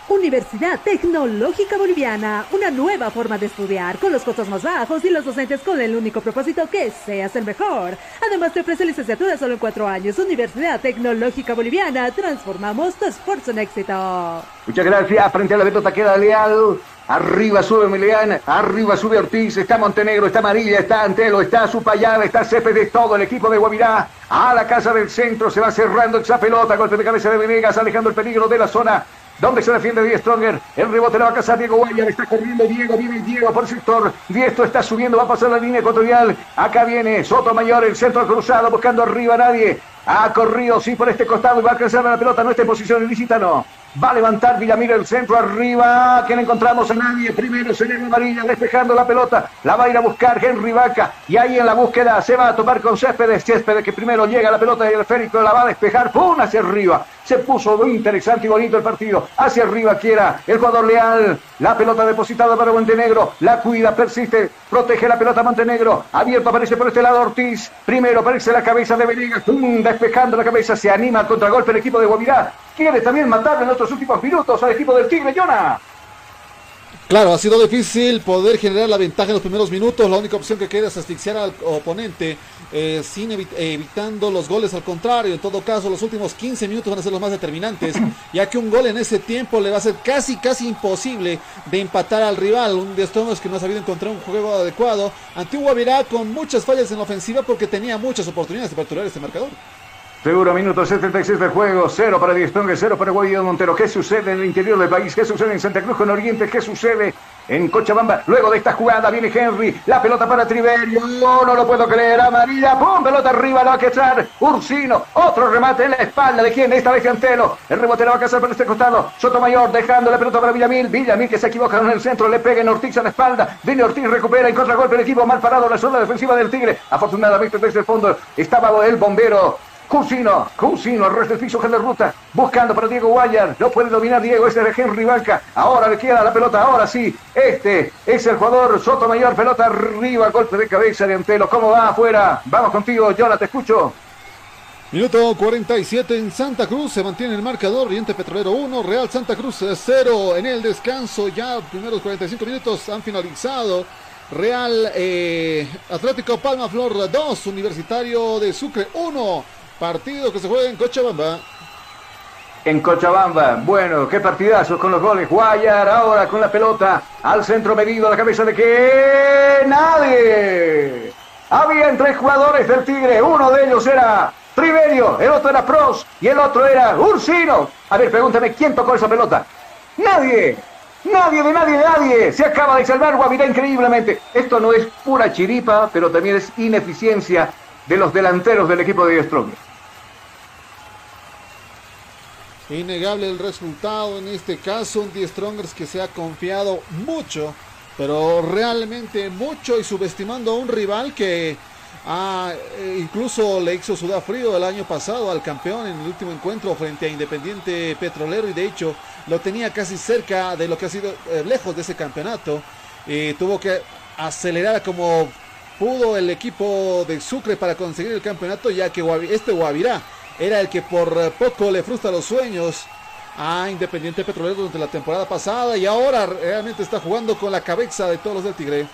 Universidad Tecnológica Boliviana, una nueva forma de estudiar con los costos más bajos y los docentes con el único propósito que seas el mejor. Además te ofrece licenciatura solo en cuatro años. Universidad Tecnológica Boliviana, transformamos tu esfuerzo en éxito. Muchas gracias. Frente a la pelota queda Leal. Arriba sube Milian, arriba sube Ortiz, está Montenegro, está Amarilla, está Antelo, está Supayada, está Céspedes, todo el equipo de Guavirá. A la casa del centro se va cerrando esa pelota, golpe de cabeza de Venegas, alejando el peligro de la zona donde se defiende Die Stronger. El rebote le va a cazar Diego Guayar. Está corriendo Diego. Viene Diego por el sector. Diestro está subiendo. Va a pasar la línea ecuatorial. Acá viene Sotomayor. El centro cruzado. Buscando arriba a nadie. Ha corrido, sí, por este costado y va a alcanzar la pelota. No está en posición ilícita, no. Va a levantar Villamil el centro arriba. Que no encontramos a nadie. Primero Selena Amarilla despejando la pelota. La va a ir a buscar Henry Vaca. Y ahí en la búsqueda se va a topar con Céspedes. Céspedes que primero llega la pelota y el esférico la va a despejar. ¡Pum! Hacia arriba. Se puso muy interesante y bonito el partido. Hacia arriba quiera el jugador leal. La pelota depositada para Montenegro. La cuida, persiste. Protege la pelota Montenegro. Abierto aparece por este lado Ortiz. Primero aparece la cabeza de Venegas. ¡Pum! Despejando la cabeza. Se anima al contragolpe el equipo de Guavirá. Quiere también matar en otros últimos minutos al equipo del Tigre, Jonah. Claro, ha sido difícil poder generar la ventaja en los primeros minutos. La única opción que queda es asfixiar al oponente eh, sin evi evitando los goles al contrario. En todo caso, los últimos 15 minutos van a ser los más determinantes, ya que un gol en ese tiempo le va a ser casi, casi imposible de empatar al rival. Un de estos que no ha sabido encontrar un juego adecuado. Antigua Virá con muchas fallas en la ofensiva porque tenía muchas oportunidades de aperturar este marcador. Seguro, minuto 76 del juego, cero para Die Stronger, cero para Guaidó Montero. ¿Qué sucede en el interior del país? ¿Qué sucede en Santa Cruz, en Oriente? ¿Qué sucede en Cochabamba? Luego de esta jugada viene Henry, la pelota para Triverio. No, no lo puedo creer, amarilla, ¡pum! Pelota arriba, la va a quechar Ursino. Otro remate en la espalda de quién? Esta vez de. El rebote la va a cazar por este costado. Sotomayor dejando la pelota para Villamil. Villamil que se equivoca en el centro, le pega en a la espalda. Viene Ortiz, recupera en contragolpe el equipo mal parado, la zona defensiva del Tigre. Afortunadamente desde el fondo estaba el bombero. Cusino, Cusino, el resto piso, de ruta, buscando para Diego Guayar, no puede dominar Diego, este es de Henry Banca, ahora le queda la pelota, ahora sí, este es el jugador Sotomayor, pelota arriba, golpe de cabeza de Antelo, ¿cómo va afuera? Vamos contigo, Jonah, te escucho. Minuto 47 en Santa Cruz, se mantiene el marcador, Oriente Petrolero 1, Real Santa Cruz 0 en el descanso, ya primeros 45 minutos han finalizado. Real eh, Atlético Palma Flor 2, Universitario de Sucre 1, partido que se juega en Cochabamba. En Cochabamba, bueno, qué partidazos con los goles. Guayar ahora con la pelota al centro medido, a la cabeza de que nadie. Habían tres jugadores del Tigre, uno de ellos era Triverio, el otro era Pros y el otro era Ursino. A ver, pregúntame, ¿quién tocó esa pelota? Nadie. Nadie de nadie de nadie. Se acaba de salvar Guavirá increíblemente. Esto no es pura chiripa, pero también es ineficiencia de los delanteros del equipo de Strong. Innegable el resultado en este caso, un Die Strongers que se ha confiado mucho, pero realmente mucho y subestimando a un rival que Ah, eh, incluso le hizo sudar frío el año pasado al campeón en el último encuentro frente a Independiente Petrolero y de hecho lo tenía casi cerca de lo que ha sido eh, lejos de ese campeonato. Y tuvo que acelerar como pudo el equipo de Sucre para conseguir el campeonato ya que este Guavirá era el que por poco le frustra los sueños a Independiente Petrolero durante la temporada pasada y ahora realmente está jugando con la cabeza de todos los del Tigre.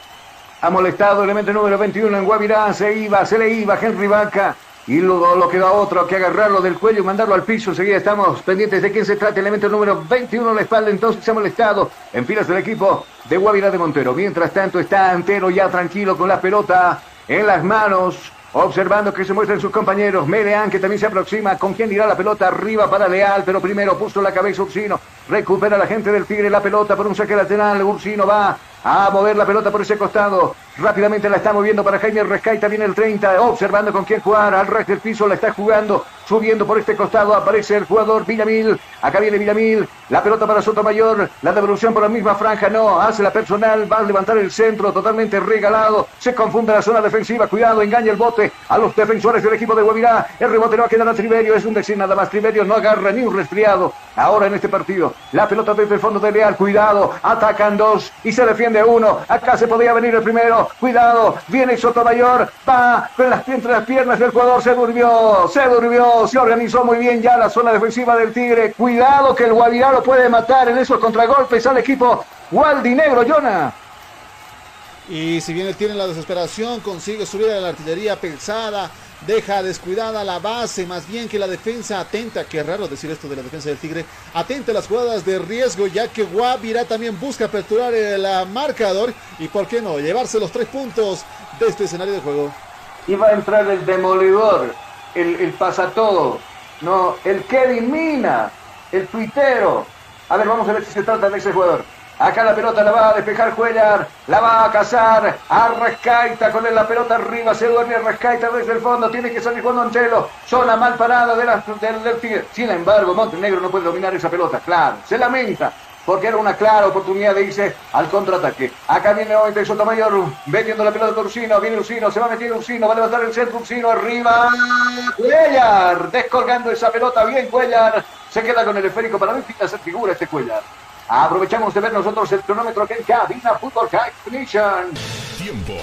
Ha molestado el elemento número 21 en Guavirá. Se iba, se le iba Henry Vaca. Y luego lo queda otro que agarrarlo del cuello y mandarlo al piso. Enseguida estamos pendientes de quién se trata. Elemento número 21 en la espalda. Entonces se ha molestado en filas del equipo de Guavirá de Montero. Mientras tanto está Antero ya tranquilo con la pelota en las manos. Observando que se muestran sus compañeros. Meleán que también se aproxima. ¿Con quién irá la pelota? Arriba para Leal. Pero primero puso la cabeza Ursino. Recupera la gente del Tigre la pelota por un saque lateral. Ursino va a mover la pelota por ese costado. Rápidamente la está moviendo para Jaime Rescaita. Viene el 30, observando con quién jugar. Al resto del piso la está jugando. Subiendo por este costado aparece el jugador Villamil. Acá viene Villamil. La pelota para Sotomayor. La devolución por la misma franja. No, hace la personal. Va a levantar el centro totalmente regalado. Se confunde la zona defensiva. Cuidado, engaña el bote a los defensores del equipo de Guavirá. El rebote no va a a Triverio. Es un decir nada más. Triverio no agarra ni un resfriado. Ahora en este partido. La pelota desde el fondo de Leal. Cuidado. Atacan dos y se defiende uno. Acá se podía venir el primero. Cuidado. Viene Sotomayor. Va con las, entre las piernas del jugador. Se durmió. Se durmió. Se organizó muy bien ya la zona defensiva del Tigre. Cuidado que el Guavirá puede matar en esos contragolpes al equipo Waldi Negro. Y si bien él tiene la desesperación, consigue subir a la artillería pesada, deja descuidada la base, más bien que la defensa atenta, qué raro decir esto de la defensa del Tigre, atenta a las jugadas de riesgo, ya que Guavirá también busca aperturar el marcador y, ¿por qué no?, llevarse los tres puntos de este escenario de juego. Va a entrar el demoledor, el, el pasatodo, no, el que elimina, el tuitero. A ver, vamos a ver si se trata de ese jugador. Acá la pelota la va a despejar Cuellar, la va a cazar a Rescaita con la pelota arriba, se duerme Rescaita desde el fondo, tiene que salir Juan Anchelo, zona mal parada de la, del, del. Sin embargo, Montenegro no puede dominar esa pelota, claro, se lamenta, porque era una clara oportunidad de irse al contraataque. Acá viene nuevamente Sotomayor, metiendo la pelota de Ursino, viene Ursino, se va metiendo Ursino, va a levantar el centro Ursino, arriba, Cuellar, descolgando esa pelota, bien Cuellar, se queda con el esférico para mí, hacer figura este Cuellar. Aprovechamos de ver nosotros el cronómetro que en cabina Fútbol High Definition. Tiempo.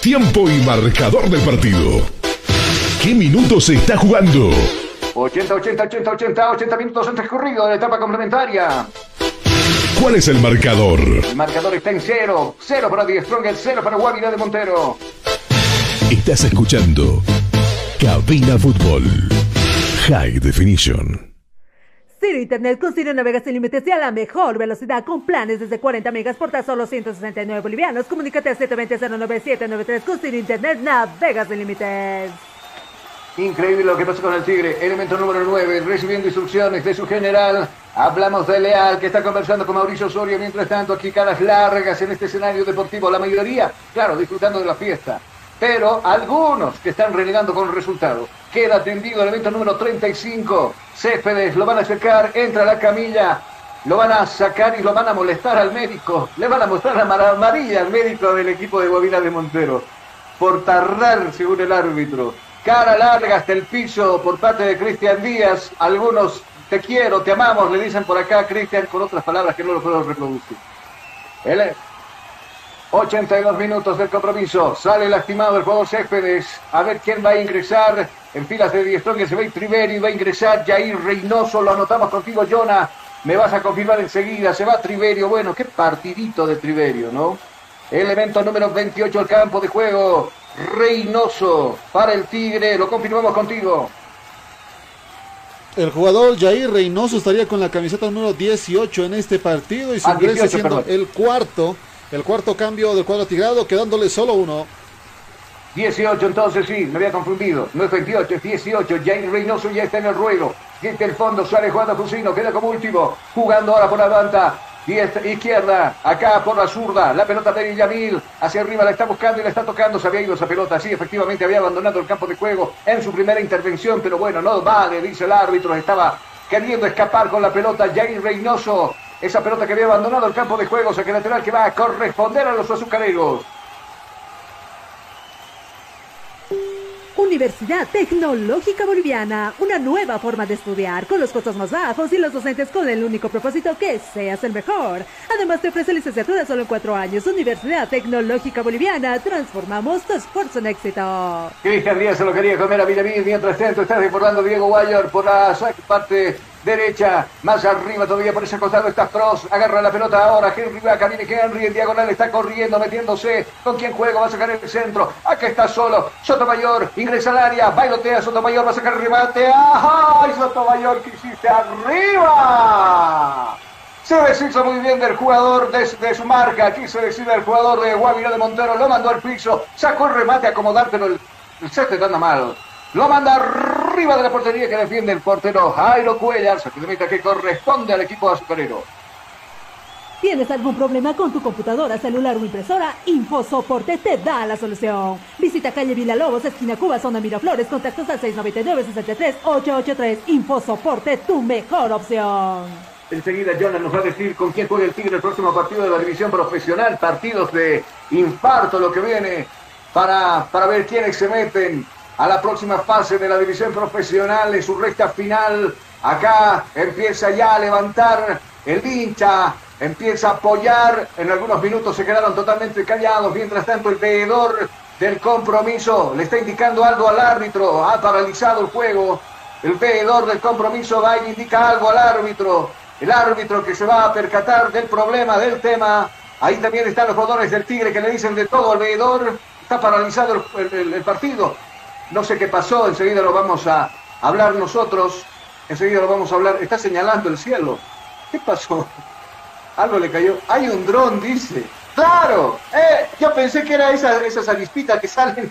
Tiempo y marcador del partido. ¿Qué minutos se está jugando? 80, 80, 80, 80, 80 minutos han transcurrido de la etapa complementaria. ¿Cuál es el marcador? El marcador está en cero. Cero para Die Strong, el cero para Guavirá de Montero. Estás escuchando Cabina Fútbol High Definition. Ciro Internet con Ciro navega sin límites y a la mejor velocidad con planes desde 40 megas por tan solo 169 bolivianos. Comunícate a 720-09793 con Ciro Internet navega sin límites. Increíble lo que pasó con el Tigre. Elemento número 9, recibiendo instrucciones de su general. Hablamos de Leal, que está conversando con Mauricio Osorio. Mientras tanto, aquí caras largas en este escenario deportivo. La mayoría, claro, disfrutando de la fiesta. Pero algunos que están renegando con el resultado. Queda atendido el evento número 35. Céspedes lo van a sacar, entra la camilla. Lo van a sacar y lo van a molestar al médico. Le van a mostrar la amarilla al médico del equipo de Bobina de Montero. Por tardar, según el árbitro. Cara larga hasta el piso por parte de Cristian Díaz. Algunos te quiero, te amamos, le dicen por acá a Cristian con otras palabras que no lo puedo reproducir. Él 82 minutos del compromiso. Sale lastimado el jugador Céspedes. A ver quién va a ingresar. En filas de Die Strong se va a ir y va a ingresar Jair Reynoso. Lo anotamos contigo, Jonah. Me vas a confirmar enseguida. Se va Triverio. Bueno, qué partidito de Triverio, ¿no? Elemento número 28 al campo de juego. Reynoso para el Tigre. Lo confirmamos contigo. El jugador Jair Reynoso estaría con la camiseta número 18 en este partido y su Ah, ingreso 18, siendo perdón. el cuarto, el cuarto cambio del cuadro tigrado, quedándole solo uno. 18 entonces sí, me había confundido. No es 28, es 18. Jair Reynoso ya está en el ruedo. Desde el fondo sale jugando Fusino, queda como último. Jugando ahora por la banda. Izquierda, acá por la zurda. La pelota de Villamil. Hacia arriba la está buscando y la está tocando. Se había ido esa pelota. Sí, efectivamente había abandonado el campo de juego en su primera intervención. Pero bueno, no vale, dice el árbitro. Estaba queriendo escapar con la pelota. Jair Reynoso. Esa pelota que había abandonado el campo de juego. Saque lateral que va a corresponder a los azucareros. Universidad Tecnológica Boliviana, una nueva forma de estudiar con los costos más bajos y los docentes con el único propósito que seas el mejor. Además te ofrece licenciatura solo en cuatro años. Universidad Tecnológica Boliviana, transformamos tu esfuerzo en éxito. Cristian Díaz se lo quería comer a Villamil. Mientras tanto está desbordando Diego Guayor por la parte derecha. Más arriba todavía por ese costado está Frost. Agarra la pelota ahora. Henry va, viene Henry. En diagonal está corriendo, metiéndose. ¿Con quién juega? Va a sacar el centro. Acá está solo. Sotomayor ingresa al área. Bailotea. Sotomayor va a sacar el remate. ¡Ay, Sotomayor! ¿Qué hiciste arriba? Se deshizo muy bien del jugador de, su marca. Quiso decir el jugador de Guavirá de Montero. Lo mandó al piso. Sacó el remate a acomodar, pero el, el set está mal. Lo manda arriba de la portería que defiende el portero Jairo Cuellar. Sacrificio que corresponde al equipo azucarero. ¿Tienes algún problema con tu computadora, celular o impresora? InfoSoporte te da la solución. Visita calle Villalobos, esquina Cuba, zona Miraflores, contactos al 699-63-883. InfoSoporte, tu mejor opción. Enseguida Jonas nos va a decir con quién juega el Tigre el próximo partido de la división profesional. Partidos de infarto lo que viene para, para ver quiénes se meten a la próxima fase de la división profesional en su recta final. Acá empieza ya a levantar el hincha, empieza a apoyar. En algunos minutos se quedaron totalmente callados. Mientras tanto, el veedor del compromiso le está indicando algo al árbitro. Ha paralizado el juego. El veedor del compromiso va y indica algo al árbitro. El árbitro que se va a percatar del problema, del tema. Ahí también están los jugadores del Tigre que le dicen de todo al veedor. Está paralizado el, partido. No sé qué pasó, enseguida lo vamos a hablar nosotros. Enseguida lo vamos a hablar. Está señalando el cielo. ¿Qué pasó? Algo le cayó. Hay un dron, dice. ¡Claro! Eh, yo pensé que era esa, esas avispitas que salen.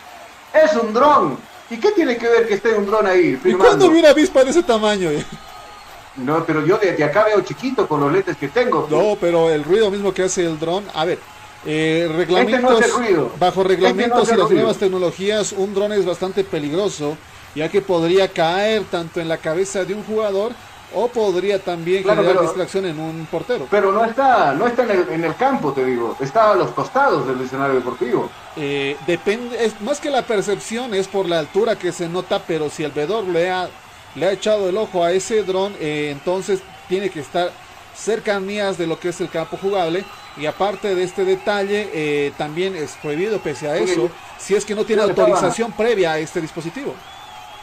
Es un dron. ¿Y qué tiene que ver que esté un dron ahí? ¿Y cuándo vi una avispa de ese tamaño? No, pero yo desde acá veo chiquito con los lentes que tengo. No, pero el ruido mismo que hace el dron. A ver, eh, reglamentos. Este no ruido. Bajo Este reglamentos no y las ruido. nuevas tecnologías, un dron es bastante peligroso, ya que podría caer tanto en la cabeza de un jugador o podría también Claro, generar pero- distracción en un portero. Pero no está, no está en el, en el campo, te digo. Está a los costados del escenario deportivo. Eh, depende, es más que la percepción es por la altura que se nota, pero si el vedor le ha, le ha echado el ojo a ese dron, eh, entonces tiene que estar cercanías de lo que es el campo jugable. Y aparte de este detalle, eh, también es prohibido, pese a eso, si es que no tiene autorización previa a este dispositivo.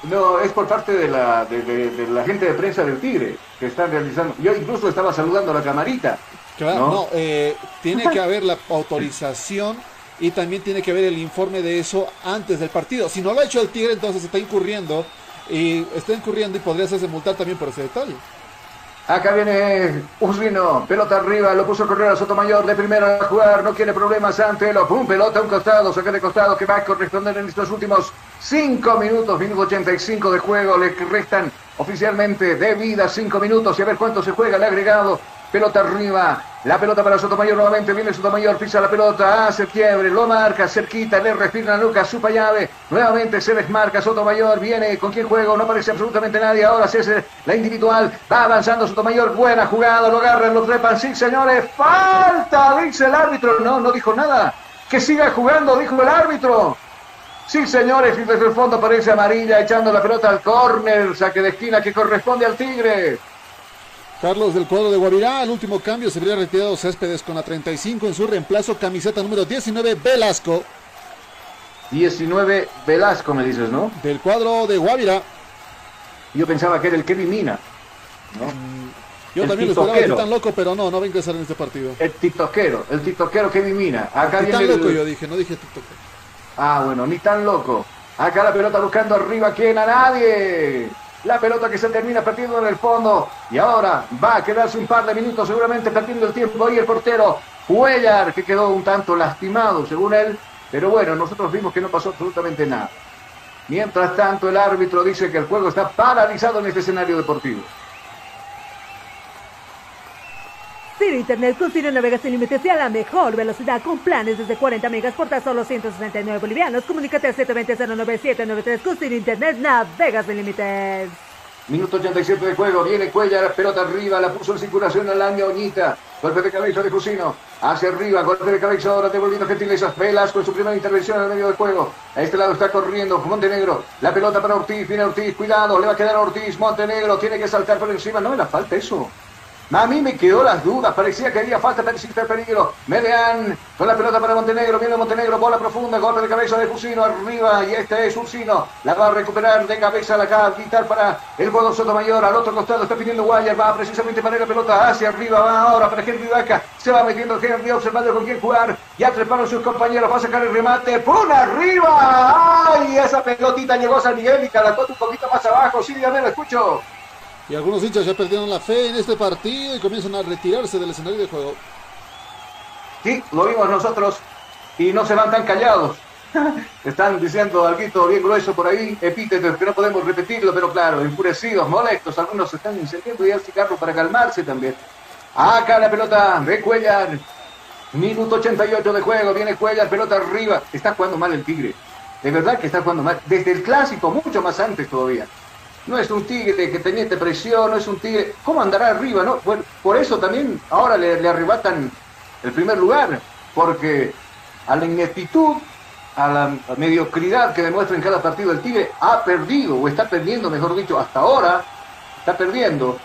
No, es por parte de la, de, de- de la gente de prensa del Tigre que están realizando. Yo incluso estaba saludando a la camarita. Claro, ¿no? no, eh, tiene que haber la autorización y también tiene que haber el informe de eso antes del partido. Si no lo ha hecho el Tigre, entonces está incurriendo y está incurriendo y podría hacerse multar también por ese detalle. Acá viene Usvino, pelota arriba, lo puso a correr a Sotomayor, de primera a jugar, no quiere problemas ante lo pum, pelota a un costado, saca de costado que va a corresponder en estos últimos 5 minutos, minuto 85 de juego, le restan oficialmente de vida 5 minutos y a ver cuánto se juega, ha agregado, pelota arriba, la pelota para Sotomayor nuevamente, viene Sotomayor, pisa la pelota, hace el quiebre, lo marca, cerquita, le respira a Lucas, supa llave, nuevamente se desmarca Sotomayor, viene, ¿con quién juego? No aparece absolutamente nadie, ahora se hace la individual, va avanzando Sotomayor, buena jugada, lo agarran, lo trepan, sí señores, falta, dice el árbitro, no, no dijo nada, que siga jugando, dijo el árbitro. Sí, señores, y desde el fondo aparece amarilla echando la pelota al córner, saque de esquina que corresponde al Tigre. Carlos del cuadro de Guavirá, al último cambio se habría retirado Céspedes con la 35 en su reemplazo, camiseta número 19, Velasco. 19 Velasco, me dices, ¿no? Del cuadro de Guavira. Yo pensaba que era el Kevin Mina. ¿no? Mm, Yo El también lo esperaba titoquero. tan loco, pero no, no va a ingresar en este partido. El titoquero, el titoquero Kevin Mina. Acá Ni viene tan el- loco yo dije, no dije TikTok. Ah, bueno, ni tan loco. Acá la pelota buscando arriba, ¿quién? A nadie. La pelota que se termina perdiendo en el fondo. Y ahora va a quedarse un par de minutos, seguramente perdiendo el tiempo. ahí el portero Cuellar, que quedó un tanto lastimado, según él. Pero bueno, nosotros vimos que no pasó absolutamente nada. Mientras tanto, el árbitro dice que el juego está paralizado en este escenario deportivo. Ciro Internet con Ciro sin límites y a la mejor velocidad con planes desde 40 megas por tan solo 169 bolivianos. Comunícate al 720-09793 con Ciro Internet navegas sin límites. Minuto 87 de juego, viene Cuellar, pelota arriba, la puso en circulación a la ñoñita. Golpe de cabeza de Cusino, hacia arriba, golpe de cabeza ahora devolviendo gentilezas. Velasco en su primera intervención en el medio del juego. A este lado está corriendo Montenegro, la pelota para Ortiz, viene Ortiz, cuidado, le va a quedar Ortiz, Montenegro, tiene que saltar por encima, no me la falta eso. A mí me quedó las dudas, parecía que haría falta existe peligro. Meleán con la pelota para Montenegro, viene Montenegro, bola profunda, golpe de cabeza de Cusino arriba y este es Ursino. La va a recuperar de cabeza, la quitar para el jugador Sotomayor. Al otro costado está pidiendo Guayar, va precisamente para la pelota hacia arriba, va ahora para Henry Vaca. Se va metiendo Henry, observando con quién jugar. Ya treparon sus compañeros, va a sacar el remate. ¡Pum! arriba! ¡Ay! Esa pelotita llegó a San Miguel y calacó un poquito más abajo. Sí, ya me lo escucho. Y algunos hinchas ya perdieron la fe en este partido y comienzan a retirarse del escenario de juego. Sí, lo vimos nosotros y no se van tan callados. Están diciendo algo bien grueso por ahí, epítetos que no podemos repetirlo, pero claro, enfurecidos, molestos, algunos se están encendiendo y al cigarro para calmarse también. Acá la pelota de Cuellar. Minuto 88 de juego, viene Cuellar, pelota arriba. Está jugando mal el Tigre. De verdad que está jugando mal. Desde el clásico, mucho más antes todavía. No es un tigre que tenía presión, no es un tigre. ¿Cómo andará arriba? No? Bueno, por eso también ahora le, le arrebatan el primer lugar, porque a la ineptitud, a la mediocridad que demuestra en cada partido el tigre, ha perdido, o está perdiendo, mejor dicho, hasta ahora, está perdiendo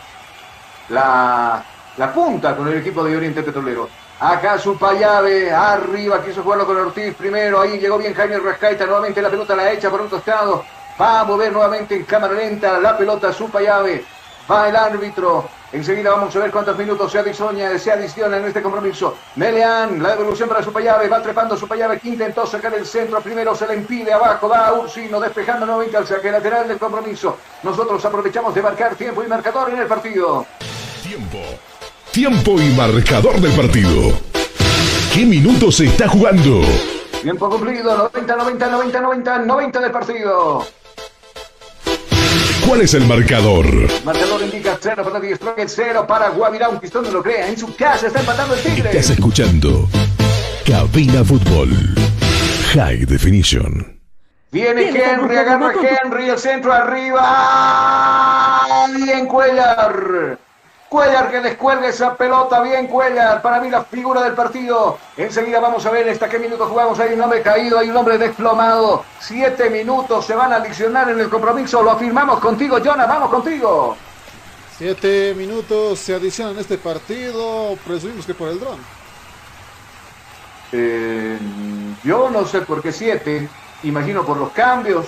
la, la punta con el equipo de Oriente Petrolero. Acá su payave, arriba, quiso jugarlo con Ortiz primero, ahí llegó bien Jaime Rascaita, nuevamente la pelota la echa por un costado, va a mover nuevamente en cámara lenta la pelota su payave, va el árbitro, enseguida vamos a ver cuántos minutos se adiciona, se adiciona en este compromiso. Meleán, la devolución para su payave, va trepando su payave, que intentó sacar el centro, primero se le impide abajo, va Ursino despejando nuevamente al saque lateral del compromiso. Nosotros aprovechamos de marcar tiempo y marcador en el partido. Tiempo. Tiempo y marcador del partido. ¿Qué minutos se está jugando? Tiempo cumplido, 90, 90, 90, 90, 90 del partido. ¿Cuál es el marcador? Marcador indica 0 para Strong, 0 para Guavirá, un pistón no lo crea. En su casa está empatando el Tigre. Estás escuchando Cabina Fútbol High Definition. Viene Henry, agarra Henry, el centro arriba. Bien Cuellar. Cuellar que descuelga esa pelota, bien Cuellar, para mí la figura del partido. Enseguida vamos a ver hasta qué minuto jugamos. Hay un hombre caído, hay un hombre desplomado. Siete minutos se van a adicionar en el compromiso. Lo afirmamos contigo, Jonah, vamos contigo. Siete minutos se adicionan a este partido, presumimos que por el dron. Eh, yo no sé por qué siete, imagino por los cambios,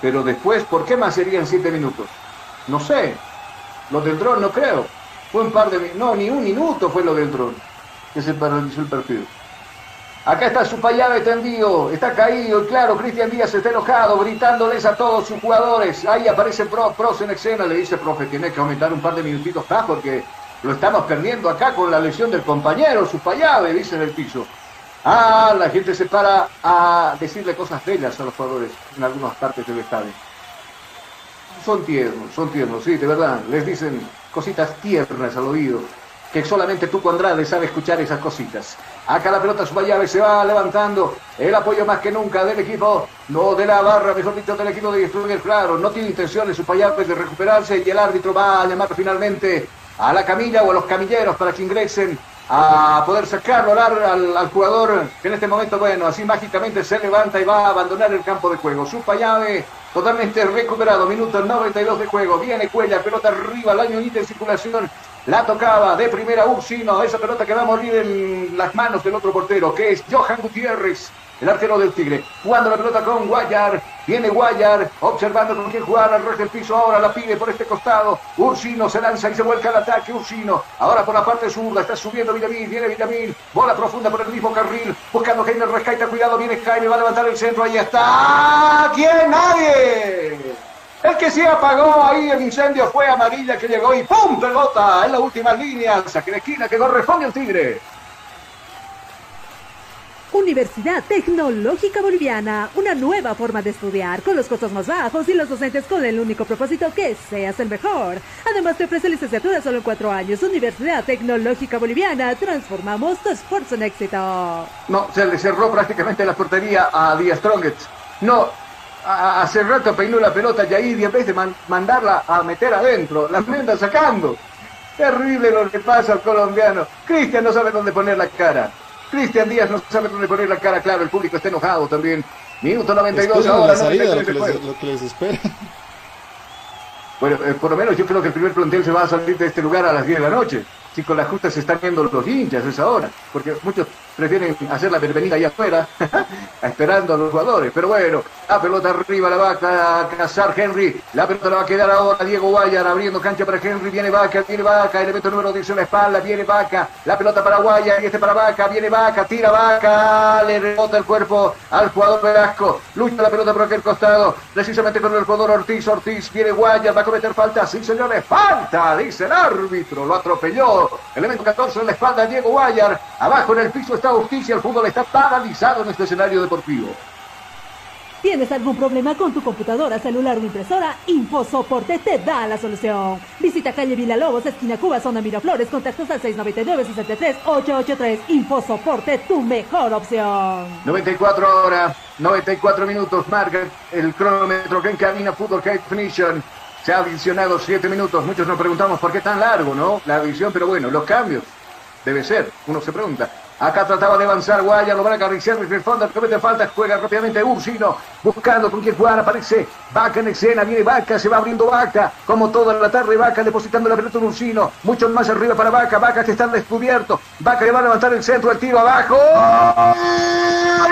pero después, ¿por qué más serían siete minutos? No sé, lo del dron no creo. Fue un par de no, ni un minuto fue lo del dron, que se paralizó el partido. Acá está su payave tendido, está caído, claro, Cristian Díaz está enojado, gritándoles a todos sus jugadores. Ahí aparece Pro, Pros en escena, le dice, profe, tiene que aumentar un par de minutitos más porque lo estamos perdiendo acá con la lesión del compañero, su payave, dice en el piso. Ah, la gente se para a decirle cosas bellas a los jugadores en algunas partes del estadio. Son tiernos, son tiernos, sí, de verdad. Les dicen cositas tiernas al oído. Que solamente tú, Andrade, sabe escuchar esas cositas. Acá la pelota Subayave se va levantando. El apoyo más que nunca del equipo, no de la barra, mejor dicho, del equipo de Struger. Claro, no tiene intenciones Subayave de recuperarse y el árbitro va a llamar finalmente a la camilla o a los camilleros para que ingresen a poder sacarlo al, al jugador que en este momento, bueno, así mágicamente se levanta y va a abandonar el campo de juego. Supayave totalmente recuperado, minuto 92 de juego. Viene Cuella, pelota arriba, la ñoñita en circulación. La tocaba de primera Ursino, esa pelota que va a morir en las manos del otro portero, que es Johan Gutiérrez. El arquero del Tigre. Jugando la pelota con Guayar. Viene Guayar, observando con quién jugar al del piso. Ahora la pide por este costado. Ursino se lanza y se vuelca al ataque. Ursino. Ahora por la parte zurda. Está subiendo Villamil. Viene Villamil. Bola profunda por el mismo carril. Buscando Jaime Rescaita. Cuidado. Viene Jaime. Va a levantar el centro. Ahí está. ¿Quién? Nadie. El que se apagó ahí el incendio fue Amarilla que llegó y ¡pum! Pelota en la última línea. Saque de esquina que corresponde al Tigre. Universidad Tecnológica Boliviana, una nueva forma de estudiar, con los costos más bajos y los docentes con el único propósito que seas el mejor. Además te ofrece licenciatura solo en cuatro años. Universidad Tecnológica Boliviana, transformamos tu esfuerzo en éxito. No, se le cerró prácticamente la portería a Díaz Strongets. No, hace rato peinó la pelota y en vez de mandarla a meter adentro, la anda sacando. Terrible lo que pasa al colombiano. Cristian no sabe dónde poner la cara. Cristian Díaz no sabe dónde poner la cara, claro, el público está enojado también. Minuto 92 ahora. La salida, lo, que les, lo que les espera. Bueno, eh, por lo menos yo creo que el primer plantel se va a salir de este lugar a las 10 de la noche si con la justa se están viendo los hinchas esa hora, porque muchos prefieren hacer la bienvenida allá afuera, esperando a los jugadores. Pero bueno, la pelota arriba la va a cazar Henry, la pelota la va a quedar ahora Diego Guayar abriendo cancha para Henry, viene Vaca, viene Vaca, elemento número 10 en la espalda, viene Vaca, la pelota para Guayar y este para Vaca, viene Vaca, tira Vaca, le rebota el cuerpo al jugador Velasco, lucha la pelota por aquel costado, precisamente con el jugador Ortiz, Ortiz, viene Guayar, va a cometer falta, sí señores, falta, dice el árbitro, lo atropelló. Elemento 14 en la espalda, Diego Guayar. Abajo en el piso está Justicia. El fútbol está paralizado en este escenario deportivo. ¿Tienes algún problema con tu computadora, celular o impresora? InfoSoporte te da la solución. Visita calle Villalobos, esquina Cuba, zona Miraflores, contactos al 699-63-883. InfoSoporte, tu mejor opción. 94 horas, 94 minutos, marca el cronómetro que encamina Fútbol High Definition. Se ha adicionado siete minutos. Muchos nos preguntamos por qué tan largo, ¿no? La adición, pero bueno, los cambios. Debe ser, uno se pregunta. Acá trataba de avanzar Guaya, lo van a acariciar desde el fondo, comete falta, juega rápidamente Ursino, buscando con quién jugar, aparece Vaca en escena, viene Vaca, se va abriendo Vaca, como toda la tarde Vaca depositando la pelota en Ursino, mucho más arriba para Vaca, Vaca que está descubierto, Vaca le va a levantar el centro, el tiro abajo,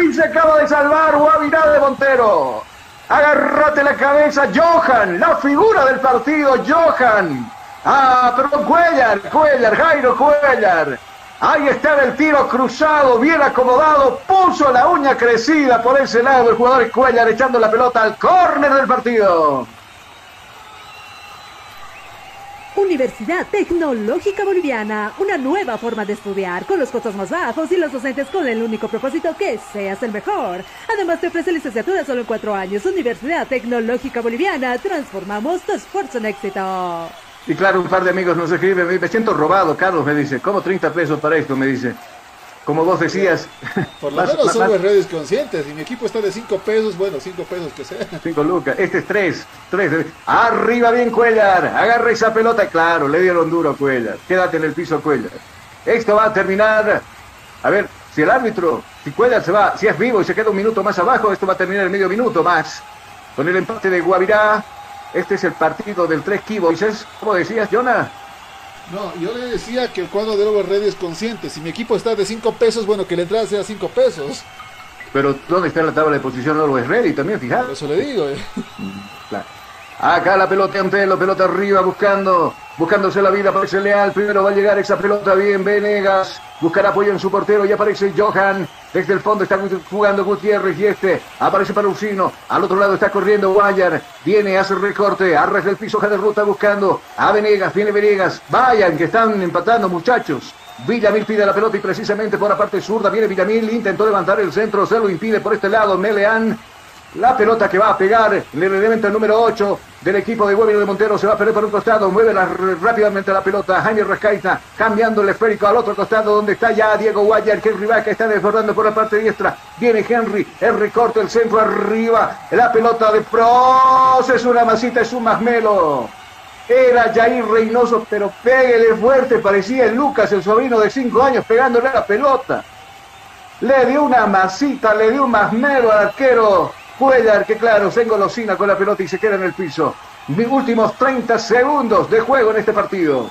y se acaba de salvar Guavirá de Montero. Agárrate la cabeza, Johan, la figura del partido, Johan. Ah, pero Cuellar, Cuellar, Jairo Cuellar. Ahí está el tiro cruzado, bien acomodado, puso la uña crecida por ese lado el jugador Cuellar echando la pelota al córner del partido. Universidad Tecnológica Boliviana, una nueva forma de estudiar, con los costos más bajos y los docentes con el único propósito que seas el mejor. Además te ofrece licenciatura solo en cuatro años. Universidad Tecnológica Boliviana, transformamos tu esfuerzo en éxito. Y claro, un par de amigos nos escriben, me siento robado, Carlos me dice, ¿cómo 30 pesos para esto? Me dice como vos decías. Por lo menos somos redes conscientes. Y mi equipo está de 5 pesos, bueno, 5 pesos que sea. 5 lucas. Este es 3. 3. Arriba bien Cuellar. Agarra esa pelota. Claro, le dieron duro a Cuellar. Quédate en el piso Cuellar. Esto va a terminar. A ver, si el árbitro, si Cuellar se va, si es vivo y se queda un minuto más abajo, esto va a terminar en medio minuto más. Con el empate de Guavirá. Este es el partido del 3 Kiboises. ¿Cómo decías, Jonah? No, yo le decía que el cuadro de Over es consciente. Si mi equipo está de 5 pesos, bueno, que la entrada sea 5 pesos. Pero ¿dónde está la tabla de posición de Always Ready? También, fíjate. Eso le digo, eh. Claro. Acá la pelota Antelo, pelota arriba buscando, buscándose la vida, aparece Leal, primero va a llegar esa pelota bien, Venegas, buscará apoyo en su portero y aparece Johan, desde el fondo está jugando Gutiérrez y este aparece para al otro lado está corriendo Guayar, viene, hace recorte, arrastra el piso, de ruta buscando a Venegas, viene Venegas, vayan que están empatando muchachos. Villamil pide la pelota y precisamente por la parte zurda viene Villamil, intentó levantar el centro, se lo impide por este lado. Meleán, la pelota que va a pegar en el elemento número 8 del equipo de Huevino de Montero se va a perder por un costado. Mueve rápidamente la pelota. Jaime Rescaita cambiando el esférico al otro costado donde está ya Diego Guayar. Henry Vaca está desbordando por la parte diestra. Viene Henry. El recorte, el centro arriba. La pelota de Pros. Es una masita, es un masmelo. Era Jair Reynoso, pero pégale fuerte. Parecía el Lucas, el sobrino de 5 años, pegándole la pelota. Le dio una masita, le dio un masmelo al arquero Cuellar, que claro, se engolosina con la pelota y se queda en el piso. Mis últimos 30 segundos de juego en este partido.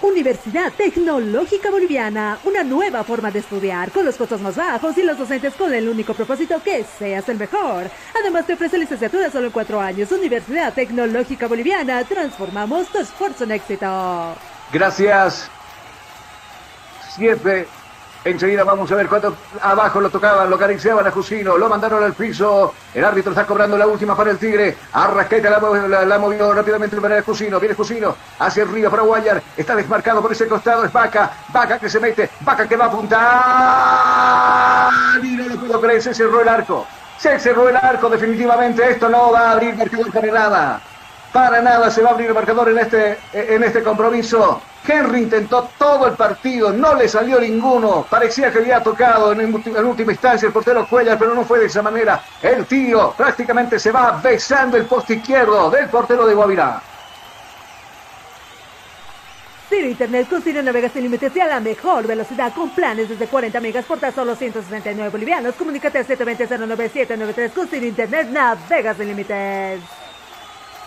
Universidad Tecnológica Boliviana, una nueva forma de estudiar con los costos más bajos y los docentes con el único propósito que seas el mejor. Además te ofrece licenciatura solo en cuatro años. Universidad Tecnológica Boliviana, transformamos tu esfuerzo en éxito. Gracias. Siete. Enseguida vamos a ver cuánto abajo lo tocaban, lo acariciaban a Jusino, lo mandaron al piso. El árbitro está cobrando la última para el Tigre. Arrascaita la, la, la movió rápidamente para el Jusino. Viene Jusino hacia el río para Guayar. Está desmarcado por ese costado. Es Vaca. Vaca que se mete. Vaca que va a apuntar. Y no lo puedo creer. Se cerró el arco. Se cerró el arco. Definitivamente esto no va a abrir marcador para nada. Para nada se va a abrir el marcador en este, en este compromiso. Henry intentó todo el partido, no le salió ninguno. Parecía que había tocado en, en, última instancia el portero Cuellar, pero no fue de esa manera. El tío prácticamente se va besando el poste izquierdo del portero de Guavirá. Ciro Internet con Ciro Navegas sin límites y a la mejor velocidad con planes desde 40 megas por tan solo 169 bolivianos. Comunícate al 720-09793 con Ciro Internet Navegas límites.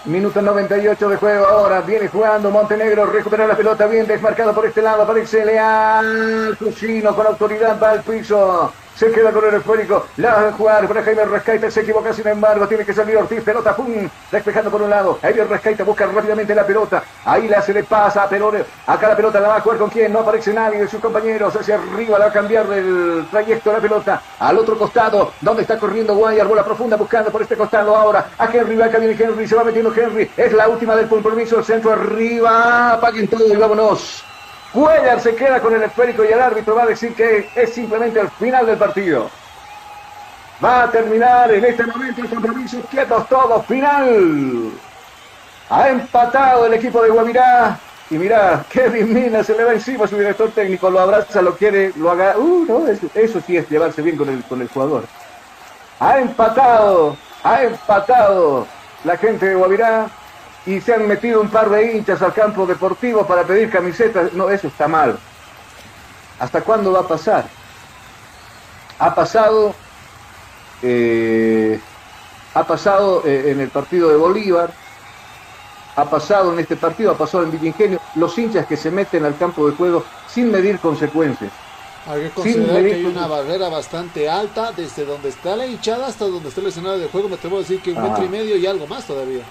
Minuto 98 de juego ahora. Viene jugando Montenegro. Recupera la pelota bien desmarcado por este lado. Aparece Leal. Cusino con autoridad va al piso. Se queda con el esférico. La va a jugar para Jaime Rescaita. Se equivoca, sin embargo. Tiene que salir Ortiz. Pelota, pum. Despejando por un lado. Viene Rescaita. Busca rápidamente la pelota. Ahí la se le pasa. Pero acá la pelota la va a jugar con quién. No aparece nadie de sus compañeros. Hacia arriba la va a cambiar del trayecto la pelota. Al otro costado. Donde está corriendo Guayar. Bola profunda buscando por este costado ahora. A Henry. Acá viene Henry. Se va metiendo Henry. Es la última del compromiso. Centro arriba. Apaguen todo y vámonos. Cuellar se queda con el esférico y el árbitro va a decir que es simplemente el final del partido. Va a terminar en este momento el compromiso. Quietos todos, final. Ha empatado el equipo de Guavirá. Y mira, Kevin Mina se le va encima a su director técnico, lo abraza, lo quiere, lo haga. Uh, no, eso, eso sí es llevarse bien con el, con el jugador. Ha empatado, ha empatado la gente de Guavirá y se han metido un par de hinchas al campo deportivo para pedir camisetas. No, eso está mal. ¿Hasta cuándo va a pasar? Ha pasado, eh, ha pasado eh, en el partido de Bolívar, ha pasado en este partido, ha pasado en Villingenio, los hinchas que se meten al campo de juego sin medir consecuencias. Hay que considerar que hay una barrera bastante alta desde donde está la hinchada hasta donde está el escenario de juego. Me atrevo a decir que un Ah. metro y medio y algo más todavía.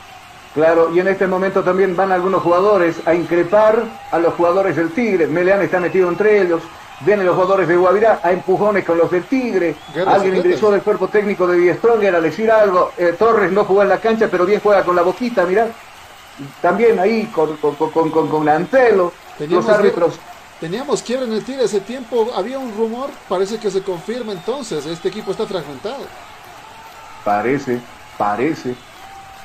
Claro, y en este momento también van algunos jugadores a increpar a los jugadores del Tigre. Meleán está metido entre ellos. Vienen los jugadores de Guavirá a empujones con los del Tigre. Alguien ingresó del cuerpo técnico de Die Stronger a decir algo. Eh, Torres no jugó en la cancha, pero bien juega con la boquita, mirá. También ahí con, con, con, con, con Antelo. Teníamos los árbitros. Teníamos quiebra en el Tigre ese tiempo. Había un rumor, parece que se confirma entonces. Este equipo está fragmentado. Parece, parece.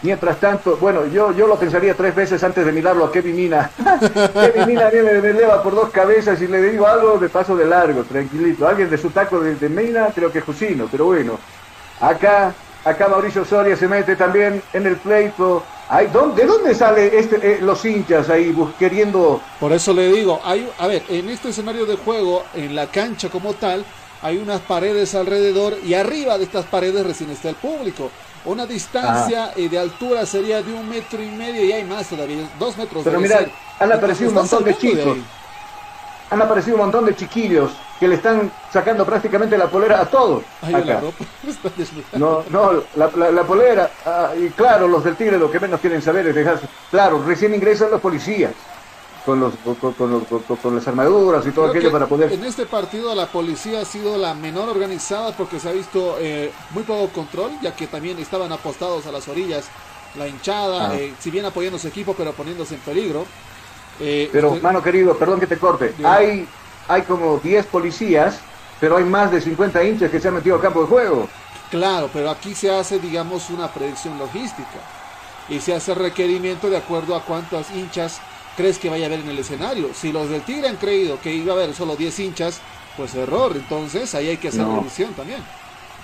Mientras tanto, bueno, yo, yo lo pensaría tres veces antes de mirarlo a Kevin Mina. Kevin Mina viene me eleva por dos cabezas y le digo algo de paso de largo, tranquilito. Alguien de su taco de, de Mina, creo que Jusino, pero bueno. Acá, acá Mauricio Soria se mete también en el pleito. Ay, ¿dónde, ¿De dónde sale este, eh, los hinchas ahí queriendo... Por eso le digo, hay, a ver, en este escenario de juego, en la cancha como tal, hay unas paredes alrededor y arriba de estas paredes recién está el público. Una distancia eh, de altura sería de un metro y medio y hay más todavía, dos metros. Pero mira, ser. han aparecido un montón de chicos. Han aparecido un montón de chiquillos que le están sacando prácticamente la polera a todos. Ay, la acá. desnudado. No, no, la, la- la polera, ah, y claro, los del Tigre lo que menos quieren saber es dejarse. Claro, recién ingresan los policías con, los, con, los- con- con las armaduras y todo Creo aquello que para poder. En este partido la policía ha sido la menor organizada porque se ha visto eh, muy poco control, ya que también estaban apostados a las orillas la hinchada, Ah. eh, si bien apoyando a su equipo, pero poniéndose en peligro. Eh, Pero, usted- mano querido, perdón que te corte. Hay, hay como 10 policías, pero hay más de 50 hinchas que se han metido al campo de juego. Claro, pero aquí se hace, digamos, una predicción logística y se hace requerimiento de acuerdo a cuántas hinchas crees que vaya a haber en el escenario. Si los del Tigre han creído que iba a haber solo 10 hinchas, pues error. Entonces ahí hay que hacer No. revisión también.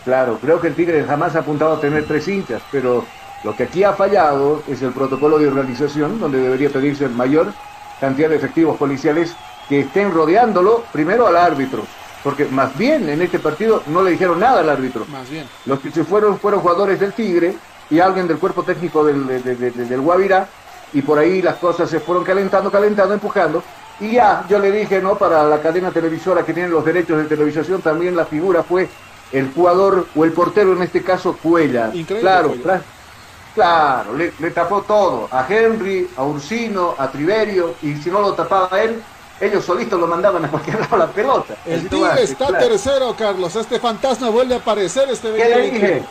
Claro, creo que el Tigre jamás ha apuntado a tener tres hinchas, pero lo que aquí ha fallado es el protocolo de organización, donde debería pedirse mayor cantidad de efectivos policiales que estén rodeándolo primero al árbitro, porque más bien en este partido no le dijeron nada al árbitro. Más bien. Los que se fueron fueron jugadores del Tigre y alguien del cuerpo técnico del, de- de- de- del Guavirá, y por ahí las cosas se fueron calentando, calentando, empujando, Y ya, yo le dije, ¿no? Para la cadena televisora que tiene los derechos de televisación, también la figura fue el jugador o el portero, en este caso, Cuella. Increíble, Claro, claro, le, le tapó todo. A Henry, a Ursino, a Triverio, y si no lo tapaba él, ellos solitos lo mandaban a cualquier lado la pelota. El Tigre está claro. tercero, Carlos. Este fantasma vuelve a aparecer este ¿Qué le 2021. dije?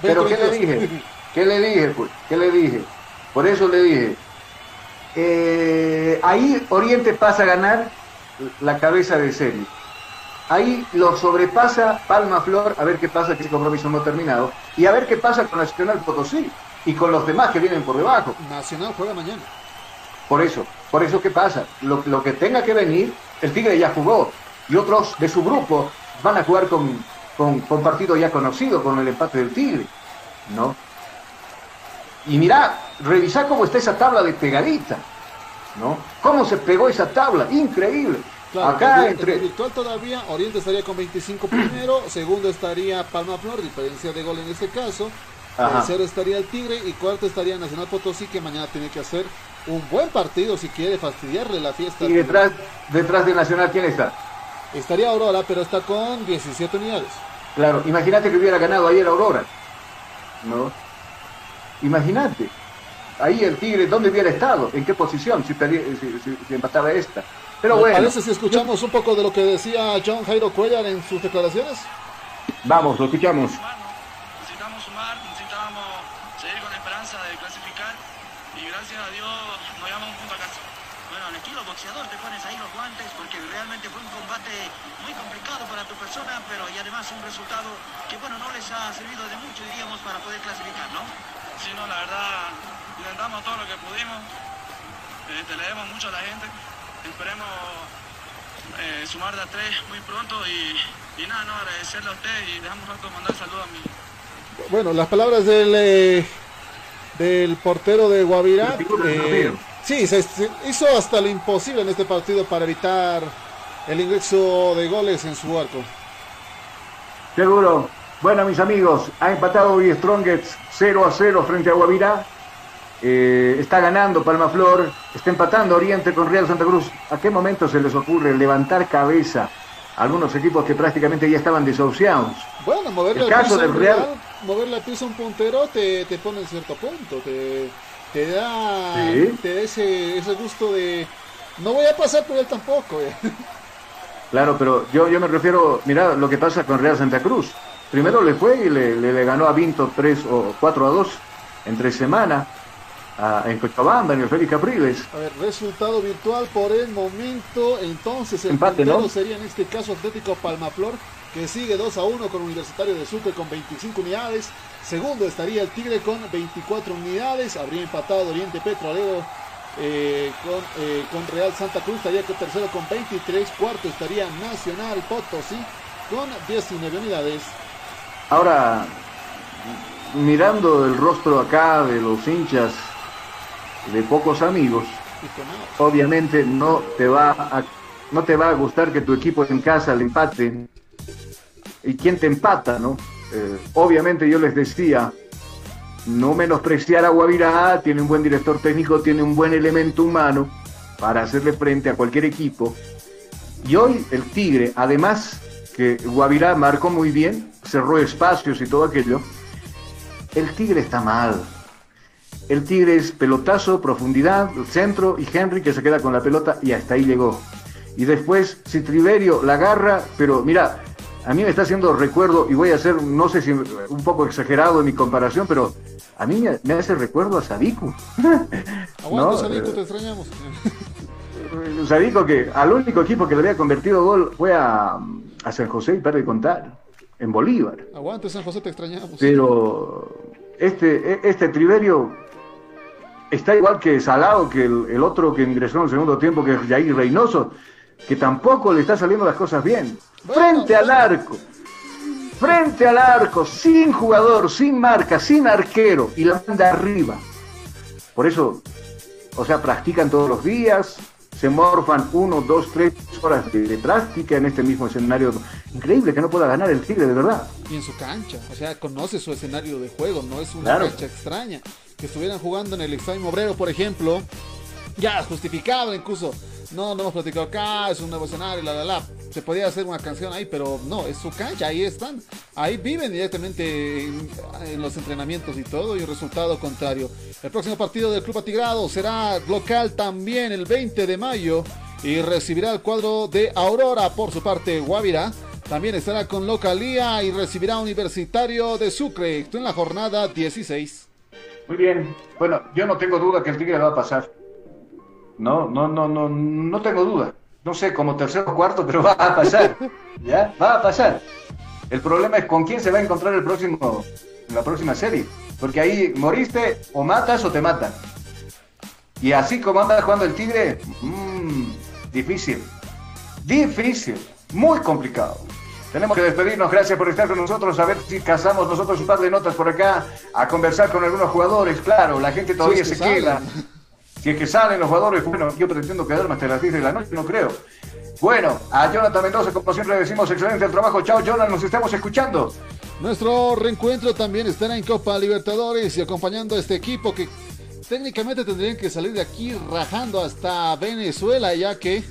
¿Pero qué le 2022. dije? ¿Qué le dije? Pues? ¿Qué le dije? Por eso le dije, eh, ahí Oriente pasa a ganar la cabeza de serie. Ahí lo sobrepasa Palma Flor, a ver qué pasa, que ese compromiso no ha terminado, y a ver qué pasa con Nacional Potosí y con los demás que vienen por debajo. Nacional juega mañana. Por eso, por eso, ¿qué pasa? Lo, lo que tenga que venir, el Tigre ya jugó, y otros de su grupo van a jugar con, con, con partido ya conocido, con el empate del Tigre, ¿no? Y mira, revisá cómo está esa tabla de pegadita, ¿no? ¿Cómo se pegó esa tabla? Increíble. Claro, Acá el entre... virtual todavía Oriente estaría con 25 primero, segundo estaría Palma Flor, diferencia de gol en este caso. Ajá. Tercero estaría el Tigre y cuarto estaría Nacional Potosí que mañana tiene que hacer un buen partido si quiere fastidiarle la fiesta. Y detrás, detrás de Nacional, ¿quién está? Estaría Aurora, pero está con 17 unidades. Claro, imagínate que hubiera ganado ayer Aurora, ¿no? Imagínate. Ahí el Tigre, ¿dónde hubiera estado? ¿En qué posición? Si, perdía- si- si- si empataba esta. Pero ¿Me bueno, parece si escuchamos un poco de lo que decía John Jairo Cuellar en sus declaraciones? vamos, lo escuchamos. necesitamos sumar, necesitábamos seguir con la esperanza de clasificar y gracias a Dios nos llevamos un punto a casa. Bueno, al estilo boxeador te pones ahí los guantes porque realmente fue un combate muy complicado para tu persona, pero y además un resultado que bueno, no les ha servido de mucho, diríamos, para poder clasificar, ¿no? Sí, no, la verdad, intentamos todo lo que pudimos, este, le debemos mucho a la gente, esperemos eh, sumar de a tres muy pronto y, y nada, no, agradecerle a usted y dejamos rato mandar saludos a mi, Bueno, las palabras del, eh, del portero de Guavirá. eh, sí, se, se hizo hasta lo imposible en este partido para evitar el ingreso de goles en su arco. Seguro. Bueno, mis amigos, ha empatado hoy Strongets 0 a 0 frente a Guavirá. Eh, está ganando Palma Flor, está empatando Oriente con Real Santa Cruz. ¿A qué momento se les ocurre levantar cabeza a algunos equipos que prácticamente ya estaban desahuciados? Bueno, moverle El caso del Real- rival, moverle al piso a un puntero te, te pone en cierto punto, te, te da, Sí. te da ese, ese gusto de no voy a pasar por él tampoco. Claro, pero yo, yo me refiero, mira lo que pasa con Real Santa Cruz. Primero le fue y le, le- le ganó a Vinto 3 o 4 a 2 entre semana a- en Cochabamba, en el Félix Capriles. A ver, resultado virtual por el momento. Entonces, el Empate, sería en este caso Atlético Palmaflor, que sigue 2 a 1 con Universitario de Sucre con 25 unidades. Segundo estaría el Tigre con 24 unidades. Habría empatado Oriente Petrolero eh, con, eh, con Real Santa Cruz. Estaría con tercero con 23. Cuarto estaría Nacional Potosí con 19 unidades. Ahora, mirando el rostro acá de los hinchas de pocos amigos, obviamente no te va a, no te va a gustar que tu equipo en casa le empate. ¿Y quién te empata, no? Eh, obviamente yo les decía, no menospreciar a Guavirá, tiene un buen director técnico, tiene un buen elemento humano para hacerle frente a cualquier equipo. Y hoy el Tigre, además que Guavirá marcó muy bien, cerró espacios y todo aquello, el Tigre está mal. El Tigre es pelotazo, profundidad, centro y Henry que se queda con la pelota y hasta ahí llegó. Y después, si Triverio la agarra, pero mira, a mí me está haciendo recuerdo, y voy a ser, no sé si un poco exagerado en mi comparación, pero a mí me, me hace recuerdo a Sadiku. Aguanta, No, Sadiku, eh, te extrañamos. Sadiku que al único equipo que le había convertido gol fue a, a San José y para de contar, en Bolívar. Aguante, San José, te extrañamos. Pero este, este Triverio está igual que Salado, que el, el otro que ingresó en el segundo tiempo, que es Jair Reynoso, que tampoco le está saliendo las cosas bien. Frente al arco, frente al arco, sin jugador, sin marca, sin arquero, y la manda arriba. Por eso, o sea, practican todos los días, se morfan uno, dos, tres horas de, práctica en este mismo escenario. Increíble que no pueda ganar el Tigre, de verdad. y en su cancha. O sea, conoce su escenario de juego, no es una Claro. cancha extraña. Que estuvieran jugando en el Extreme Obrero, por ejemplo, ya justificable incluso. No, no hemos platicado acá, es un nuevo escenario, la, la, la. Se podía hacer una canción ahí, pero no, es su cancha, ahí están. Ahí viven directamente en, los entrenamientos y todo, y el resultado contrario. El próximo partido del Club Atigrado será local también el 20 de mayo y recibirá el cuadro de Aurora por su parte Guavirá. También estará con localía y recibirá Universitario de Sucre. En la jornada 16. Muy bien. Bueno, yo no tengo duda que el Tigre va a pasar. No, no, no, no, no tengo duda. No sé, como tercero o cuarto, pero va a pasar. ¿Ya? Va a pasar. El problema es con quién se va a encontrar el próximo, la próxima serie. Porque ahí moriste o matas o te matan. Y así como anda jugando el Tigre, mmm, difícil. Difícil. Muy complicado. Tenemos que despedirnos. Gracias por estar con nosotros. A ver si cazamos nosotros un par de notas por acá a conversar con algunos jugadores. Claro, la gente todavía se que queda. Si es que salen los jugadores, bueno, yo pretendo quedarme hasta las 10 de la noche, no creo. Bueno, a Jonathan Mendoza, como siempre decimos, excelente el trabajo. Chao, Jonathan, nos estamos escuchando. Nuestro reencuentro también estará en Copa Libertadores y acompañando a este equipo que técnicamente tendrían que salir de aquí rajando hasta Venezuela, ya que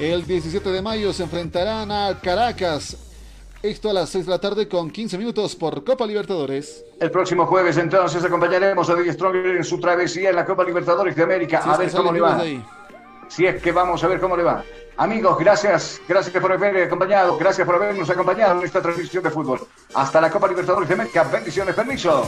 el 17 de mayo se enfrentarán a Caracas. Esto a las 6 de la tarde con 15 minutos por Copa Libertadores. El próximo jueves entonces acompañaremos a David Stronger en su travesía en la Copa Libertadores de América. Si a ver cómo le va. Si es que vamos a ver cómo le va. Amigos, gracias, gracias por haber acompañado, gracias por habernos acompañado en esta transmisión de fútbol. Hasta la Copa Libertadores de América. Bendiciones, permiso.